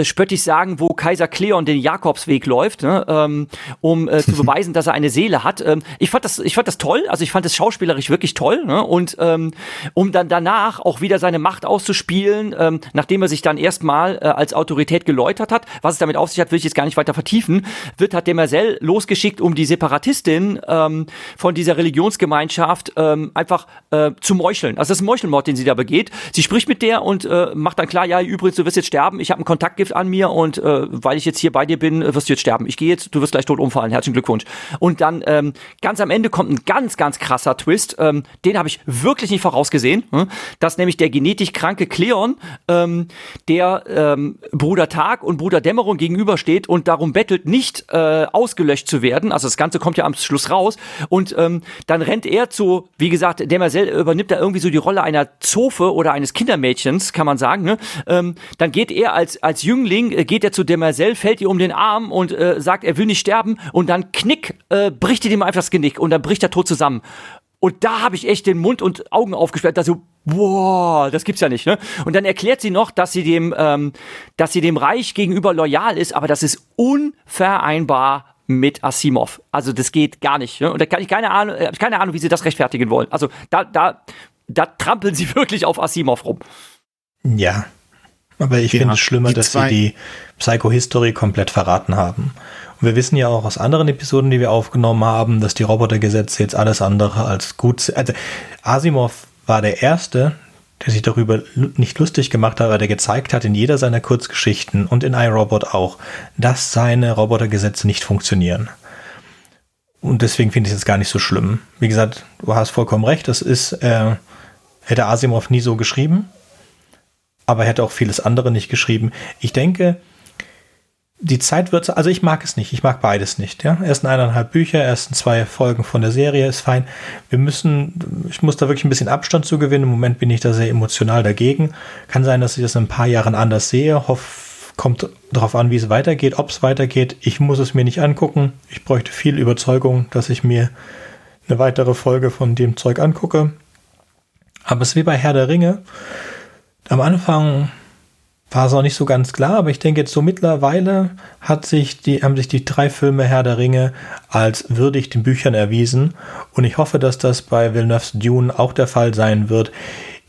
spöttisch sagen, wo Kaiser Kleon den Jakobsweg läuft, ne, ähm, um äh, zu beweisen, dass er eine Seele hat. Ähm, ich fand das, ich fand das toll. Also ich fand das schauspielerisch wirklich toll. Ne? Und ähm, um dann danach auch wieder seine Macht auszuspielen, ähm, nachdem er sich dann erstmal äh, als Autorität geläutert hat, was es damit auf sich hat, will ich jetzt gar nicht weiter vertiefen, wird hat Demerzel losgeschickt, um die Separatistin ähm, von dieser Religionsgemeinschaft ähm, einfach äh, zu meucheln. Also das ist ein Meuchelmord, den sie da begeht. Sie spricht mit der und äh, macht dann klar, ja, übrigens, du wirst jetzt sterben. Ich habe einen Kontakt Gift an mir und äh, weil ich jetzt hier bei dir bin, wirst du jetzt sterben. Ich gehe jetzt, du wirst gleich tot umfallen. Herzlichen Glückwunsch. Und dann ähm, ganz am Ende kommt ein ganz, ganz krasser Twist. Ähm, den habe ich wirklich nicht vorausgesehen. Hm? Dass nämlich der genetisch kranke Cleon, ähm, der ähm, Bruder Tag und Bruder Dämmerung gegenübersteht und darum bettelt, nicht äh, ausgelöscht zu werden. Also das Ganze kommt ja am Schluss raus. Und ähm, dann rennt er zu, wie gesagt, Demerzel übernimmt da irgendwie so die Rolle einer Zofe oder eines Kindermädchens, kann man sagen. Ne? Ähm, dann geht er als, als Jünger Jüngling äh, geht er zu Demerzel, fällt ihr um den Arm und äh, sagt, er will nicht sterben und dann knick, äh, bricht ihr ihm einfach das Genick und dann bricht er tot zusammen. Und da habe ich echt den Mund und Augen aufgesperrt, da so, boah, das gibt's ja nicht, ne? Und dann erklärt sie noch, dass sie dem, ähm, dass sie dem Reich gegenüber loyal ist, aber das ist unvereinbar mit Asimov. Also das geht gar nicht. Ne? Und da kann ich keine Ahnung, äh, keine Ahnung, wie sie das rechtfertigen wollen. Also da, da, da trampeln sie wirklich auf Asimov rum. Ja, aber ich ja, finde es schlimmer, dass sie die Psychohistorie komplett verraten haben. Und wir wissen ja auch aus anderen Episoden, die wir aufgenommen haben, dass die Robotergesetze jetzt alles andere als gut sind. Also Asimov war der Erste, der sich darüber nicht lustig gemacht hat, aber der gezeigt hat in jeder seiner Kurzgeschichten und in iRobot auch, dass seine Robotergesetze nicht funktionieren. Und deswegen finde ich es gar nicht so schlimm. Wie gesagt, du hast vollkommen recht, das ist, äh, hätte Asimov nie so geschrieben, aber er hätte auch vieles andere nicht geschrieben. Ich denke, die Zeit wird, also ich mag es nicht, ich mag beides nicht. Ja? Ersten eineinhalb Bücher, ersten zwei Folgen von der Serie ist fein. Wir müssen, ich muss da wirklich ein bisschen Abstand zu gewinnen. Im Moment bin ich da sehr emotional dagegen. Kann sein, dass ich das in ein paar Jahren anders sehe. Hoff, kommt darauf an, wie es weitergeht, ob es weitergeht. Ich muss es mir nicht angucken. Ich bräuchte viel Überzeugung, dass ich mir eine weitere Folge von dem Zeug angucke. Aber es ist wie bei Herr der Ringe. Am Anfang war es auch nicht so ganz klar, aber ich denke jetzt so mittlerweile hat sich die, haben sich die drei Filme Herr der Ringe als würdig den Büchern erwiesen und ich hoffe, dass das bei Villeneuve's Dune auch der Fall sein wird.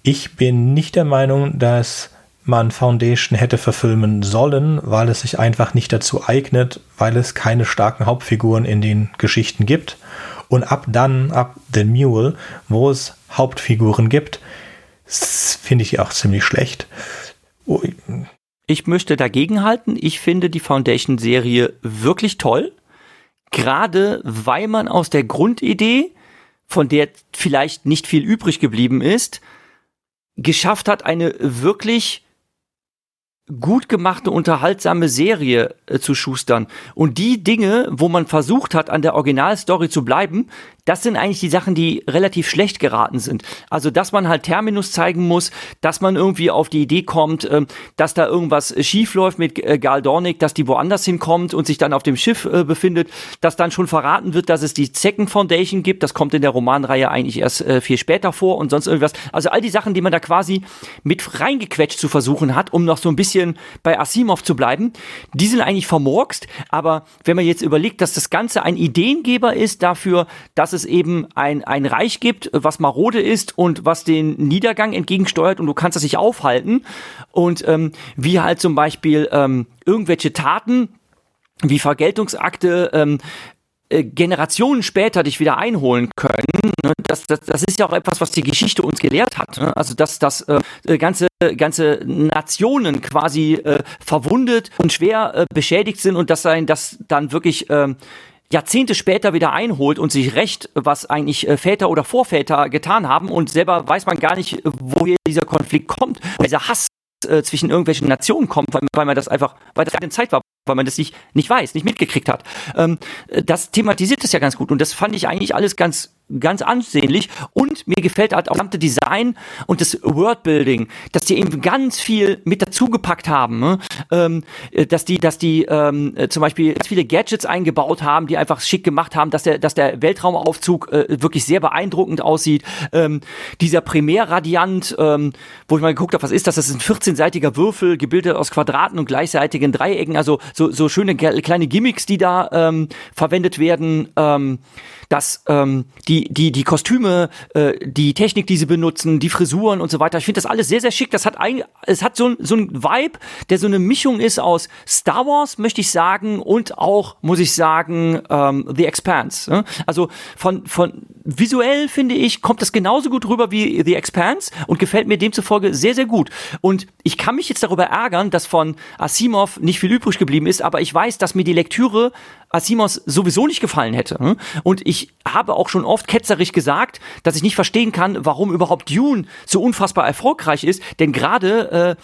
Ich bin nicht der Meinung, dass man Foundation hätte verfilmen sollen, weil es sich einfach nicht dazu eignet, weil es keine starken Hauptfiguren in den Geschichten gibt. Und ab dann, ab The Mule, wo es Hauptfiguren gibt, finde ich auch ziemlich schlecht. Ich möchte dagegenhalten. Ich finde die Foundation-Serie wirklich toll. Gerade weil man aus der Grundidee, von der vielleicht nicht viel übrig geblieben ist, geschafft hat, eine wirklich gut gemachte, unterhaltsame Serie äh, zu schustern. Und die Dinge, wo man versucht hat, an der Originalstory zu bleiben, das sind eigentlich die Sachen, die relativ schlecht geraten sind. Also, dass man halt Terminus zeigen muss, dass man irgendwie auf die Idee kommt, äh, dass da irgendwas schief läuft mit äh, Gal Dornick, dass die woanders hinkommt und sich dann auf dem Schiff äh, befindet, dass dann schon verraten wird, dass es die Second Foundation gibt. Das kommt in der Romanreihe eigentlich erst äh, viel später vor und sonst irgendwas. Also all die Sachen, die man da quasi mit reingequetscht zu versuchen hat, um noch so ein bisschen bei Asimov zu bleiben, die sind eigentlich vermurkst. Aber wenn man jetzt überlegt, dass das Ganze ein Ideengeber ist dafür, dass es eben ein, ein Reich gibt, was marode ist und was den Niedergang entgegensteuert und du kannst es nicht aufhalten. Und ähm, wie halt zum Beispiel ähm, irgendwelche Taten, wie Vergeltungsakte ähm, äh, Generationen später dich wieder einholen können. Ne? Das, das, das ist ja auch etwas, was die Geschichte uns gelehrt hat. Ne? Also dass, dass äh, äh, ganze, ganze Nationen quasi äh, verwundet und schwer äh, beschädigt sind und dass sein, dass dann wirklich äh, Jahrzehnte später wieder einholt und sich rächt, was eigentlich äh, Väter oder Vorväter getan haben und selber weiß man gar nicht, woher dieser Konflikt kommt, dieser Hass äh, zwischen irgendwelchen Nationen kommt, weil, weil man das einfach, weil das eine Zeit war, weil man das nicht, nicht weiß, nicht mitgekriegt hat. Ähm, das thematisiert das ja ganz gut und das fand ich eigentlich alles ganz ganz ansehnlich und mir gefällt halt auch das gesamte Design und das Worldbuilding, dass die eben ganz viel mit dazugepackt haben, ne? ähm, dass die, dass die ähm, zum Beispiel ganz viele Gadgets eingebaut haben, die einfach schick gemacht haben, dass der, dass der Weltraumaufzug äh, wirklich sehr beeindruckend aussieht. Ähm, dieser Primärradiant, ähm, wo ich mal geguckt habe, was ist das? Das ist ein 14-seitiger Würfel, gebildet aus Quadraten und gleichseitigen Dreiecken, also so, so schöne kleine Gimmicks, die da ähm, verwendet werden. Ähm, dass ähm, die, die, die Kostüme, äh, die Technik, die sie benutzen, die Frisuren und so weiter, ich finde das alles sehr, sehr schick. Das hat ein, es hat so, so ein Vibe, der so eine Mischung ist aus Star Wars, möchte ich sagen, und auch, muss ich sagen, ähm, The Expanse. Ne? Also von, von visuell finde ich, kommt das genauso gut rüber wie The Expanse und gefällt mir demzufolge sehr, sehr gut. Und ich kann mich jetzt darüber ärgern, dass von Asimov nicht viel übrig geblieben ist, aber ich weiß, dass mir die Lektüre Asimos sowieso nicht gefallen hätte. Ne? Und ich habe auch schon oft ketzerisch gesagt, dass ich nicht verstehen kann, warum überhaupt Dune so unfassbar erfolgreich ist. Denn gerade äh,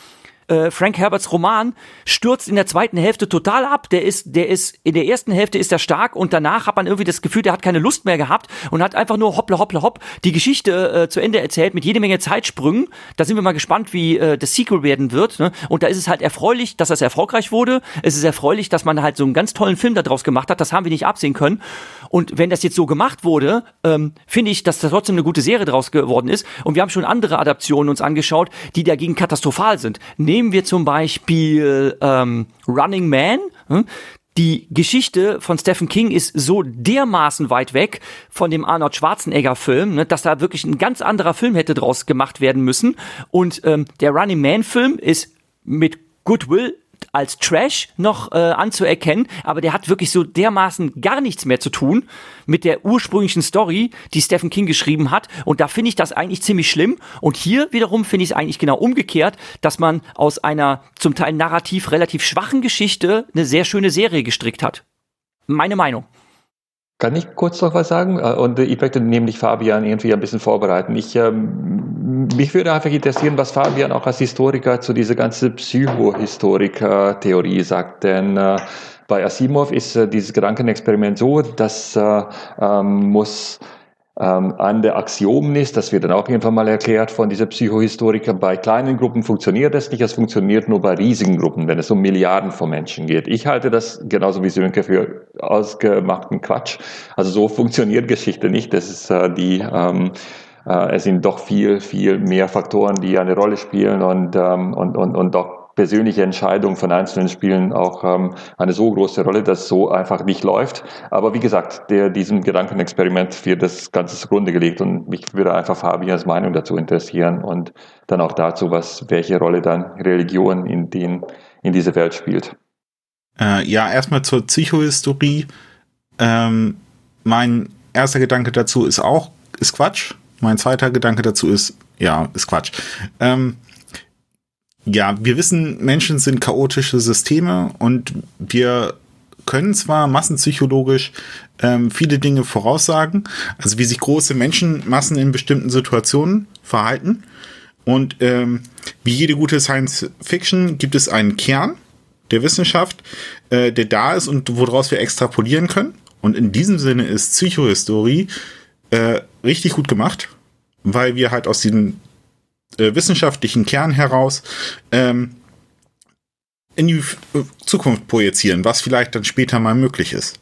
äh, Frank Herberts Roman stürzt in der zweiten Hälfte total ab. Der ist, der ist, in der ersten Hälfte ist er stark und danach hat man irgendwie das Gefühl, der hat keine Lust mehr gehabt und hat einfach nur hoppla hoppla hopp die Geschichte äh, zu Ende erzählt mit jede Menge Zeitsprüngen. Da sind wir mal gespannt, wie äh, das Sequel werden wird. Ne? Und da ist es halt erfreulich, dass das erfolgreich wurde. Es ist erfreulich, dass man halt so einen ganz tollen Film daraus gemacht hat. Das haben wir nicht absehen können. Und wenn das jetzt so gemacht wurde, ähm, finde ich, dass da trotzdem eine gute Serie draus geworden ist. Und wir haben schon andere Adaptionen uns angeschaut, die dagegen katastrophal sind. Nehmen wir zum Beispiel ähm, Running Man. Hm? die Geschichte von Stephen King ist so dermaßen weit weg von dem Arnold Schwarzenegger Film, ne, dass da wirklich ein ganz anderer Film hätte draus gemacht werden müssen. Und ähm, der Running Man Film ist mit Goodwill als Trash noch äh, anzuerkennen, aber der hat wirklich so dermaßen gar nichts mehr zu tun mit der ursprünglichen Story, die Stephen King geschrieben hat. Und da finde ich das eigentlich ziemlich schlimm. Und hier wiederum finde ich es eigentlich genau umgekehrt, dass man aus einer zum Teil narrativ relativ schwachen Geschichte eine sehr schöne Serie gestrickt hat. Meine Meinung. Kann ich kurz noch was sagen? Äh, und ich möchte nämlich Fabian irgendwie ein bisschen vorbereiten. Ich, ähm, mich würde einfach interessieren, was Fabian auch als Historiker zu dieser ganzen Psychohistorik-Theorie sagt. Denn äh, bei Asimov ist äh, dieses Gedankenexperiment so, dass äh, ähm, muss ähm, an der Axiomnis, das wird dann auch irgendwann mal erklärt von dieser Psychohistoriker, bei kleinen Gruppen funktioniert das nicht, es funktioniert nur bei riesigen Gruppen, wenn es um Milliarden von Menschen geht. Ich halte das genauso wie Sönke für ausgemachten Quatsch. Also so funktioniert Geschichte nicht. Das ist äh, die ähm, äh, es sind doch viel, viel mehr Faktoren, die eine Rolle spielen und, ähm, und, und, und doch persönliche Entscheidungen von Einzelnen spielen auch ähm, eine so große Rolle, dass so einfach nicht läuft. Aber wie gesagt, der, diesem Gedankenexperiment wird das Ganze zugrunde gelegt und mich würde einfach Fabians Meinung dazu interessieren und dann auch dazu, was, welche Rolle dann Religion in, den, in dieser Welt spielt. Äh, ja, erstmal zur Psychohistorie. Ähm, mein erster Gedanke dazu ist auch, ist Quatsch. Mein zweiter Gedanke dazu ist, ja, ist Quatsch. Ähm, ja, wir wissen, Menschen sind chaotische Systeme und wir können zwar massenpsychologisch ähm, viele Dinge voraussagen, also wie sich große Menschenmassen in bestimmten Situationen verhalten. Und ähm, wie jede gute Science Fiction gibt es einen Kern der Wissenschaft, äh, der da ist und woraus wir extrapolieren können. Und in diesem Sinne ist Psychohistorie äh, richtig gut gemacht, weil wir halt aus diesen äh, wissenschaftlichen Kern heraus ähm, in die äh, Zukunft projizieren, was vielleicht dann später mal möglich ist.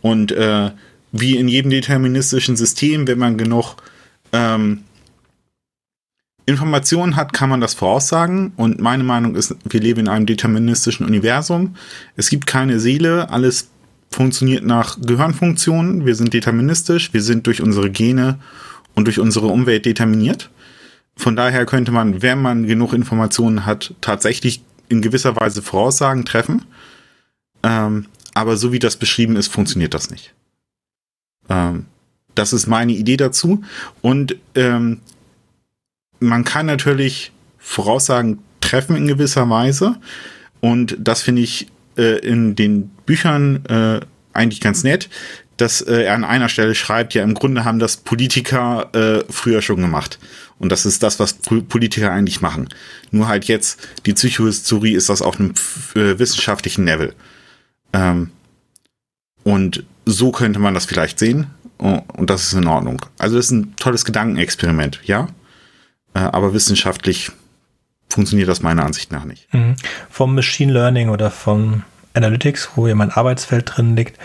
Und äh, wie in jedem deterministischen System, wenn man genug ähm, Informationen hat, kann man das voraussagen. Und meine Meinung ist, wir leben in einem deterministischen Universum. Es gibt keine Seele, alles funktioniert nach Gehirnfunktionen. Wir sind deterministisch, wir sind durch unsere Gene und durch unsere Umwelt determiniert. Von daher könnte man, wenn man genug Informationen hat, tatsächlich in gewisser Weise Voraussagen treffen. Ähm, aber so wie das beschrieben ist, funktioniert das nicht. Ähm, das ist meine Idee dazu. Und ähm, man kann natürlich Voraussagen treffen in gewisser Weise. Und das finde ich äh, in den Büchern äh, eigentlich ganz nett, dass äh, er an einer Stelle schreibt, ja, im Grunde haben das Politiker äh, früher schon gemacht. Und das ist das, was Politiker eigentlich machen. Nur halt jetzt, die Psychohistorie ist das auf einem äh, wissenschaftlichen Level. Ähm, und so könnte man das vielleicht sehen. Und das ist in Ordnung. Also das ist ein tolles Gedankenexperiment, ja. Äh, aber wissenschaftlich funktioniert das meiner Ansicht nach nicht. Mhm. Vom Machine Learning oder vom Analytics, wo ja mein Arbeitsfeld drin liegt,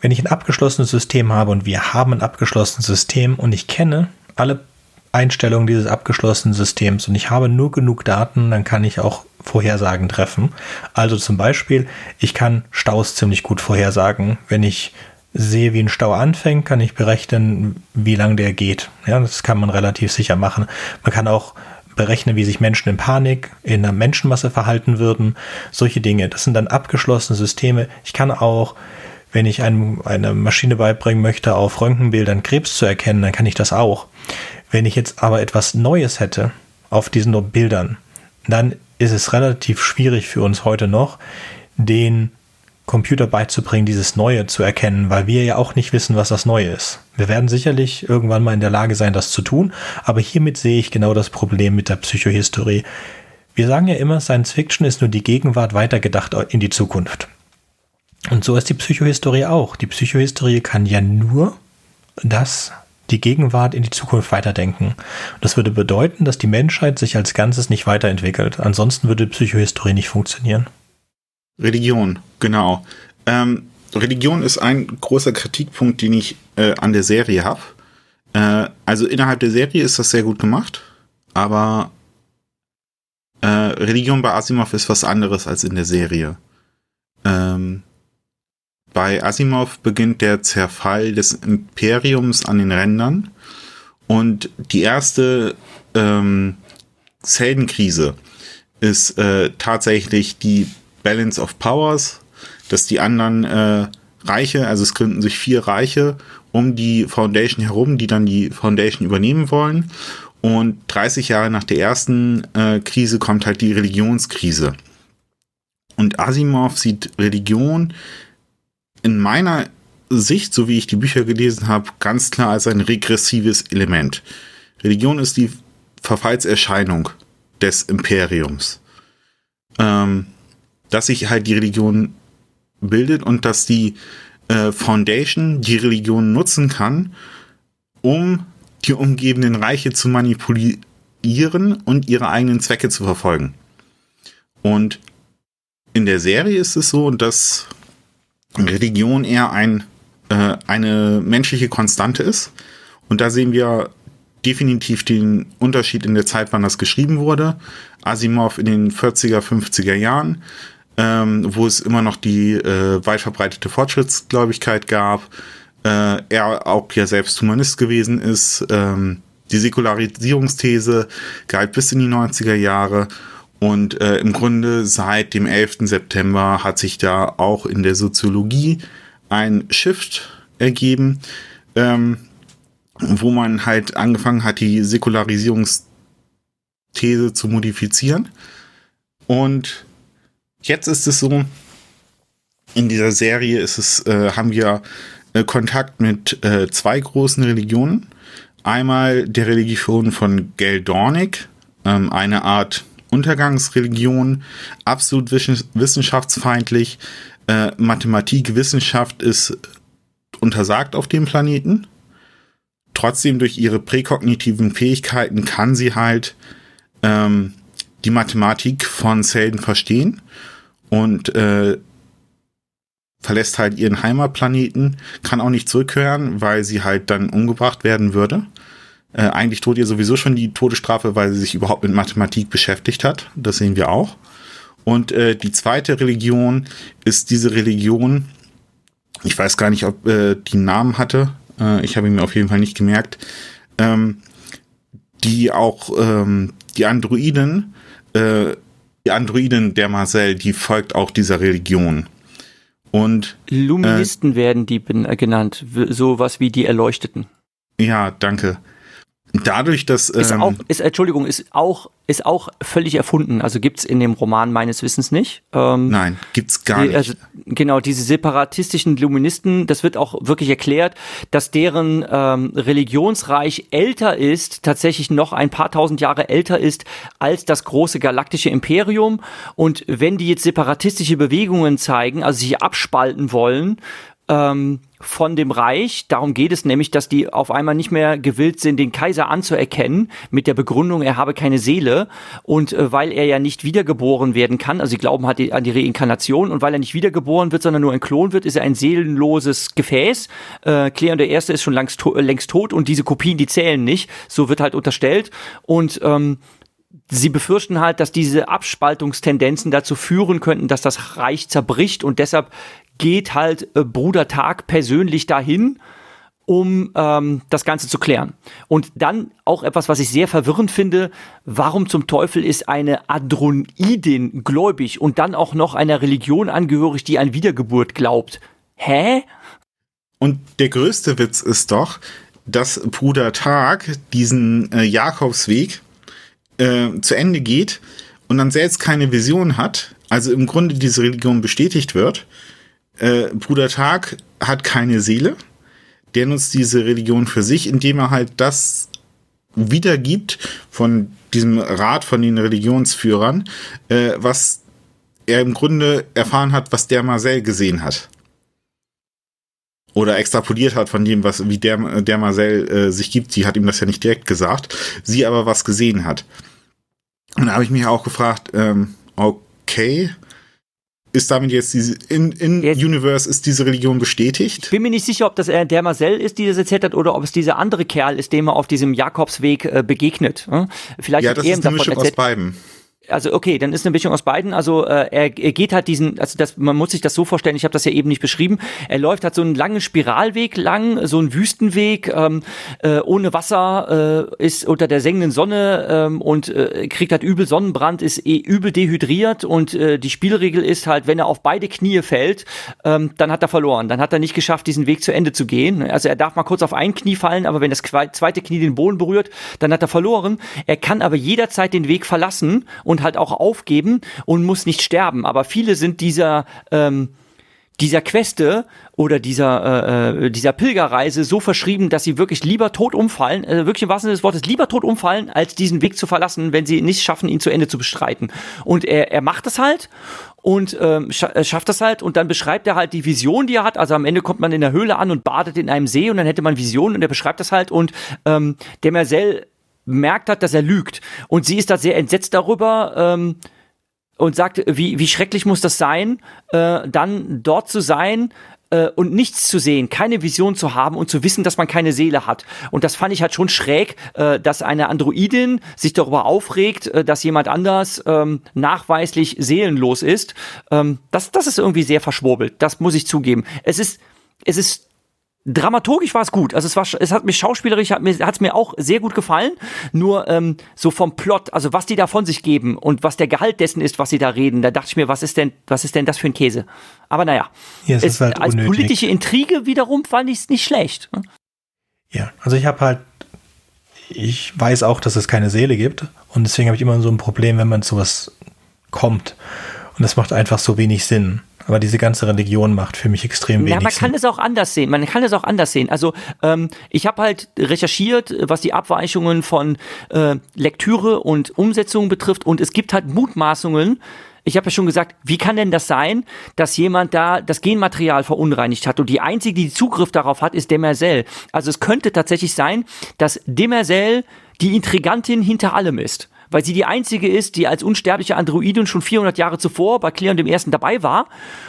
wenn ich ein abgeschlossenes System habe und wir haben ein abgeschlossenes System und ich kenne alle Einstellungen dieses abgeschlossenen Systems und ich habe nur genug Daten, dann kann ich auch Vorhersagen treffen. Also zum Beispiel, ich kann Staus ziemlich gut vorhersagen. Wenn ich sehe, wie ein Stau anfängt, kann ich berechnen, wie lang der geht. Ja, das kann man relativ sicher machen. Man kann auch berechnen, wie sich Menschen in Panik in einer Menschenmasse verhalten würden. Solche Dinge. Das sind dann abgeschlossene Systeme. Ich kann auch wenn ich einem eine Maschine beibringen möchte, auf Röntgenbildern Krebs zu erkennen, dann kann ich das auch. Wenn ich jetzt aber etwas Neues hätte auf diesen Bildern, dann ist es relativ schwierig für uns heute noch, den Computer beizubringen, dieses Neue zu erkennen, weil wir ja auch nicht wissen, was das Neue ist. Wir werden sicherlich irgendwann mal in der Lage sein, das zu tun, aber hiermit sehe ich genau das Problem mit der Psychohistorie. Wir sagen ja immer, Science Fiction ist nur die Gegenwart weitergedacht in die Zukunft. Und so ist die Psychohistorie auch. Die Psychohistorie kann ja nur das, die Gegenwart in die Zukunft weiterdenken. Das würde bedeuten, dass die Menschheit sich als Ganzes nicht weiterentwickelt. Ansonsten würde Psychohistorie nicht funktionieren. Religion, genau. Ähm, Religion ist ein großer Kritikpunkt, den ich äh, an der Serie habe. Äh, also innerhalb der Serie ist das sehr gut gemacht, aber äh, Religion bei Asimov ist was anderes als in der Serie. Ähm, bei Asimov beginnt der Zerfall des Imperiums an den Rändern und die erste ähm, ist äh, tatsächlich die Balance of Powers, dass die anderen äh, Reiche, also es gründen sich vier Reiche um die Foundation herum, die dann die Foundation übernehmen wollen. Und 30 Jahre nach der ersten äh, Krise kommt halt die Religionskrise. Und Asimov sieht Religion in meiner Sicht, so wie ich die Bücher gelesen habe, ganz klar als ein regressives Element. Religion ist die Verfallserscheinung des Imperiums. Ähm, dass sich halt die Religion bildet und dass die äh, Foundation die Religion nutzen kann, um die umgebenden Reiche zu manipulieren und ihre eigenen Zwecke zu verfolgen. Und in der Serie ist es so, dass Religion eher ein, äh, eine menschliche Konstante ist. Und da sehen wir definitiv den Unterschied in der Zeit, wann das geschrieben wurde. Asimov in den 40er, 50er Jahren, ähm, wo es immer noch die äh, weit verbreitete Fortschrittsgläubigkeit gab. Äh, er auch ja selbst Humanist gewesen ist. Ähm, die Säkularisierungsthese galt bis in die 90er Jahre. Und äh, im Grunde seit dem 11. September hat sich da auch in der Soziologie ein Shift ergeben. Ähm, wo man halt angefangen hat, die Säkularisierungsthese zu modifizieren. Und jetzt ist es so, in dieser Serie ist es, äh, haben wir äh, Kontakt mit äh, zwei großen Religionen. Einmal der Religion von Geldornik, ähm, eine Art Untergangsreligion, absolut wissenschaftsfeindlich. Äh, Mathematik, Wissenschaft ist untersagt auf dem Planeten trotzdem durch ihre präkognitiven Fähigkeiten kann sie halt ähm, die Mathematik von Selden verstehen und äh, verlässt halt ihren Heimatplaneten, kann auch nicht zurückkehren, weil sie halt dann umgebracht werden würde. Äh, eigentlich droht ihr sowieso schon die Todesstrafe, weil sie sich überhaupt mit Mathematik beschäftigt hat. Das sehen wir auch. Und äh, die zweite Religion ist diese Religion, ich weiß gar nicht, ob äh, die Namen hatte, äh, ich habe ihn mir auf jeden Fall nicht gemerkt, ähm, die auch ähm, die Androiden, äh, die Androiden der Marcel, die folgt auch dieser Religion. Und Luministen äh, werden die genannt, sowas wie die Erleuchteten. Ja, danke. Dadurch, dass ist ähm, auch, ist, Entschuldigung, ist auch ist auch völlig erfunden. Also gibt's in dem Roman meines Wissens nicht. Ähm, Nein, gibt's gar die, also, genau, diese separatistischen Luministen, das wird auch wirklich erklärt, dass deren ähm, Religionsreich älter ist, tatsächlich noch ein paar tausend Jahre älter ist als das große galaktische Imperium. Und wenn die jetzt separatistische Bewegungen zeigen, also sich abspalten wollen, ähm, von dem Reich. Darum geht es nämlich, dass die auf einmal nicht mehr gewillt sind, den Kaiser anzuerkennen, mit der Begründung, er habe keine Seele. Und äh, weil er ja nicht wiedergeboren werden kann, also sie glauben halt an die Reinkarnation, und weil er nicht wiedergeboren wird, sondern nur ein Klon wird, ist er ein seelenloses Gefäß. Äh, Cleon der Erste ist schon längst, to längst tot und diese Kopien, die zählen nicht. So wird halt unterstellt. Und ähm, sie befürchten halt, dass diese Abspaltungstendenzen dazu führen könnten, dass das Reich zerbricht und deshalb geht halt äh, Bruder Tag persönlich dahin, um ähm, das Ganze zu klären. Und dann auch etwas, was ich sehr verwirrend finde, warum zum Teufel ist eine Adronidin gläubig und dann auch noch einer Religion angehörig, die an Wiedergeburt glaubt? Hä? Und der größte Witz ist doch, dass Bruder Tag diesen äh, Jakobsweg äh, zu Ende geht und dann selbst keine Vision hat, also im Grunde diese Religion bestätigt wird äh, Bruder Tag hat keine Seele. Der nutzt diese Religion für sich, indem er halt das wiedergibt von diesem Rat von den Religionsführern, äh, was er im Grunde erfahren hat, was der Marcel gesehen hat. Oder extrapoliert hat von dem, was, wie der, der Marcel äh, sich gibt. Sie hat ihm das ja nicht direkt gesagt. Sie aber was gesehen hat. Und da habe ich mich auch gefragt, ähm, okay, ist damit jetzt diese in, in jetzt, Universe ist diese Religion bestätigt? Ich bin mir nicht sicher, ob das der Marcel ist, die das erzählt hat, oder ob es dieser andere Kerl ist, dem er auf diesem Jakobsweg äh, begegnet. Hm? Vielleicht ja, das ist eine Mischung erzählt. aus beiden. Also okay, dann ist eine Mischung aus beiden. Also äh, er, er geht halt diesen, also das, man muss sich das so vorstellen, ich habe das ja eben nicht beschrieben. Er läuft halt so einen langen Spiralweg lang, so einen Wüstenweg, ähm, äh, ohne Wasser, äh, ist unter der sengenden Sonne ähm, und äh, kriegt halt übel Sonnenbrand, ist eh übel dehydriert und äh, die Spielregel ist halt, wenn er auf beide Knie fällt, ähm, dann hat er verloren. Dann hat er nicht geschafft, diesen Weg zu Ende zu gehen. Also er darf mal kurz auf ein Knie fallen, aber wenn das zweite Knie den Boden berührt, dann hat er verloren. Er kann aber jederzeit den Weg verlassen und halt auch aufgeben und muss nicht sterben. Aber viele sind dieser ähm, dieser Queste oder dieser äh, äh, dieser Pilgerreise so verschrieben, dass sie wirklich lieber tot umfallen, äh, wirklich im wahrsten Sinne des Wortes lieber tot umfallen, als diesen Weg zu verlassen, wenn sie nicht schaffen, ihn zu Ende zu bestreiten. Und er, er macht es halt und ähm, äh, schafft das halt und dann beschreibt er halt die Vision, die er hat. Also am Ende kommt man in der Höhle an und badet in einem See und dann hätte man Visionen und er beschreibt das halt und ähm, der Marcel merkt hat, dass er lügt. Und sie ist da sehr entsetzt darüber ähm, und sagt, wie, wie schrecklich muss das sein, äh, dann dort zu sein, äh, und nichts zu sehen, keine Vision zu haben und zu wissen, dass man keine Seele hat. Und das fand ich halt schon schräg, äh, dass eine Androidin sich darüber aufregt, äh, dass jemand anders ähm, nachweislich seelenlos ist. Ähm, das, das ist irgendwie sehr verschwurbelt. Das muss ich zugeben. Es ist, es ist dramaturgisch war es gut. Also es war, es hat mich schauspielerisch, hat mir, hat es mir auch sehr gut gefallen. Nur ähm, so vom Plot, also was die da von sich geben und was der Gehalt dessen ist, was sie da reden, da dachte ich mir, was ist denn, was ist denn das für ein Käse? Aber naja, ja, es es, halt als politische Intrige wiederum fand ich es nicht schlecht. Ja, also ich habe halt, ich weiß auch, dass es keine Seele gibt und deswegen habe ich immer so ein Problem, wenn man zu was kommt. Und das macht einfach so wenig Sinn. Aber diese ganze Religion macht für mich extrem wenig Ja, man kann Sinn. es auch anders sehen. Man kann es auch anders sehen. Also ähm, ich habe halt recherchiert, was die Abweichungen von äh, Lektüre und Umsetzung betrifft. Und es gibt halt Mutmaßungen, ich habe ja schon gesagt, wie kann denn das sein, dass jemand da das Genmaterial verunreinigt hat und die einzige, die Zugriff darauf hat, ist Demerzel. Also es könnte tatsächlich sein, dass Demerzel die Intrigantin hinter allem ist weil sie die einzige ist, die als unsterbliche Androidin schon 400 Jahre zuvor bei Cleon dem Ersten dabei war.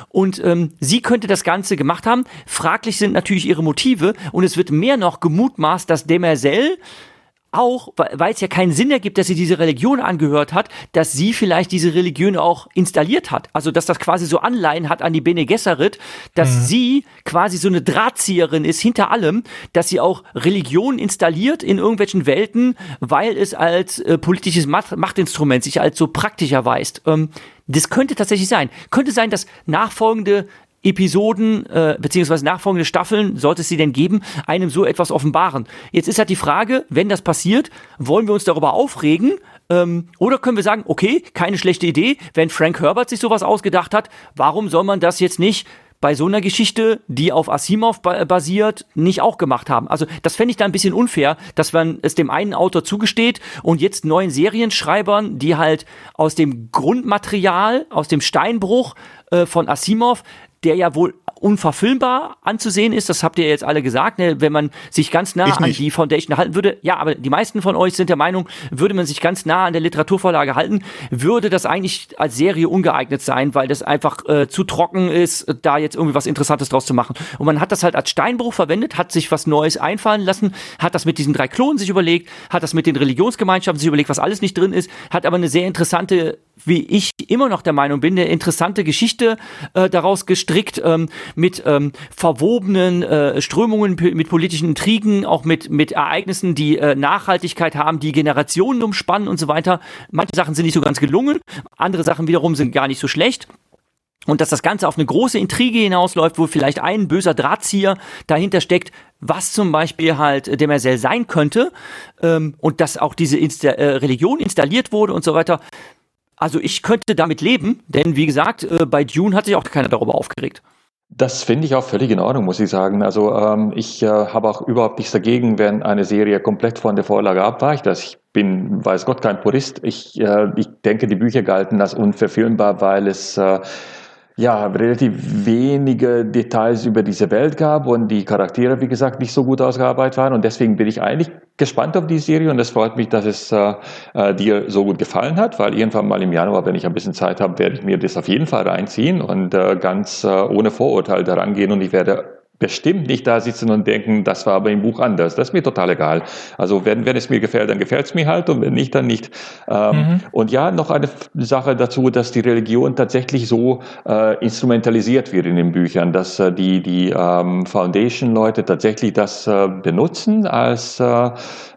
Und ähm, sie könnte das Ganze gemacht haben. Fraglich sind natürlich ihre Motive und es wird mehr noch gemutmaßt, dass Demerzel auch, weil es ja keinen Sinn ergibt, dass sie diese Religion angehört hat, dass sie vielleicht diese Religion auch installiert hat. Also, dass das quasi so Anleihen hat an die Bene Gesserit, dass mhm. sie quasi so eine Drahtzieherin ist hinter allem, dass sie auch Religion installiert in irgendwelchen Welten, weil es als äh, politisches Machtinstrument sich als so praktisch erweist. Ähm, das könnte tatsächlich sein. Könnte sein, dass nachfolgende Episoden äh, beziehungsweise nachfolgende Staffeln, sollte es sie denn geben, einem so etwas offenbaren. Jetzt ist halt die Frage, wenn das passiert, wollen wir uns darüber aufregen ähm, oder können wir sagen, okay, keine schlechte Idee, wenn Frank Herbert sich sowas ausgedacht hat, warum soll man das jetzt nicht bei so einer Geschichte, die auf Asimov basiert, nicht auch gemacht haben. Also das fände ich da ein bisschen unfair, dass man es dem einen Autor zugesteht und jetzt neuen Serienschreibern, die halt aus dem Grundmaterial, aus dem Steinbruch äh, von Asimov der ja wohl unverfilmbar anzusehen ist, das habt ihr jetzt alle gesagt, ne? wenn man sich ganz nah an die Foundation halten würde, ja, aber die meisten von euch sind der Meinung, würde man sich ganz nah an der Literaturvorlage halten, würde das eigentlich als Serie ungeeignet sein, weil das einfach äh, zu trocken ist, da jetzt irgendwie was Interessantes draus zu machen. Und man hat das halt als Steinbruch verwendet, hat sich was Neues einfallen lassen, hat das mit diesen drei Klonen sich überlegt, hat das mit den Religionsgemeinschaften sich überlegt, was alles nicht drin ist, hat aber eine sehr interessante, wie ich immer noch der Meinung bin, eine interessante Geschichte äh, daraus gestrickt, ähm, mit ähm, verwobenen äh, Strömungen, mit politischen Intrigen, auch mit, mit Ereignissen, die äh, Nachhaltigkeit haben, die Generationen umspannen und so weiter. Manche Sachen sind nicht so ganz gelungen, andere Sachen wiederum sind gar nicht so schlecht. Und dass das Ganze auf eine große Intrige hinausläuft, wo vielleicht ein böser Drahtzieher dahinter steckt, was zum Beispiel halt Demerzel sein könnte, ähm, und dass auch diese Insta äh, Religion installiert wurde und so weiter. Also ich könnte damit leben, denn wie gesagt, äh, bei Dune hat sich auch keiner darüber aufgeregt. Das finde ich auch völlig in Ordnung, muss ich sagen. Also ähm, ich äh, habe auch überhaupt nichts dagegen, wenn eine Serie komplett von der Vorlage abweicht. Also ich bin, weiß Gott, kein Purist. Ich, äh, ich denke, die Bücher galten als unverfilmbar, weil es äh, ja, relativ wenige Details über diese Welt gab und die Charaktere, wie gesagt, nicht so gut ausgearbeitet waren. Und deswegen bin ich eigentlich gespannt auf die Serie und es freut mich, dass es äh, äh, dir so gut gefallen hat, weil irgendwann mal im Januar, wenn ich ein bisschen Zeit habe, werde ich mir das auf jeden Fall reinziehen und äh, ganz äh, ohne Vorurteil daran gehen und ich werde bestimmt nicht da sitzen und denken, das war aber im Buch anders. Das ist mir total egal. Also wenn, wenn es mir gefällt, dann gefällt es mir halt und wenn nicht, dann nicht. Ähm, mhm. Und ja, noch eine Sache dazu, dass die Religion tatsächlich so äh, instrumentalisiert wird in den Büchern, dass äh, die, die ähm, Foundation-Leute tatsächlich das äh, benutzen als äh,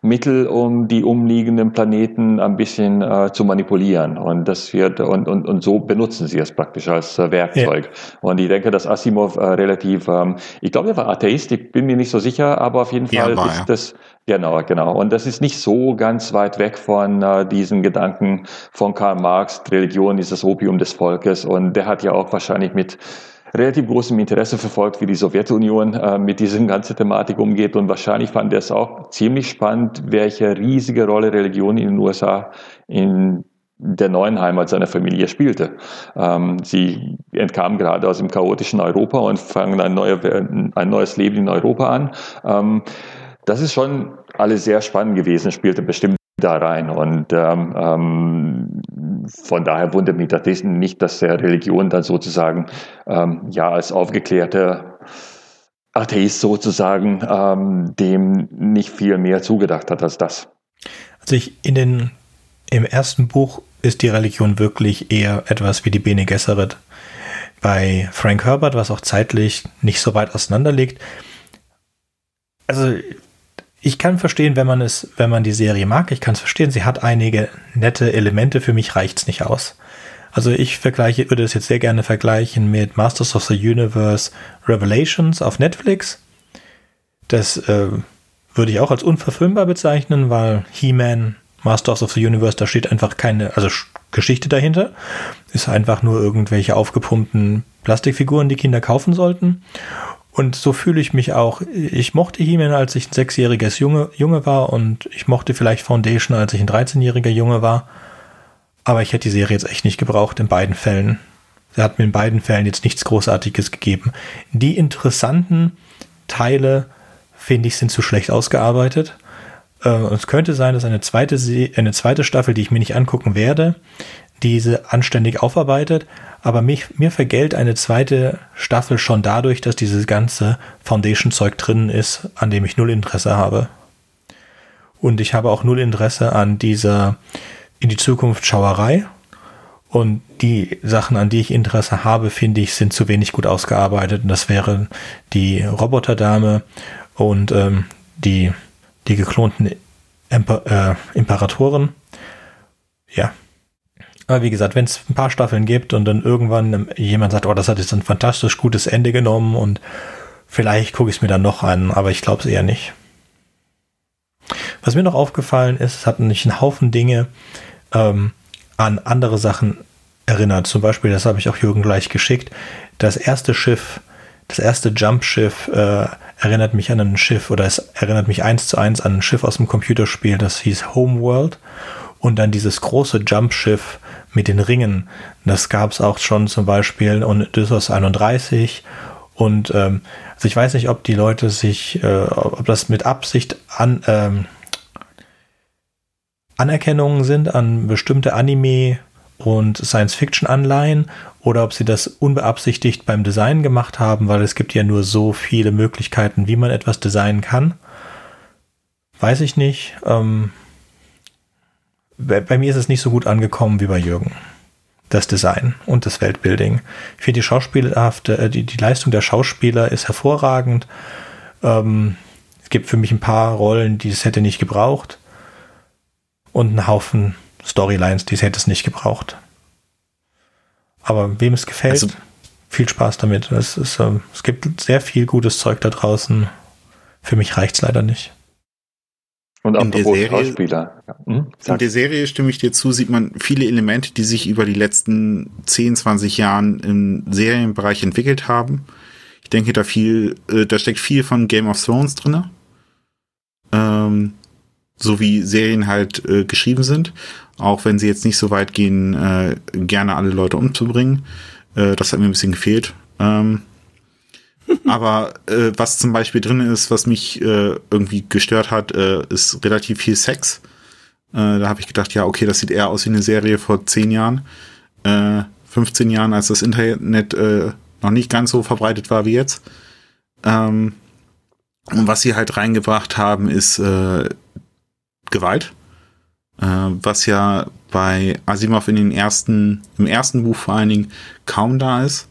Mittel, um die umliegenden Planeten ein bisschen äh, zu manipulieren. Und das wird und, und, und so benutzen sie es praktisch als äh, Werkzeug. Ja. Und ich denke, dass Asimov äh, relativ, ähm, ich glaube, er war Atheist, ich bin mir nicht so sicher, aber auf jeden Fall ja, ist ja. das Genau, genau. Und das ist nicht so ganz weit weg von äh, diesen Gedanken von Karl Marx, Religion ist das Opium des Volkes. Und der hat ja auch wahrscheinlich mit relativ großem Interesse verfolgt, wie die Sowjetunion äh, mit dieser ganzen Thematik umgeht. Und wahrscheinlich fand er es auch ziemlich spannend, welche riesige Rolle Religion in den USA in der neuen Heimat seiner Familie spielte. Ähm, sie entkamen gerade aus dem chaotischen Europa und fangen ein, neue, ein neues Leben in Europa an. Ähm, das ist schon alles sehr spannend gewesen, spielte bestimmt da rein. Und ähm, ähm, von daher wundert mich das nicht, dass der Religion dann sozusagen ähm, ja als aufgeklärter Atheist sozusagen ähm, dem nicht viel mehr zugedacht hat als das. Also ich in den im ersten Buch ist die Religion wirklich eher etwas wie die Bene Gesserit. Bei Frank Herbert, was auch zeitlich nicht so weit auseinander liegt. Also ich kann verstehen, wenn man es, wenn man die Serie mag, ich kann es verstehen, sie hat einige nette Elemente, für mich reicht's nicht aus. Also ich vergleiche, würde es jetzt sehr gerne vergleichen mit Masters of the Universe Revelations auf Netflix. Das äh, würde ich auch als unverfilmbar bezeichnen, weil He-Man, Masters of the Universe, da steht einfach keine, also Geschichte dahinter. Ist einfach nur irgendwelche aufgepumpten Plastikfiguren, die Kinder kaufen sollten. Und so fühle ich mich auch. Ich mochte He-Man, als ich ein sechsjähriges Junge, Junge war und ich mochte vielleicht Foundation, als ich ein 13-jähriger Junge war. Aber ich hätte die Serie jetzt echt nicht gebraucht in beiden Fällen. Sie hat mir in beiden Fällen jetzt nichts Großartiges gegeben. Die interessanten Teile, finde ich, sind zu schlecht ausgearbeitet. Äh, es könnte sein, dass eine zweite, eine zweite Staffel, die ich mir nicht angucken werde, diese anständig aufarbeitet. Aber mich, mir vergällt eine zweite Staffel schon dadurch, dass dieses ganze Foundation-Zeug drin ist, an dem ich null Interesse habe. Und ich habe auch null Interesse an dieser in die Zukunft Schauerei. Und die Sachen, an die ich Interesse habe, finde ich, sind zu wenig gut ausgearbeitet. Und das wären die Roboterdame und ähm, die, die geklonten Emper äh, Imperatoren. Ja, aber wie gesagt, wenn es ein paar Staffeln gibt und dann irgendwann jemand sagt, oh, das hat jetzt ein fantastisch gutes Ende genommen und vielleicht gucke ich es mir dann noch an, aber ich glaube es eher nicht. Was mir noch aufgefallen ist, es hat nicht einen Haufen Dinge ähm, an andere Sachen erinnert. Zum Beispiel, das habe ich auch Jürgen gleich geschickt, das erste Schiff, das erste Jump-Schiff äh, erinnert mich an ein Schiff oder es erinnert mich eins zu eins an ein Schiff aus dem Computerspiel, das hieß Homeworld. Und dann dieses große Jumpschiff mit den Ringen, das gab es auch schon zum Beispiel in Odysseus 31. Und ähm, also ich weiß nicht, ob die Leute sich, äh, ob das mit Absicht an ähm, Anerkennungen sind an bestimmte Anime und Science-Fiction-Anleihen oder ob sie das unbeabsichtigt beim Design gemacht haben, weil es gibt ja nur so viele Möglichkeiten, wie man etwas designen kann. Weiß ich nicht. Ähm, bei, bei, mir ist es nicht so gut angekommen wie bei Jürgen. Das Design und das Weltbuilding. Ich finde die schauspielhafte, äh, die, die Leistung der Schauspieler ist hervorragend. Ähm, es gibt für mich ein paar Rollen, die es hätte nicht gebraucht. Und einen Haufen Storylines, die es hätte es nicht gebraucht. Aber wem es gefällt, also, viel Spaß damit. Es, ist, äh, es gibt sehr viel gutes Zeug da draußen. Für mich reicht es leider nicht. Und in der Serie, Schauspieler. Hm? In der Serie stimme ich dir zu, sieht man viele Elemente, die sich über die letzten 10, 20 Jahren im Serienbereich entwickelt haben. Ich denke, da viel, äh, da steckt viel von Game of Thrones drinne. Ähm, so wie Serien halt äh, geschrieben sind. Auch wenn sie jetzt nicht so weit gehen, äh, gerne alle Leute umzubringen. Äh, das hat mir ein bisschen gefehlt. Ähm, aber äh, was zum Beispiel drin ist, was mich äh, irgendwie gestört hat, äh, ist relativ viel Sex. Äh, da habe ich gedacht, ja, okay, das sieht eher aus wie eine Serie vor 10 Jahren, äh, 15 Jahren, als das Internet äh, noch nicht ganz so verbreitet war wie jetzt. Ähm, und was sie halt reingebracht haben, ist äh, Gewalt. Äh, was ja bei Asimov in den ersten, im ersten Buch vor allen Dingen kaum da ist.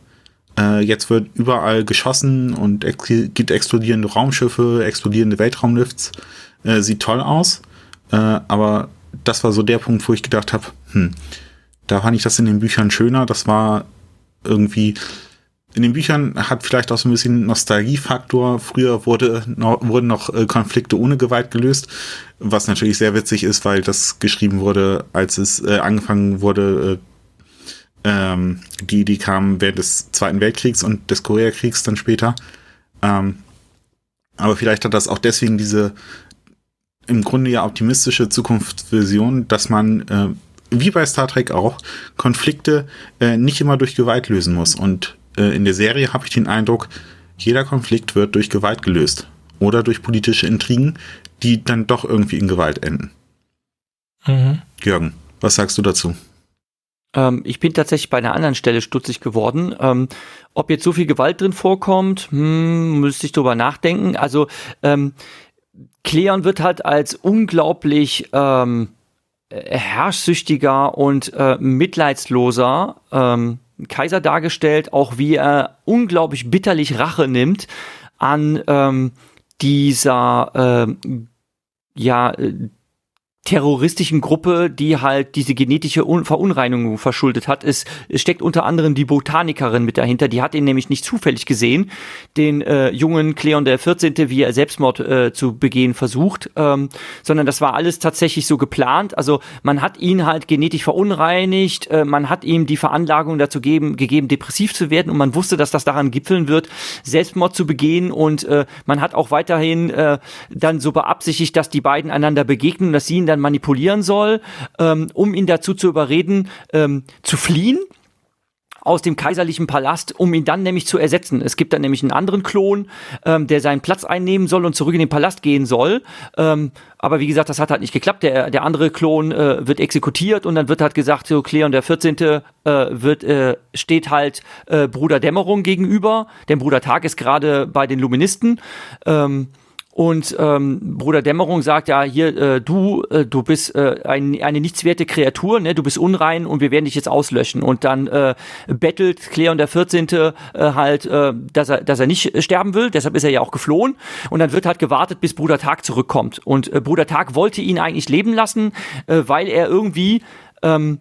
Äh, jetzt wird überall geschossen und ex gibt explodierende Raumschiffe, explodierende Weltraumlifts. Äh, sieht toll aus. Äh, aber das war so der Punkt, wo ich gedacht habe, hm, da fand ich das in den Büchern schöner. Das war irgendwie in den Büchern hat vielleicht auch so ein bisschen Nostalgiefaktor. Früher wurde noch, wurden noch äh, Konflikte ohne Gewalt gelöst, was natürlich sehr witzig ist, weil das geschrieben wurde, als es äh, angefangen wurde, äh, ähm, die, die kamen während des Zweiten Weltkriegs und des Koreakriegs dann später. Ähm, aber vielleicht hat das auch deswegen diese im Grunde ja optimistische Zukunftsvision, dass man äh, wie bei Star Trek auch Konflikte äh, nicht immer durch Gewalt lösen muss und äh, in der Serie habe ich den Eindruck, jeder Konflikt wird durch Gewalt gelöst oder durch politische Intrigen, die dann doch irgendwie in Gewalt enden. Mhm. Jürgen, was sagst du dazu? Ähm, ich bin tatsächlich bei einer anderen Stelle stutzig geworden. Ähm, ob jetzt so viel Gewalt drin vorkommt, hm, müsste ich drüber nachdenken. Also ähm, Cleon wird halt als unglaublich ähm, herrschsüchtiger und äh, mitleidsloser ähm, Kaiser dargestellt, auch wie er unglaublich bitterlich Rache nimmt an ähm, dieser äh, ja terroristischen Gruppe, die halt diese genetische Verunreinigung verschuldet hat. Es, es, steckt unter anderem die Botanikerin mit dahinter, die hat ihn nämlich nicht zufällig gesehen, den äh, jungen Cleon der 14., wie er Selbstmord äh, zu begehen versucht, ähm, sondern das war alles tatsächlich so geplant. Also man hat ihn halt genetisch verunreinigt, äh, man hat ihm die Veranlagung dazu geben, gegeben, depressiv zu werden und man wusste, dass das daran gipfeln wird, Selbstmord zu begehen und äh, man hat auch weiterhin äh, dann so beabsichtigt, dass die beiden einander begegnen, dass sie ihn dann manipulieren soll, ähm, um ihn dazu zu überreden, ähm, zu fliehen aus dem kaiserlichen Palast, um ihn dann nämlich zu ersetzen. Es gibt dann nämlich einen anderen Klon, ähm, der seinen Platz einnehmen soll und zurück in den Palast gehen soll. Ähm, aber wie gesagt, das hat halt nicht geklappt. Der, der andere Klon äh, wird exekutiert und dann wird halt gesagt, so Cleon der 14. Äh, wird, äh, steht halt äh, Bruder Dämmerung gegenüber. Denn Bruder Tag ist gerade bei den Luministen. Ähm, und ähm, Bruder Dämmerung sagt ja hier, äh, du, äh, du bist äh, ein, eine nichtswerte Kreatur, ne? du bist unrein und wir werden dich jetzt auslöschen. Und dann äh, bettelt Cleon der 14. Äh, halt, äh, dass, er, dass er nicht sterben will, deshalb ist er ja auch geflohen. Und dann wird halt gewartet, bis Bruder Tag zurückkommt. Und äh, Bruder Tag wollte ihn eigentlich leben lassen, äh, weil er irgendwie ähm,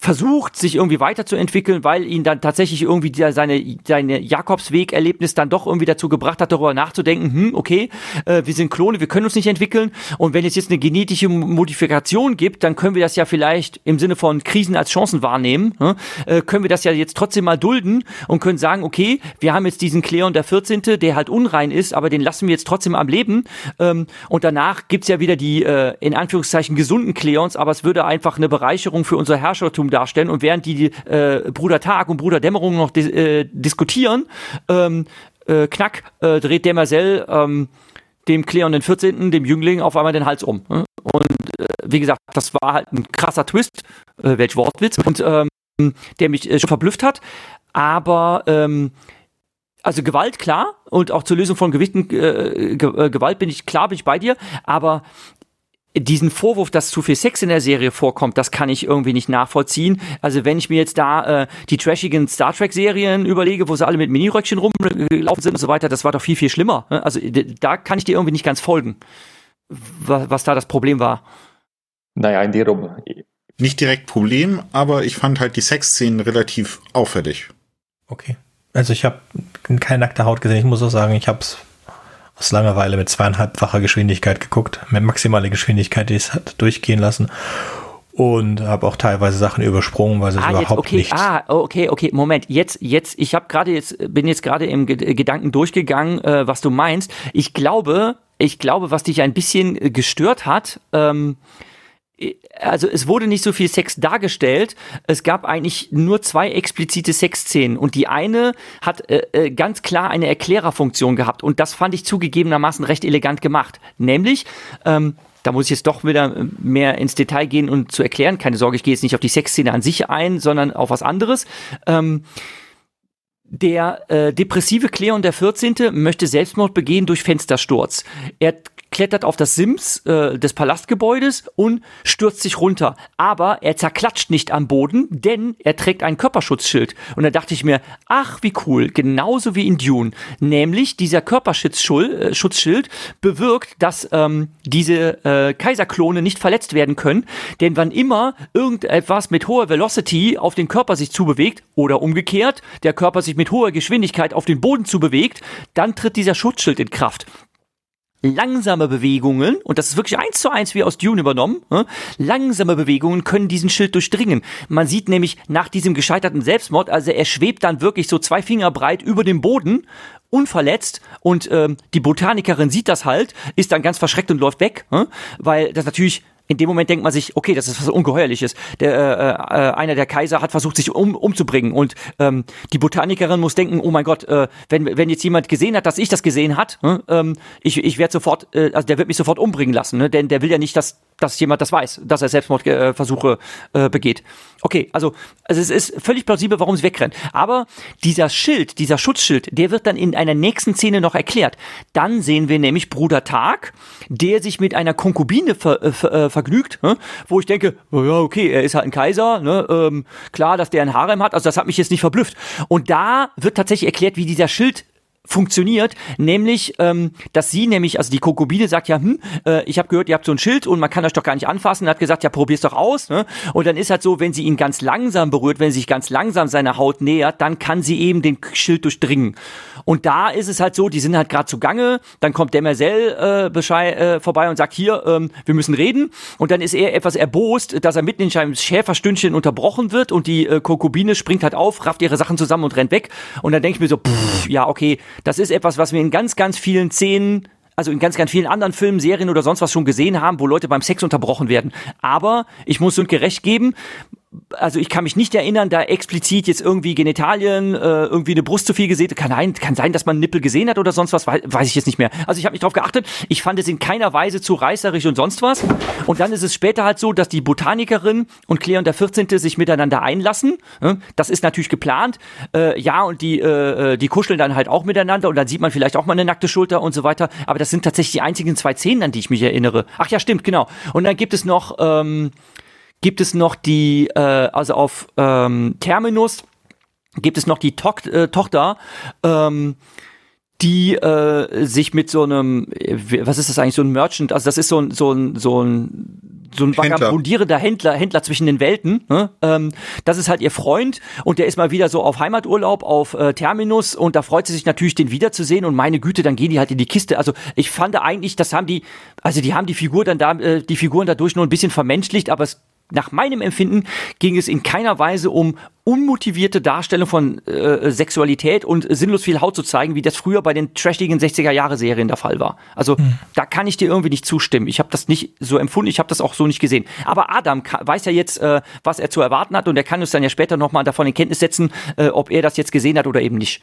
versucht, sich irgendwie weiterzuentwickeln, weil ihn dann tatsächlich irgendwie der, seine, seine Jakobsweg-Erlebnis dann doch irgendwie dazu gebracht hat, darüber nachzudenken, hm, okay, äh, wir sind Klone, wir können uns nicht entwickeln und wenn es jetzt eine genetische Modifikation gibt, dann können wir das ja vielleicht im Sinne von Krisen als Chancen wahrnehmen, hm, äh, können wir das ja jetzt trotzdem mal dulden und können sagen, okay, wir haben jetzt diesen Kleon der 14., der halt unrein ist, aber den lassen wir jetzt trotzdem am Leben ähm, und danach gibt's ja wieder die, äh, in Anführungszeichen, gesunden Kleons, aber es würde einfach eine Bereicherung für unser Herrschertum darstellen und während die äh, Bruder Tag und Bruder Dämmerung noch dis äh, diskutieren, ähm, äh, knack, äh, dreht Demerzel ähm, dem Cleon den 14., dem Jüngling, auf einmal den Hals um. Ne? Und äh, wie gesagt, das war halt ein krasser Twist, äh, welch Wortwitz, und ähm, der mich äh, schon verblüfft hat. Aber ähm, also Gewalt, klar, und auch zur Lösung von Gewichten, äh, äh, Gewalt bin ich, klar bin ich bei dir, aber diesen Vorwurf, dass zu viel Sex in der Serie vorkommt, das kann ich irgendwie nicht nachvollziehen. Also wenn ich mir jetzt da äh, die trashigen Star Trek Serien überlege, wo sie alle mit Miniröckchen rumgelaufen sind und so weiter, das war doch viel, viel schlimmer. Ne? Also da kann ich dir irgendwie nicht ganz folgen, was, was da das Problem war. Naja, in der Nicht direkt Problem, aber ich fand halt die Sexszenen relativ auffällig. Okay. Also ich habe keine nackte Haut gesehen. Ich muss auch sagen, ich habe es aus Langeweile mit zweieinhalbfacher Geschwindigkeit geguckt, mit maximaler Geschwindigkeit, die es hat durchgehen lassen. Und habe auch teilweise Sachen übersprungen, weil es ah, überhaupt okay, nicht. Ah, okay, okay, Moment. Jetzt, jetzt, ich habe gerade jetzt, bin jetzt gerade im Gedanken durchgegangen, äh, was du meinst. Ich glaube, ich glaube, was dich ein bisschen gestört hat, ähm, also es wurde nicht so viel Sex dargestellt. Es gab eigentlich nur zwei explizite Sexszenen und die eine hat äh, äh, ganz klar eine Erklärerfunktion gehabt und das fand ich zugegebenermaßen recht elegant gemacht. Nämlich, ähm, da muss ich jetzt doch wieder mehr ins Detail gehen und zu erklären. Keine Sorge, ich gehe jetzt nicht auf die Sexszene an sich ein, sondern auf was anderes. Ähm, Der äh, depressive Cleon der 14. möchte Selbstmord begehen durch Fenstersturz. Er klettert auf das Sims äh, des Palastgebäudes und stürzt sich runter. Aber er zerklatscht nicht am Boden, denn er trägt ein Körperschutzschild. Und da dachte ich mir, ach wie cool, genauso wie in Dune. Nämlich dieser Körperschutzschild äh, bewirkt, dass ähm, diese äh, Kaiserklone nicht verletzt werden können. Denn wann immer irgendetwas mit hoher Velocity auf den Körper sich zubewegt oder umgekehrt, der Körper sich mit hoher Geschwindigkeit auf den Boden zubewegt, dann tritt dieser Schutzschild in Kraft langsame Bewegungen, und das ist wirklich eins zu eins wie aus Dune übernommen, ne? langsame Bewegungen können diesen Schild durchdringen. Man sieht nämlich nach diesem gescheiterten Selbstmord, also er schwebt dann wirklich so zwei Finger breit über dem Boden, unverletzt, und ähm, die Botanikerin sieht das halt, ist dann ganz verschreckt und läuft weg, ne? weil das natürlich in dem Moment denkt man sich, okay, das ist was Ungeheuerliches. Der, äh, äh, einer der Kaiser hat versucht, sich um, umzubringen. Und ähm, die Botanikerin muss denken, oh mein Gott, äh, wenn, wenn jetzt jemand gesehen hat, dass ich das gesehen hat, äh, ich, ich werde sofort, äh, also der wird mich sofort umbringen lassen, ne? denn der will ja nicht, dass dass jemand das weiß, dass er Selbstmordversuche äh, begeht. Okay, also, also es ist völlig plausibel, warum sie wegrennt. Aber dieser Schild, dieser Schutzschild, der wird dann in einer nächsten Szene noch erklärt. Dann sehen wir nämlich Bruder Tag, der sich mit einer Konkubine ver, äh, ver, äh, vergnügt, ne? wo ich denke, oh ja, okay, er ist halt ein Kaiser, ne? ähm, klar, dass der ein Harem hat, also das hat mich jetzt nicht verblüfft. Und da wird tatsächlich erklärt, wie dieser Schild funktioniert, nämlich, ähm, dass sie nämlich, also die Konkubine sagt ja, hm, äh, ich habe gehört, ihr habt so ein Schild und man kann euch doch gar nicht anfassen, und hat gesagt, ja, probier's doch aus, ne? Und dann ist halt so, wenn sie ihn ganz langsam berührt, wenn sie sich ganz langsam seiner Haut nähert, dann kann sie eben den Schild durchdringen. Und da ist es halt so, die sind halt gerade zugange, dann kommt Demerzel äh, Bescheid, äh, vorbei und sagt, hier, ähm, wir müssen reden. Und dann ist er etwas erbost, dass er mitten in seinem Schäferstündchen unterbrochen wird und die äh, Konkubine springt halt auf, rafft ihre Sachen zusammen und rennt weg. Und dann denke ich mir so, pff, ja, okay, das ist etwas, was wir in ganz, ganz vielen Szenen also in ganz, ganz vielen anderen Filmen, Serien oder sonst was schon gesehen haben, wo Leute beim Sex unterbrochen werden. Aber ich muss Sundke recht geben, also ich kann mich nicht erinnern, da explizit jetzt irgendwie Genitalien, äh, irgendwie eine Brust zu viel gesehen. Kann, ein, kann sein, dass man Nippel gesehen hat oder sonst was, weiß, weiß ich jetzt nicht mehr. Also ich habe mich darauf geachtet. Ich fand es in keiner Weise zu reißerisch und sonst was. Und dann ist es später halt so, dass die Botanikerin und Cleon der 14. sich miteinander einlassen. Das ist natürlich geplant. Äh, ja, und die, äh, die kuscheln dann halt auch miteinander und dann sieht man vielleicht auch mal eine nackte Schulter und so weiter. Aber das sind tatsächlich die einzigen zwei Szenen, an die ich mich erinnere. Ach ja, stimmt, genau. Und dann gibt es noch... Ähm, gibt es noch die, äh, also auf ähm, Terminus gibt es noch die to äh, Tochter, ähm, die äh, sich mit so einem, was ist das eigentlich, so ein Merchant, also das ist so ein, so ein, so ein so ein vagabundierender Händler, Händler zwischen den Welten. Ne? Ähm, das ist halt ihr Freund und der ist mal wieder so auf Heimaturlaub auf äh, Terminus und da freut sie sich natürlich, den wiederzusehen und meine Güte, dann gehen die halt in die Kiste. Also ich fand eigentlich, das haben die, also die haben die Figur dann da, äh, die Figuren dadurch nur ein bisschen vermenschlicht, aber es nach meinem Empfinden ging es in keiner Weise um unmotivierte Darstellung von äh, Sexualität und sinnlos viel Haut zu zeigen, wie das früher bei den trashigen 60er Jahre Serien der Fall war. Also hm. da kann ich dir irgendwie nicht zustimmen. Ich habe das nicht so empfunden, ich habe das auch so nicht gesehen. Aber Adam weiß ja jetzt, äh, was er zu erwarten hat und er kann uns dann ja später nochmal davon in Kenntnis setzen, äh, ob er das jetzt gesehen hat oder eben nicht.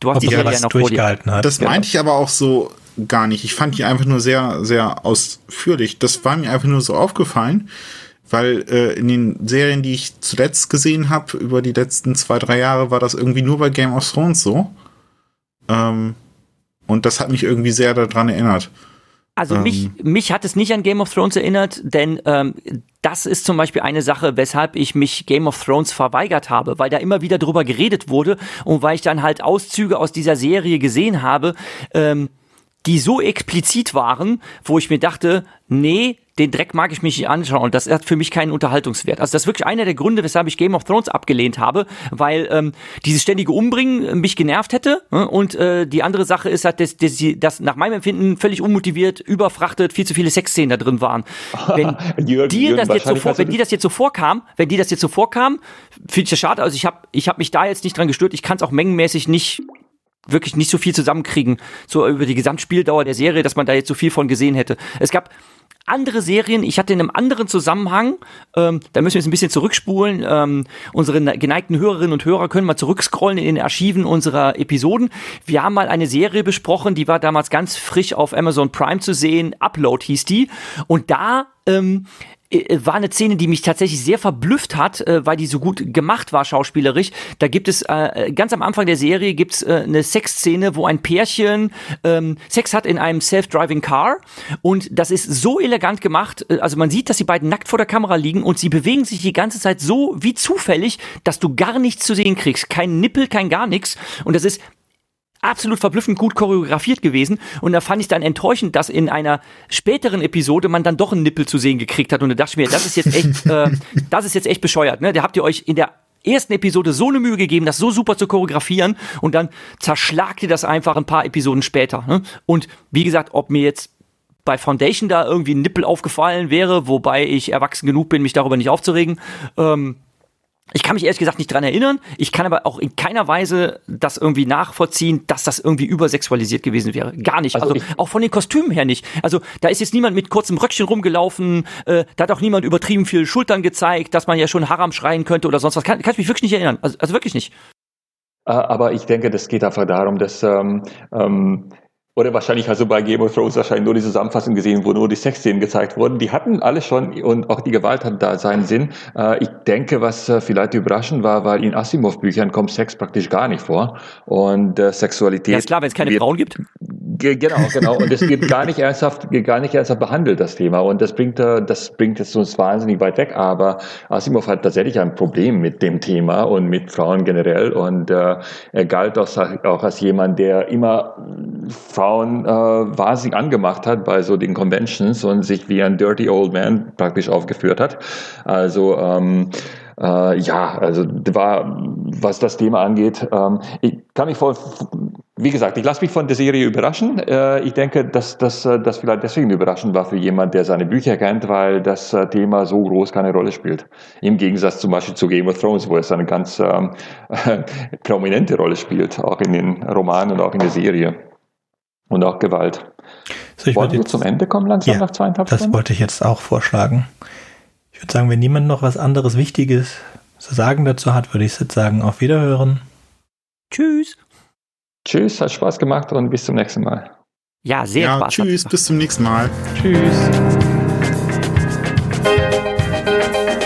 Du hast die ja noch durchgehalten hat. Das meinte ich aber auch so gar nicht. Ich fand die einfach nur sehr, sehr ausführlich. Das war mir einfach nur so aufgefallen weil äh, in den Serien, die ich zuletzt gesehen habe, über die letzten zwei, drei Jahre, war das irgendwie nur bei Game of Thrones so. Ähm, und das hat mich irgendwie sehr daran erinnert. Also mich, ähm, mich hat es nicht an Game of Thrones erinnert, denn ähm, das ist zum Beispiel eine Sache, weshalb ich mich Game of Thrones verweigert habe, weil da immer wieder drüber geredet wurde und weil ich dann halt Auszüge aus dieser Serie gesehen habe, ähm, die so explizit waren, wo ich mir dachte, nee, den Dreck mag ich mich nicht anschauen und das hat für mich keinen Unterhaltungswert. Also das ist wirklich einer der Gründe, weshalb ich Game of Thrones abgelehnt habe, weil ähm, dieses ständige Umbringen mich genervt hätte ne? und äh, die andere Sache ist halt, dass, dass, dass nach meinem Empfinden völlig unmotiviert, überfrachtet, viel zu viele Sexszenen da drin waren. Wenn Jürgen, dir Jürgen, das jetzt so vor, wenn dir das jetzt so vorkam, wenn dir das jetzt so vorkam, finde ich das schade. Also ich habe ich hab mich da jetzt nicht dran gestört. Ich kann es auch mengenmäßig nicht wirklich nicht so viel zusammenkriegen, so über die Gesamtspieldauer der Serie, dass man da jetzt so viel von gesehen hätte. Es gab andere Serien, ich hatte in einem anderen Zusammenhang, ähm, da müssen wir jetzt ein bisschen zurückspulen, ähm, unsere geneigten Hörerinnen und Hörer können mal zurückscrollen in den Archiven unserer Episoden. Wir haben mal eine Serie besprochen, die war damals ganz frisch auf Amazon Prime zu sehen, Upload hieß die, und da ähm, äh, war eine Szene, die mich tatsächlich sehr verblüfft hat, äh, weil die so gut gemacht war schauspielerisch. Da gibt es äh, ganz am Anfang der Serie gibt's äh, eine Sexszene, wo ein Pärchen ähm, Sex hat in einem self-driving Car und das ist so elegant gemacht. Äh, also man sieht, dass die beiden nackt vor der Kamera liegen und sie bewegen sich die ganze Zeit so wie zufällig, dass du gar nichts zu sehen kriegst, kein Nippel, kein gar nichts. Und das ist absolut verblüffend gut choreografiert gewesen. Und da fand ich dann enttäuschend, dass in einer späteren Episode man dann doch einen Nippel zu sehen gekriegt hat. Und da dachte ich mir, das ist jetzt echt, äh, das ist jetzt echt bescheuert. Ne? Da habt ihr euch in der ersten Episode so eine Mühe gegeben, das so super zu choreografieren und dann zerschlagt ihr das einfach ein paar Episoden später. Ne? Und wie gesagt, ob mir jetzt bei Foundation da irgendwie ein Nippel aufgefallen wäre, wobei ich erwachsen genug bin, mich darüber nicht aufzuregen, ähm, ich kann mich ehrlich gesagt nicht dran erinnern. Ich kann aber auch in keiner Weise das irgendwie nachvollziehen, dass das irgendwie übersexualisiert gewesen wäre. Gar nicht. Also, also auch von den Kostümen her nicht. Also da ist jetzt niemand mit kurzem Röckchen rumgelaufen. Äh, da hat auch niemand übertrieben viel Schultern gezeigt, dass man ja schon Haram schreien könnte oder sonst was. Kann, kann ich mich wirklich nicht erinnern. Also, also wirklich nicht. Äh, aber ich denke, das geht einfach darum, dass ähm, ähm, oder wahrscheinlich hast du bei Game of Thrones wahrscheinlich nur die Zusammenfassung gesehen, wo nur die Sexszenen gezeigt wurden. Die hatten alle schon und auch die Gewalt hat da seinen Sinn. Äh, ich denke, was äh, vielleicht überraschend war, weil in Asimov-Büchern kommt Sex praktisch gar nicht vor. Und äh, Sexualität. Ja, ist klar, wenn es keine wird, Frauen gibt. Genau, genau. Und es gibt gar nicht ernsthaft, gar nicht ernsthaft behandelt, das Thema. Und das bringt, äh, das bringt es uns wahnsinnig weit weg. Aber Asimov hat tatsächlich ein Problem mit dem Thema und mit Frauen generell. Und er galt auch, auch als jemand, der immer Frauen äh, wahnsinnig angemacht hat bei so den Conventions und sich wie ein Dirty Old Man praktisch aufgeführt hat. Also ähm, äh, ja, also war, was das Thema angeht, ähm, ich kann mich voll, wie gesagt, ich lasse mich von der Serie überraschen. Äh, ich denke, dass das äh, dass vielleicht deswegen überraschend war für jemand, der seine Bücher kennt, weil das äh, Thema so groß keine Rolle spielt. Im Gegensatz zum Beispiel zu Game of Thrones, wo es eine ganz ähm, prominente Rolle spielt, auch in den Romanen und auch in der Serie und auch Gewalt. So, ich Wollen wir zum Ende kommen langsam ja, nach zweieinhalb Stunden? Das wollte ich jetzt auch vorschlagen. Ich würde sagen, wenn niemand noch was anderes Wichtiges zu sagen dazu hat, würde ich jetzt sagen, auf Wiederhören. Tschüss. Tschüss, hat Spaß gemacht und bis zum nächsten Mal. Ja, sehr ja, Spaß. Tschüss, bis zum nächsten Mal. Tschüss.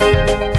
Thank you.